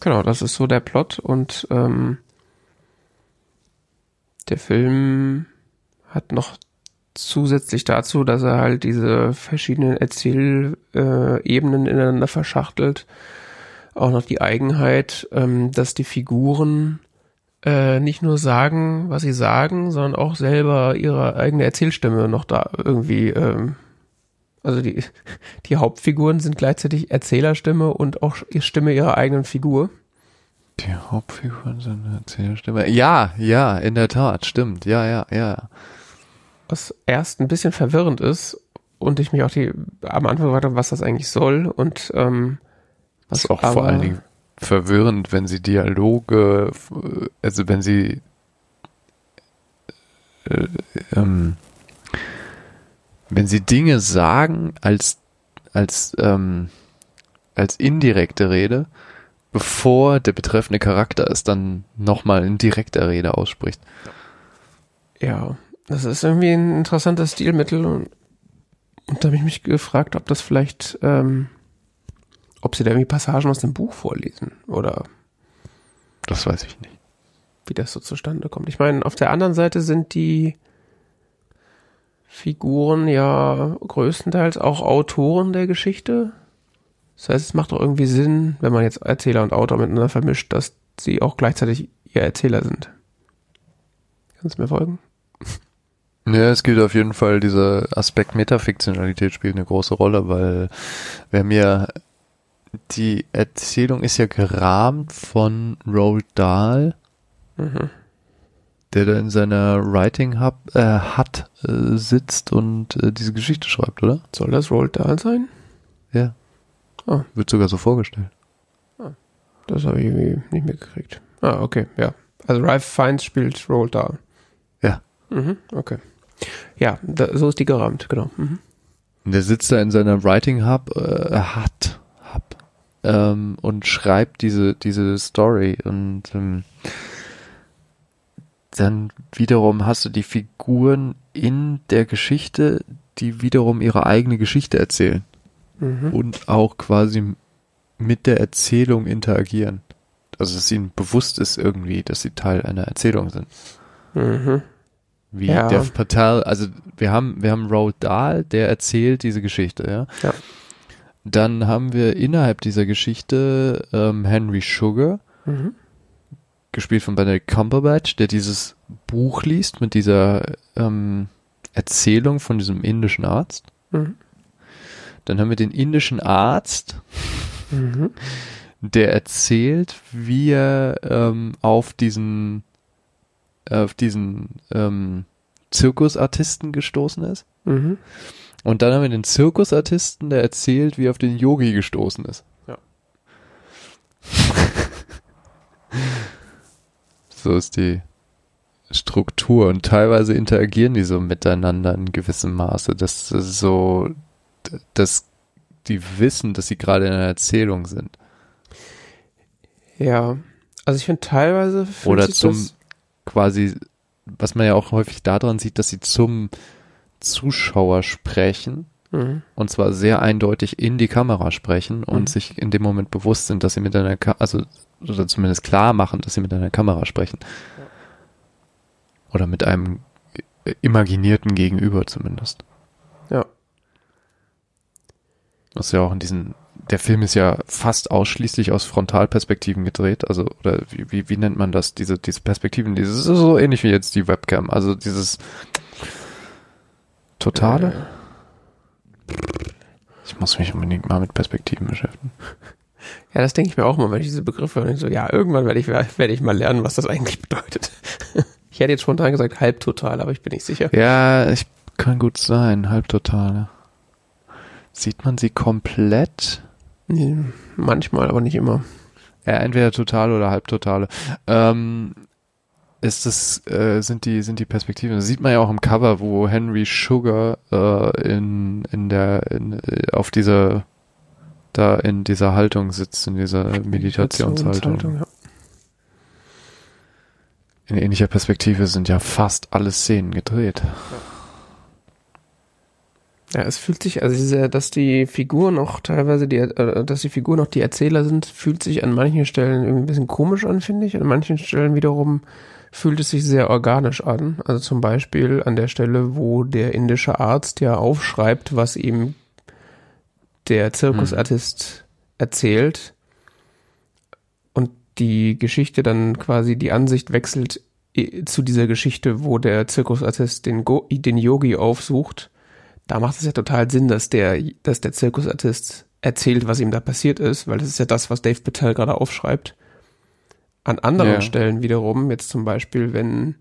Speaker 2: genau, das ist so der Plot und ähm, der Film hat noch zusätzlich dazu, dass er halt diese verschiedenen Erzählebenen äh, Ebenen ineinander verschachtelt, auch noch die Eigenheit, ähm, dass die Figuren äh, nicht nur sagen, was sie sagen, sondern auch selber ihre eigene Erzählstimme noch da irgendwie ähm, also die, die Hauptfiguren sind gleichzeitig Erzählerstimme und auch Stimme ihrer eigenen Figur.
Speaker 1: Die Hauptfiguren sind eine Erzählstimme. Ja, ja, in der Tat, stimmt. Ja, ja, ja.
Speaker 2: Was erst ein bisschen verwirrend ist und ich mich auch die am Anfang gefragt habe, was das eigentlich soll und ähm,
Speaker 1: Das ist auch vor allen Dingen verwirrend, wenn sie Dialoge, f- also wenn sie äh, ähm, wenn sie Dinge sagen als als ähm, als indirekte Rede, bevor der betreffende Charakter es dann nochmal in direkter Rede ausspricht.
Speaker 2: Ja, das ist irgendwie ein interessantes Stilmittel und, und da habe ich mich gefragt, ob das vielleicht, ähm, ob sie da irgendwie Passagen aus dem Buch vorlesen oder
Speaker 1: Das weiß ich nicht.
Speaker 2: wie das so zustande kommt. Ich meine, auf der anderen Seite sind die Figuren ja größtenteils auch Autoren der Geschichte. Das heißt, es macht doch irgendwie Sinn, wenn man jetzt Erzähler und Autor miteinander vermischt, dass sie auch gleichzeitig ihr Erzähler sind. Kannst du mir folgen?
Speaker 1: Ja, es gilt auf jeden Fall, dieser Aspekt Metafiktionalität spielt eine große Rolle, weil wer mir die Erzählung ist ja gerahmt von Roald Dahl,
Speaker 2: Mhm.
Speaker 1: der da in seiner Writing Hub, äh, Hut äh, sitzt und äh, diese Geschichte schreibt, oder?
Speaker 2: Soll das Roald Dahl sein?
Speaker 1: Ja.
Speaker 2: Ah.
Speaker 1: Wird sogar so vorgestellt.
Speaker 2: Das habe ich irgendwie nicht mitgekriegt. Ah, okay, ja. Also Ralph Fiennes spielt Roald Dahl.
Speaker 1: Ja.
Speaker 2: Mhm, okay. Ja, da, so ist die gerahmt, genau. Mhm.
Speaker 1: Und der sitzt da in seiner Writing Hub, äh, Hut, Hub, ähm, und schreibt diese, diese Story und ähm, dann wiederum hast du die Figuren in der Geschichte, die wiederum ihre eigene Geschichte erzählen
Speaker 2: Mhm.
Speaker 1: und auch quasi mit der Erzählung interagieren. Also dass ihnen bewusst ist irgendwie, dass sie Teil einer Erzählung sind.
Speaker 2: Mhm.
Speaker 1: Wie
Speaker 2: Ja.
Speaker 1: Dev Patel, also wir haben, wir haben Roald Dahl, der erzählt diese Geschichte, ja.
Speaker 2: Ja.
Speaker 1: Dann haben wir innerhalb dieser Geschichte ähm, Henry Sugar,
Speaker 2: Mhm.
Speaker 1: gespielt von Benedict Cumberbatch, der dieses Buch liest mit dieser ähm, Erzählung von diesem indischen Arzt.
Speaker 2: Mhm.
Speaker 1: Dann haben wir den indischen Arzt,
Speaker 2: Mhm.
Speaker 1: der erzählt, wie er ähm, auf diesen auf diesen ähm, Zirkusartisten gestoßen ist.
Speaker 2: Mhm.
Speaker 1: Und dann haben wir den Zirkusartisten, der erzählt, wie er auf den Yogi gestoßen ist.
Speaker 2: Ja.
Speaker 1: so ist die Struktur und teilweise interagieren die so miteinander in gewissem Maße, dass das so, dass die wissen, dass sie gerade in einer Erzählung sind.
Speaker 2: Ja, also ich finde teilweise
Speaker 1: Oder zum quasi, was man ja auch häufig daran sieht, dass sie zum Zuschauer sprechen
Speaker 2: mhm.
Speaker 1: und zwar sehr eindeutig in die Kamera sprechen und
Speaker 2: Mhm.
Speaker 1: sich in dem Moment bewusst sind, dass sie mit einer, Ka also oder zumindest klar machen, dass sie mit einer Kamera sprechen. Oder mit einem imaginierten Gegenüber zumindest.
Speaker 2: ja.
Speaker 1: Das ist ja auch in diesen, der Film ist ja fast ausschließlich aus Frontalperspektiven gedreht, also, oder wie, wie, wie nennt man das, diese, diese Perspektiven, dieses ist so ähnlich wie jetzt die Webcam, also dieses Totale.
Speaker 2: Äh,
Speaker 1: Ich muss mich unbedingt mal mit Perspektiven beschäftigen.
Speaker 2: ja, das denke ich mir auch mal, wenn ich diese Begriffe höre. So, ja, irgendwann werde ich, werde ich mal lernen, was das eigentlich bedeutet. ich hätte jetzt spontan gesagt halbtotal, aber ich bin nicht sicher.
Speaker 1: Ja, ich kann gut sein, Halbtotale. Sieht man sie komplett?
Speaker 2: Nee, manchmal, aber nicht immer.
Speaker 1: Ja, entweder totale oder halbtotale. Ähm, ist das, äh, sind die, sind die Perspektiven, das sieht man ja auch im Cover, wo Henry Sugar äh, in, in der, in, äh, auf dieser, da in dieser Haltung sitzt, in dieser Meditationshaltung.
Speaker 2: ja.
Speaker 1: In ähnlicher Perspektive sind ja fast alle Szenen gedreht.
Speaker 2: Ja, es fühlt sich, also diese, dass die Figuren auch teilweise, die, äh, dass die Figuren auch die Erzähler sind, fühlt sich an manchen Stellen irgendwie ein bisschen komisch an, finde ich. An manchen Stellen wiederum fühlt es sich sehr organisch an. Also zum Beispiel an der Stelle, wo der indische Arzt ja aufschreibt, was ihm der Zirkusartist erzählt und die Geschichte dann quasi die Ansicht wechselt zu dieser Geschichte, wo der Zirkusartist den, Go den Yogi aufsucht da macht es ja total Sinn, dass der, dass der Zirkusartist erzählt, was ihm da passiert ist, weil das ist ja das, was Dave Patel gerade aufschreibt. An anderen
Speaker 1: Ja.
Speaker 2: Stellen wiederum, jetzt zum Beispiel, wenn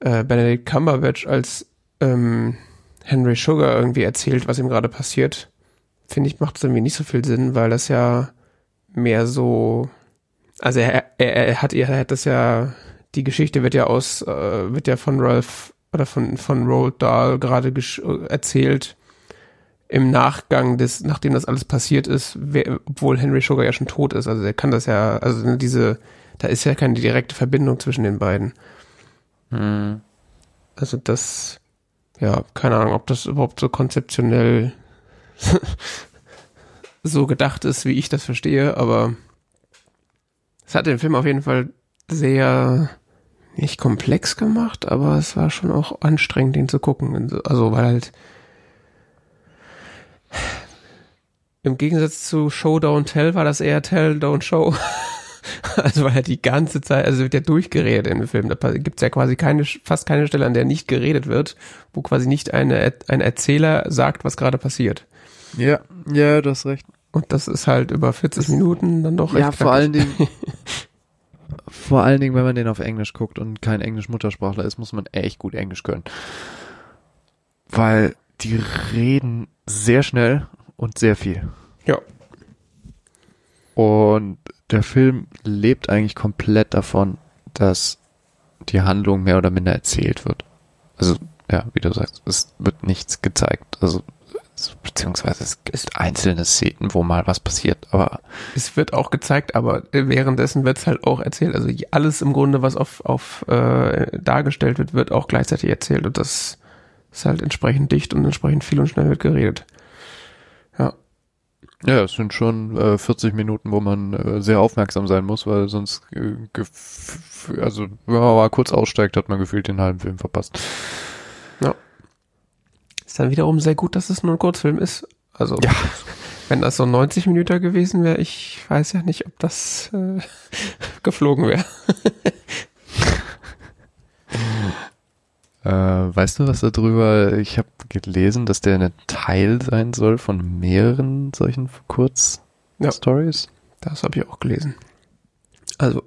Speaker 2: äh, Benedict Cumberbatch als ähm, Henry Sugar irgendwie erzählt, was ihm gerade passiert, finde ich, macht es irgendwie nicht so viel Sinn, weil das ja mehr so, also er, er, er hat, er hat das ja, die Geschichte wird ja aus, äh, wird ja von Ralph oder von, von Roald Dahl gerade äh, erzählt im Nachgang des, nachdem das alles passiert ist, wer, obwohl Henry Sugar ja schon tot ist. Also er kann das ja, also diese, da ist ja keine direkte Verbindung zwischen den beiden.
Speaker 1: Hm.
Speaker 2: Also das, ja, keine Ahnung, ob das überhaupt so konzeptionell so gedacht ist, wie ich das verstehe, aber es hat den Film auf jeden Fall sehr nicht komplex gemacht, aber es war schon auch anstrengend, den zu gucken. Also weil halt im Gegensatz zu Show Don't Tell war das eher Tell Don't Show. Also weil er die ganze Zeit, also wird ja durchgeredet im Film. Da gibt's ja quasi keine, fast keine Stelle, an der nicht geredet wird, wo quasi nicht eine, ein Erzähler sagt, was gerade passiert.
Speaker 1: Ja, ja, du hast recht.
Speaker 2: Und das ist halt über 40 Minuten dann doch
Speaker 1: Ja,
Speaker 2: recht
Speaker 1: vor allen. Dingen, vor allen Dingen, wenn man den auf Englisch guckt und kein Englisch-Muttersprachler ist, muss man echt gut Englisch können. Weil die reden sehr schnell und sehr viel.
Speaker 2: Ja.
Speaker 1: Und der Film lebt eigentlich komplett davon, dass die Handlung mehr oder minder erzählt wird. Also, ja, wie du sagst, es wird nichts gezeigt. Also, beziehungsweise es gibt einzelne Szenen, wo mal was passiert, aber
Speaker 2: Es wird auch gezeigt, aber währenddessen wird's halt auch erzählt. Also alles im Grunde, was auf, auf äh, dargestellt wird, wird auch gleichzeitig erzählt. Und das ist halt entsprechend dicht und entsprechend viel und schnell wird geredet. Ja.
Speaker 1: Ja, es sind schon äh, 40 Minuten, wo man äh, sehr aufmerksam sein muss, weil sonst, äh, gef- also wenn man mal kurz aussteigt, hat man gefühlt den halben Film verpasst.
Speaker 2: Ist dann wiederum sehr gut, dass es nur ein Kurzfilm ist. Also,
Speaker 1: Ja.
Speaker 2: wenn das so 90 Minuten gewesen wäre, ich weiß ja nicht, ob das äh, geflogen wäre.
Speaker 1: Äh, weißt du was darüber? Ich habe gelesen, dass der ein Teil sein soll von mehreren solchen Kurzstories.
Speaker 2: Das habe ich auch gelesen. Also,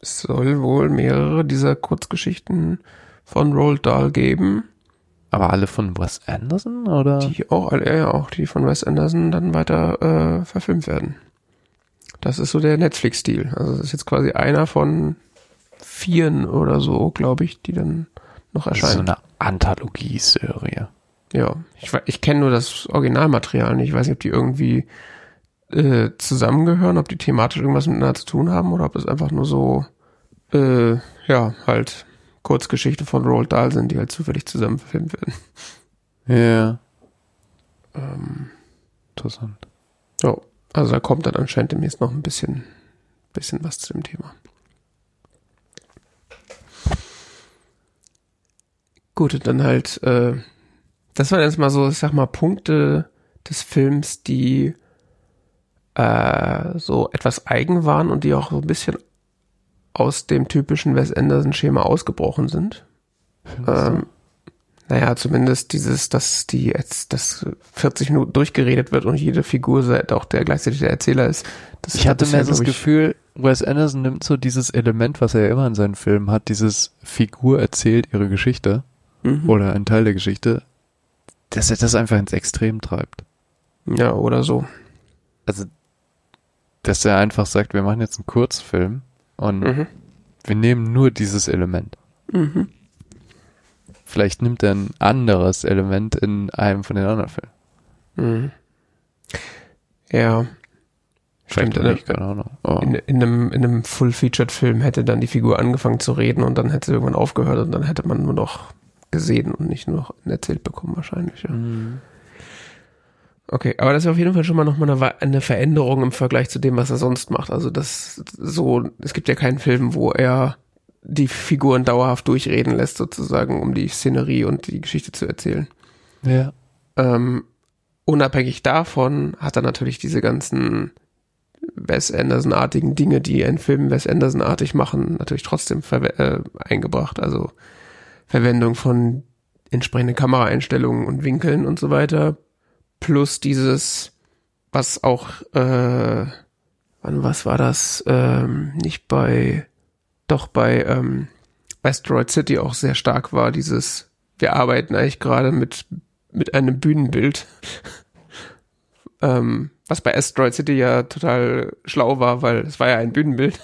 Speaker 2: es soll wohl mehrere dieser Kurzgeschichten von Roald Dahl geben,
Speaker 1: Aber alle von Wes Anderson, oder?
Speaker 2: die auch, äh, ja, auch die von Wes Anderson dann weiter äh, verfilmt werden. Das ist so der Netflix-Stil. Also das ist jetzt quasi einer von vieren oder so, glaube ich, die dann noch
Speaker 1: das ist so
Speaker 2: erscheinen.
Speaker 1: eine Anthologie-Serie.
Speaker 2: Ja, ich, ich kenne nur das Originalmaterial nicht. Ich weiß nicht, ob die irgendwie äh, zusammengehören, ob die thematisch irgendwas miteinander zu tun haben oder ob es einfach nur so, äh, ja, halt Kurzgeschichte von Roald Dahl sind, die halt zufällig zusammen verfilmt werden.
Speaker 1: Ja,
Speaker 2: Ähm,
Speaker 1: interessant.
Speaker 2: ja, also da kommt dann anscheinend demnächst noch ein bisschen, bisschen was zu dem Thema. Gut, und dann halt, äh, das waren jetzt mal so, ich sag mal, Punkte des Films, die äh, so etwas eigen waren und die auch so ein bisschen aus dem typischen Wes Anderson-Schema ausgebrochen sind. Ähm, naja, zumindest dieses, dass die jetzt, dass 40 Minuten durchgeredet wird und jede Figur seit auch der gleichzeitig der Erzähler ist.
Speaker 1: Das ich hatte mehr so das Gefühl, Wes Anderson nimmt so dieses Element, was er ja immer in seinen Filmen hat, dieses Figur erzählt ihre Geschichte mhm. oder ein Teil der Geschichte, dass er das einfach ins Extrem treibt.
Speaker 2: Ja, oder so.
Speaker 1: Also, dass er einfach sagt, wir machen jetzt einen Kurzfilm und mhm. wir nehmen nur dieses Element. Mhm. Vielleicht nimmt er ein anderes Element in einem von den anderen Filmen. Mhm.
Speaker 2: Ja. Stimmt, in, nicht, keine Ahnung. Oh. In, in, einem, in einem Full-Featured-Film hätte dann die Figur angefangen zu reden und dann hätte sie irgendwann aufgehört und dann hätte man nur noch gesehen und nicht nur noch erzählt bekommen wahrscheinlich. Ja. Mhm. Okay, aber das ist auf jeden Fall schon mal nochmal eine, eine Veränderung im Vergleich zu dem, was er sonst macht. Also das so, es gibt ja keinen Film, wo er die Figuren dauerhaft durchreden lässt, sozusagen, um die Szenerie und die Geschichte zu erzählen.
Speaker 1: Ja.
Speaker 2: Ähm, unabhängig davon hat er natürlich diese ganzen Wes Anderson-artigen Dinge, die einen Film Wes Anderson-artig machen, natürlich trotzdem äh, eingebracht. Also Verwendung von entsprechenden Kameraeinstellungen und Winkeln und so weiter. Plus dieses, was auch, äh, wann, was war das? Ähm, nicht bei doch bei ähm, Asteroid City auch sehr stark war, dieses, wir arbeiten eigentlich gerade mit, mit einem Bühnenbild. ähm, was bei Asteroid City ja total schlau war, weil es war ja ein Bühnenbild.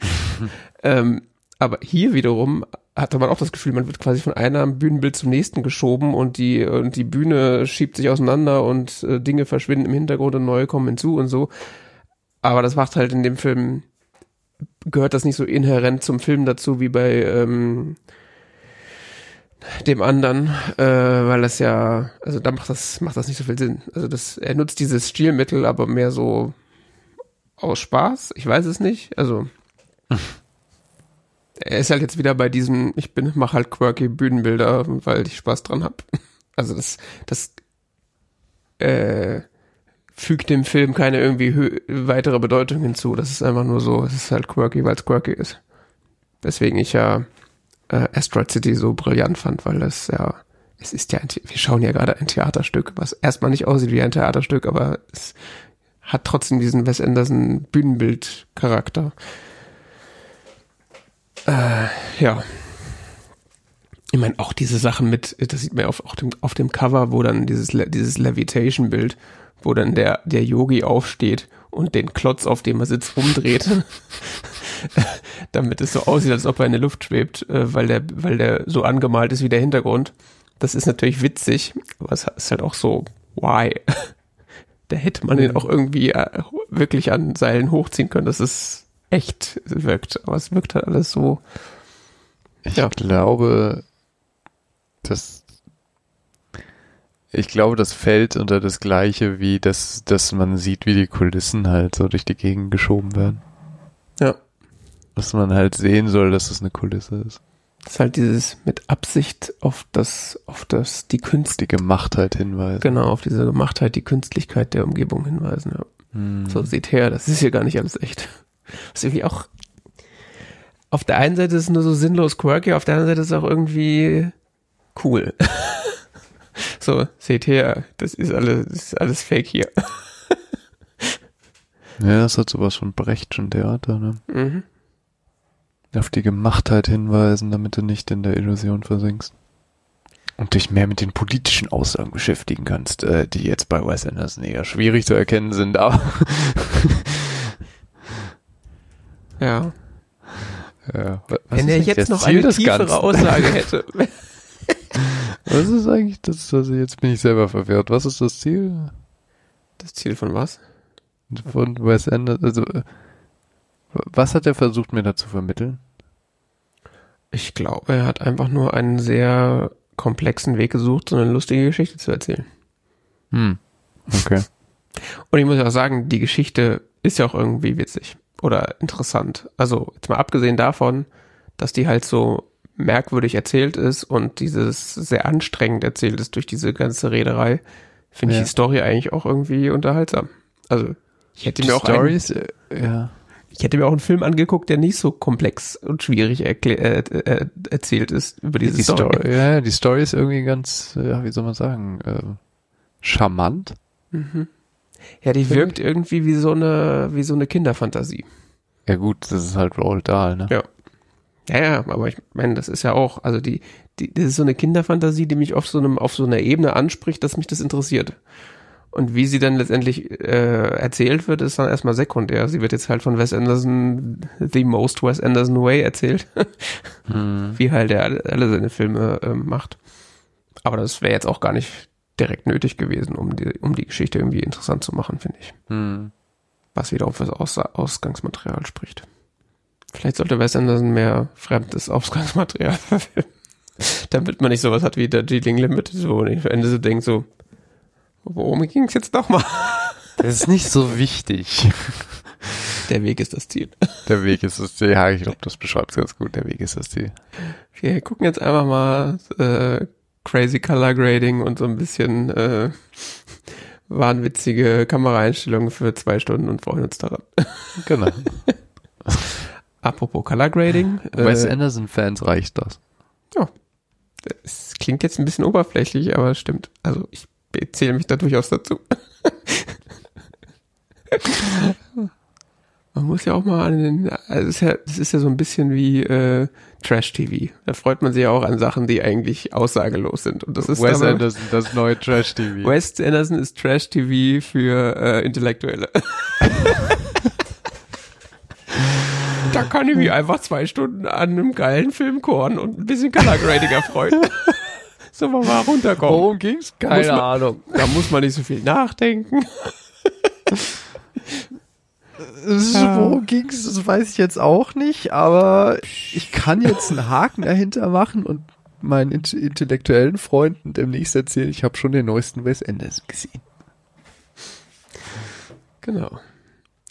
Speaker 2: ähm, aber hier wiederum hatte man auch das Gefühl, man wird quasi von einem Bühnenbild zum nächsten geschoben und die und die Bühne schiebt sich auseinander und äh, Dinge verschwinden im Hintergrund und neue kommen hinzu und so. Aber das macht halt in dem Film gehört das nicht so inhärent zum Film dazu wie bei ähm, dem anderen, äh, weil das ja, also da macht das, macht das nicht so viel Sinn. Also das, er nutzt dieses Stilmittel aber mehr so aus Spaß. Ich weiß es nicht. Also er ist halt jetzt wieder bei diesem, ich bin, mach halt quirky Bühnenbilder, weil ich Spaß dran hab. Also das, das äh, fügt dem Film keine irgendwie weitere Bedeutung hinzu. Das ist einfach nur so, es ist halt quirky, weil es quirky ist. Deswegen ich ja äh, Asteroid City so brillant fand, weil das ja, es ist ja, ein, wir schauen ja gerade ein Theaterstück, was erstmal nicht aussieht wie ein Theaterstück, aber es hat trotzdem diesen Wes Anderson Bühnenbild-Charakter. Äh, ja. Ich meine, auch diese Sachen mit, das sieht man auf, auf, dem, auf dem Cover, wo dann dieses, dieses Levitation-Bild, wo dann der, der Yogi aufsteht und den Klotz, auf dem er sitzt, umdreht, damit es so aussieht, als ob er in der Luft schwebt, äh, weil der, weil der so angemalt ist wie der Hintergrund. Das ist natürlich witzig, aber es ist halt auch so, why? da hätte man den auch irgendwie äh, wirklich an Seilen hochziehen können, dass es echt wirkt. Aber es wirkt halt alles so.
Speaker 1: Ich ja. glaube, dass ich glaube, das fällt unter das Gleiche, wie das, dass man sieht, wie die Kulissen halt so durch die Gegend geschoben werden.
Speaker 2: Ja.
Speaker 1: Dass man halt sehen soll, dass es eine Kulisse ist.
Speaker 2: Das ist halt dieses mit Absicht auf das, auf das, die Kunst.
Speaker 1: Die Gemachtheit hinweisen.
Speaker 2: Genau, auf diese Gemachtheit, die Künstlichkeit der Umgebung hinweisen, ja. Hm. So, seht her, das ist hier gar nicht alles echt. Was irgendwie auch, auf der einen Seite ist es nur so sinnlos quirky, auf der anderen Seite ist es auch irgendwie cool. So, seht her, das ist alles, das ist alles fake hier.
Speaker 1: ja, das hat sowas von Brechtschen Theater, ne? Mhm. Auf die Gemachtheit hinweisen, damit du nicht in der Illusion versinkst. Und dich mehr mit den politischen Aussagen beschäftigen kannst, äh, die jetzt bei Wes Anderson eher schwierig zu erkennen sind, aber.
Speaker 2: ja.
Speaker 1: ja.
Speaker 2: Wenn er jetzt noch eine tiefere Ganzen? Aussage hätte.
Speaker 1: Was ist eigentlich das? Also jetzt bin ich selber verwirrt. Was ist das Ziel?
Speaker 2: Das Ziel von was?
Speaker 1: Von Wes Anderson. Also, äh, was hat er versucht mir da zu vermitteln?
Speaker 2: Ich glaube, er hat einfach nur einen sehr komplexen Weg gesucht, so eine lustige Geschichte zu erzählen.
Speaker 1: Hm. Okay.
Speaker 2: Und ich muss ja auch sagen, die Geschichte ist ja auch irgendwie witzig oder interessant. Also jetzt mal abgesehen davon, dass die halt so merkwürdig erzählt ist und dieses sehr anstrengend erzählt ist durch diese ganze Rederei, finde
Speaker 1: Ja.
Speaker 2: ich die Story eigentlich auch irgendwie unterhaltsam. Also ich hätte
Speaker 1: Die
Speaker 2: mir auch einen,
Speaker 1: Stories, äh, ja.
Speaker 2: ich hätte mir auch einen Film angeguckt, der nicht so komplex und schwierig äh, äh, erzählt ist über diese
Speaker 1: Die
Speaker 2: Story.
Speaker 1: Story, ja, die Story ist irgendwie ganz, äh, ja, wie soll man sagen, äh, charmant.
Speaker 2: Ja, die wirkt irgendwie wie so eine wie so eine Kinderfantasie.
Speaker 1: Ja gut, das ist halt Roald Dahl, ne?
Speaker 2: Ja. Ja, ja, aber ich meine, das ist ja auch, also die, die, das ist so eine Kinderfantasie, die mich auf so einem, auf so einer Ebene anspricht, dass mich das interessiert. Und wie sie dann letztendlich äh, erzählt wird, ist dann erstmal sekundär. Sie wird jetzt halt von Wes Anderson, the most Wes Anderson way erzählt, wie halt er alle, alle seine Filme ähm, macht. Aber das wäre jetzt auch gar nicht direkt nötig gewesen, um die, um die Geschichte irgendwie interessant zu machen, finde ich.
Speaker 1: Hm.
Speaker 2: Was wiederum fürs Aus Ausgangsmaterial spricht. Vielleicht sollte Wes Anderson mehr fremdes Ausgangsmaterial verfilmen. Damit man nicht sowas hat wie der Dealing Limit, wo man am Ende so denkt, so, worum ging's jetzt nochmal?
Speaker 1: Das ist nicht so wichtig.
Speaker 2: Der Weg ist das Ziel.
Speaker 1: Der Weg ist das Ziel. Ja, ich glaube, das beschreibt es ganz gut. Der Weg ist das Ziel.
Speaker 2: Wir gucken jetzt einfach mal äh, Crazy Color Grading und so ein bisschen äh, wahnwitzige Kameraeinstellungen für zwei Stunden und freuen uns daran.
Speaker 1: Genau.
Speaker 2: Apropos Color Grading.
Speaker 1: Wes
Speaker 2: Äh,
Speaker 1: Anderson-Fans reicht das.
Speaker 2: es klingt jetzt ein bisschen oberflächlich, aber es stimmt. Also ich zähle mich da durchaus dazu. Man muss ja auch mal an den, also es ist ja, es ist ja so ein bisschen wie äh, Trash-TV. Da freut man sich ja auch an Sachen, die eigentlich aussagelos sind. Und das ist
Speaker 1: Wes
Speaker 2: aber-
Speaker 1: Anderson, das neue Trash-TV.
Speaker 2: Wes Anderson ist Trash-TV für äh, Intellektuelle. da kann ich mich einfach zwei Stunden an einem geilen Filmkorn und ein bisschen Color Grading erfreuen. so mal mal runterkommen.
Speaker 1: Worum ging's?
Speaker 2: Muss man-
Speaker 1: Ahnung.
Speaker 2: Da muss man nicht so viel nachdenken.
Speaker 1: Ja. Worum ging's? Das weiß ich jetzt auch nicht, aber ich kann jetzt einen Haken dahinter machen und meinen int intellektuellen Freunden demnächst erzählen, ich habe schon den neuesten Wes Anderson gesehen.
Speaker 2: Genau.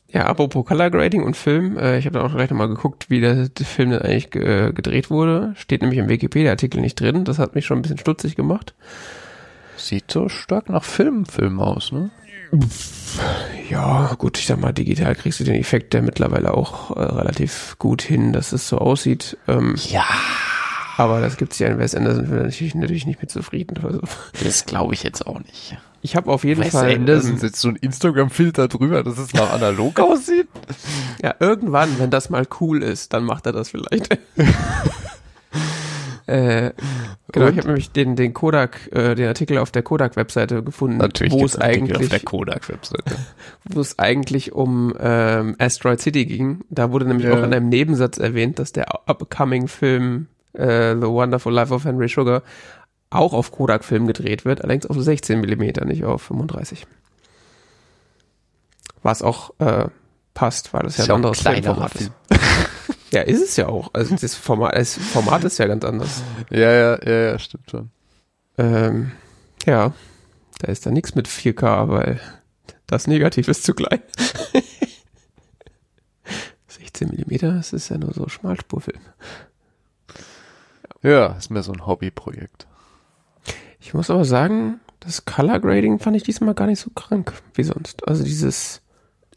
Speaker 2: Ja, apropos Color Grading und Film, äh, ich habe dann auch gleich nochmal geguckt, wie der, der Film denn eigentlich ge- gedreht wurde. Steht nämlich im Wikipedia-Artikel nicht drin. Das hat mich schon ein bisschen stutzig gemacht.
Speaker 1: Sieht so stark nach Filmfilm aus, ne?
Speaker 2: Ja, gut, ich sag mal, digital kriegst du den Effekt ja mittlerweile auch äh, relativ gut hin, dass es so aussieht. Ähm,
Speaker 1: Ja,
Speaker 2: aber das gibt sich ja in Wes Anderson natürlich, natürlich nicht mit zufrieden. Also,
Speaker 1: das glaube ich jetzt auch nicht.
Speaker 2: ich habe auf jeden
Speaker 1: Wes
Speaker 2: Fall
Speaker 1: Anderson
Speaker 2: ähm,
Speaker 1: setzt so ein Instagram-Filter drüber, dass es nach analog aussieht.
Speaker 2: Ja, irgendwann, wenn das mal cool ist, dann macht er das vielleicht. äh, genau,
Speaker 1: Und?
Speaker 2: ich habe nämlich den, den Kodak, äh, den Artikel auf der Kodak-Webseite gefunden, wo es eigentlich,
Speaker 1: Kodak-Webseite.
Speaker 2: wo es eigentlich um ähm, Asteroid City ging. Da wurde nämlich
Speaker 1: Ja.
Speaker 2: auch in einem Nebensatz erwähnt, dass der upcoming Film äh, The Wonderful Life of Henry Sugar auch auf Kodak-Film gedreht wird, allerdings auf 16 Millimeter, nicht auf 35. Was auch äh, passt, weil das ja
Speaker 1: Ist ja
Speaker 2: anderes
Speaker 1: ein kleinerer
Speaker 2: Filmformat ist. Ja, ist es ja auch. Also das Format, das Format ist ja ganz anders.
Speaker 1: Ja, ja, ja, ja, stimmt schon.
Speaker 2: Ähm, ja, da ist da nichts mit 4K, weil das Negativ ist zu klein. 16 Millimeter, das ist ja nur so Schmalspurfilm.
Speaker 1: Ja, ist mehr so ein Hobbyprojekt.
Speaker 2: Ich muss aber sagen, das Color Grading fand ich diesmal gar nicht so krank wie sonst. Also dieses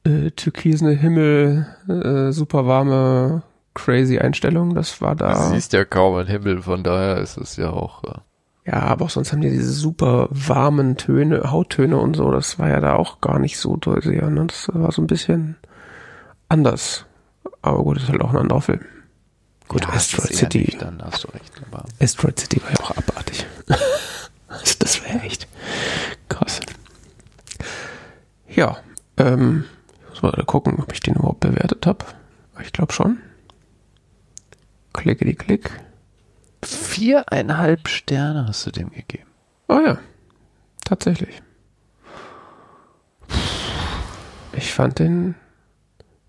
Speaker 2: äh, türkisene Himmel, äh, super warme, crazy Einstellung, das war da.
Speaker 1: Du siehst ja kaum einen Himmel, von daher ist es ja auch. Äh,
Speaker 2: Ja, aber auch sonst haben die diese super warmen Töne, Hauttöne und so, das war ja da auch gar nicht so. Ja, ne? Das war so ein bisschen anders. Aber gut, ist halt auch ein anderer Film. Gut,
Speaker 1: ja,
Speaker 2: Asteroid City.
Speaker 1: nüchtern, hast du recht. Aber
Speaker 2: Asteroid City war ja auch abartig. also das wäre echt krass. Ja, ähm, ich muss mal gucken, ob ich den überhaupt bewertet habe. Ich glaube schon. Klickety klick.
Speaker 1: viereinhalb Sterne hast du dem gegeben.
Speaker 2: Oh ja, tatsächlich. Ich fand den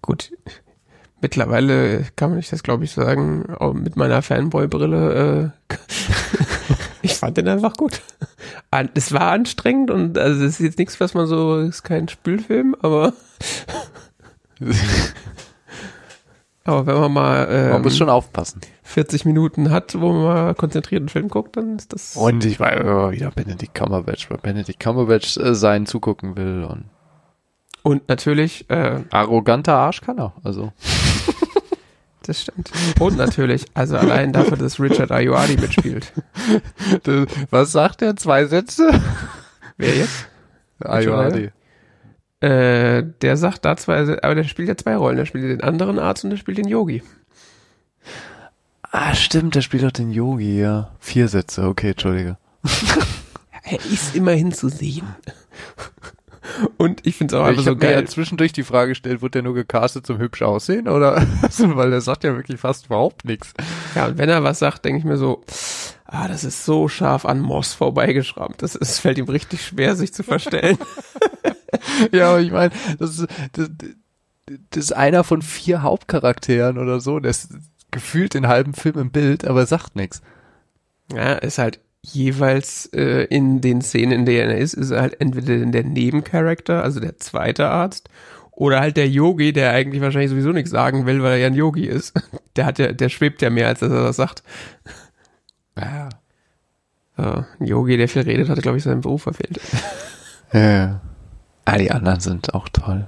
Speaker 2: gut. Mittlerweile kann man nicht das, glaube ich, sagen, auch mit meiner Fanboy-Brille. Äh, ich fand den einfach gut. An- Es war anstrengend und also es ist jetzt nichts, was man so, ist kein Spülfilm, aber Aber wenn man mal ähm,
Speaker 1: Man muss schon aufpassen.
Speaker 2: 40 Minuten hat, wo man mal konzentriert einen Film guckt, dann ist das.
Speaker 1: Und ich war immer wieder Benedict Cumberbatch, weil Benedict Cumberbatch äh, sein zugucken will und
Speaker 2: Und natürlich, äh,
Speaker 1: arroganter Arsch kann er. Also
Speaker 2: das stimmt. Und natürlich, also allein dafür, dass Richard Ayoade mitspielt.
Speaker 1: was sagt er? Zwei Sätze?
Speaker 2: Wer jetzt?
Speaker 1: Ayoade.
Speaker 2: Äh, der sagt da zwei, aber der spielt ja zwei Rollen. Der spielt den anderen Arzt und der spielt den Yogi.
Speaker 1: Ah, stimmt, der spielt doch den Yogi, ja. Vier Sätze, okay, Entschuldige.
Speaker 2: Er ist immerhin zu sehen. Und ich finde es auch einfach so geil.
Speaker 1: zwischendurch die Frage gestellt, wurde der nur gecastet zum hübsch aussehen oder? Weil der sagt ja wirklich fast überhaupt nichts.
Speaker 2: Ja, und wenn er was sagt, denke ich mir so, ah, das ist so scharf an Moss vorbeigeschrammt. Das ist, fällt ihm richtig schwer, sich zu verstellen.
Speaker 1: Ja, aber ich meine, das, ist- das, das ist einer von vier Hauptcharakteren oder so. Der ist gefühlt den halben Film im Bild, aber sagt nichts.
Speaker 2: ja, ist halt jeweils äh, in den Szenen, in denen er ist, ist er halt entweder der Nebencharakter, also der zweite Arzt, oder halt der Yogi, der eigentlich wahrscheinlich sowieso nichts sagen will, weil er ja ein Yogi ist. Der hat ja, der schwebt ja mehr, als dass er das sagt.
Speaker 1: Ja.
Speaker 2: Ein Yogi, der viel redet, hat, glaube ich, seinen Beruf verfehlt.
Speaker 1: Ja. Ah, die anderen sind auch toll.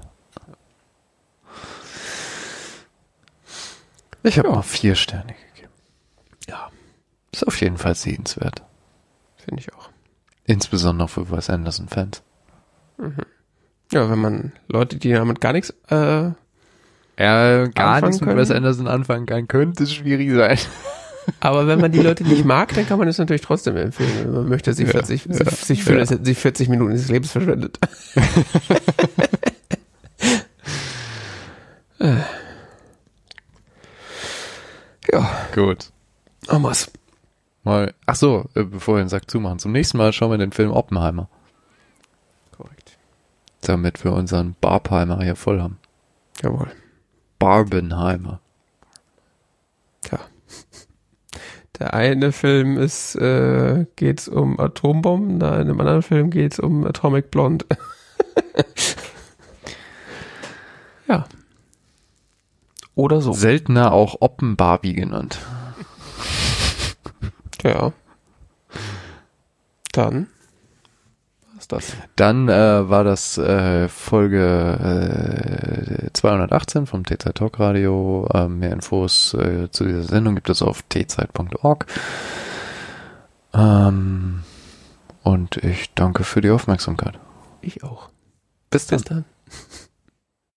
Speaker 1: Ich habe
Speaker 2: Ja.
Speaker 1: mal vier Sterne gegeben.
Speaker 2: Ja,
Speaker 1: Ist auf jeden Fall sehenswert.
Speaker 2: finde ich auch.
Speaker 1: Insbesondere für Wes Anderson-Fans.
Speaker 2: Ja, wenn man Leute, die damit gar nichts, äh,
Speaker 1: Ja, gar nichts mit? Wes Anderson anfangen kann, könnte es schwierig sein.
Speaker 2: Aber wenn man die Leute nicht mag, dann kann man es natürlich trotzdem empfehlen. Man möchte sie
Speaker 1: Ja,
Speaker 2: 40,
Speaker 1: ja,
Speaker 2: sich, sich fühlen,
Speaker 1: ja.
Speaker 2: hätten sie 40 Minuten des Lebens verschwendet. Ja,
Speaker 1: Gut.
Speaker 2: Amas.
Speaker 1: Mal, ach so, äh, bevor wir den Sack zumachen. Zum nächsten Mal schauen wir den Film Oppenheimer,
Speaker 2: Korrekt.
Speaker 1: damit wir unseren Barpheimer hier voll haben.
Speaker 2: Jawohl.
Speaker 1: Barbenheimer.
Speaker 2: Tja. Der eine Film ist, äh, geht's um Atombomben, da in einem anderen Film geht's um Atomic Blonde. ja. Oder so.
Speaker 1: Seltener auch Oppenbarbie genannt.
Speaker 2: Ja. Dann. Das?
Speaker 1: Dann äh, war das äh, Folge äh, 218 vom T-Zeit Talk Radio. Äh, mehr Infos äh, zu dieser Sendung gibt es auf tzeit.org. Ähm, und ich danke für die Aufmerksamkeit.
Speaker 2: Ich auch.
Speaker 1: Bis dann.
Speaker 2: Bis dann.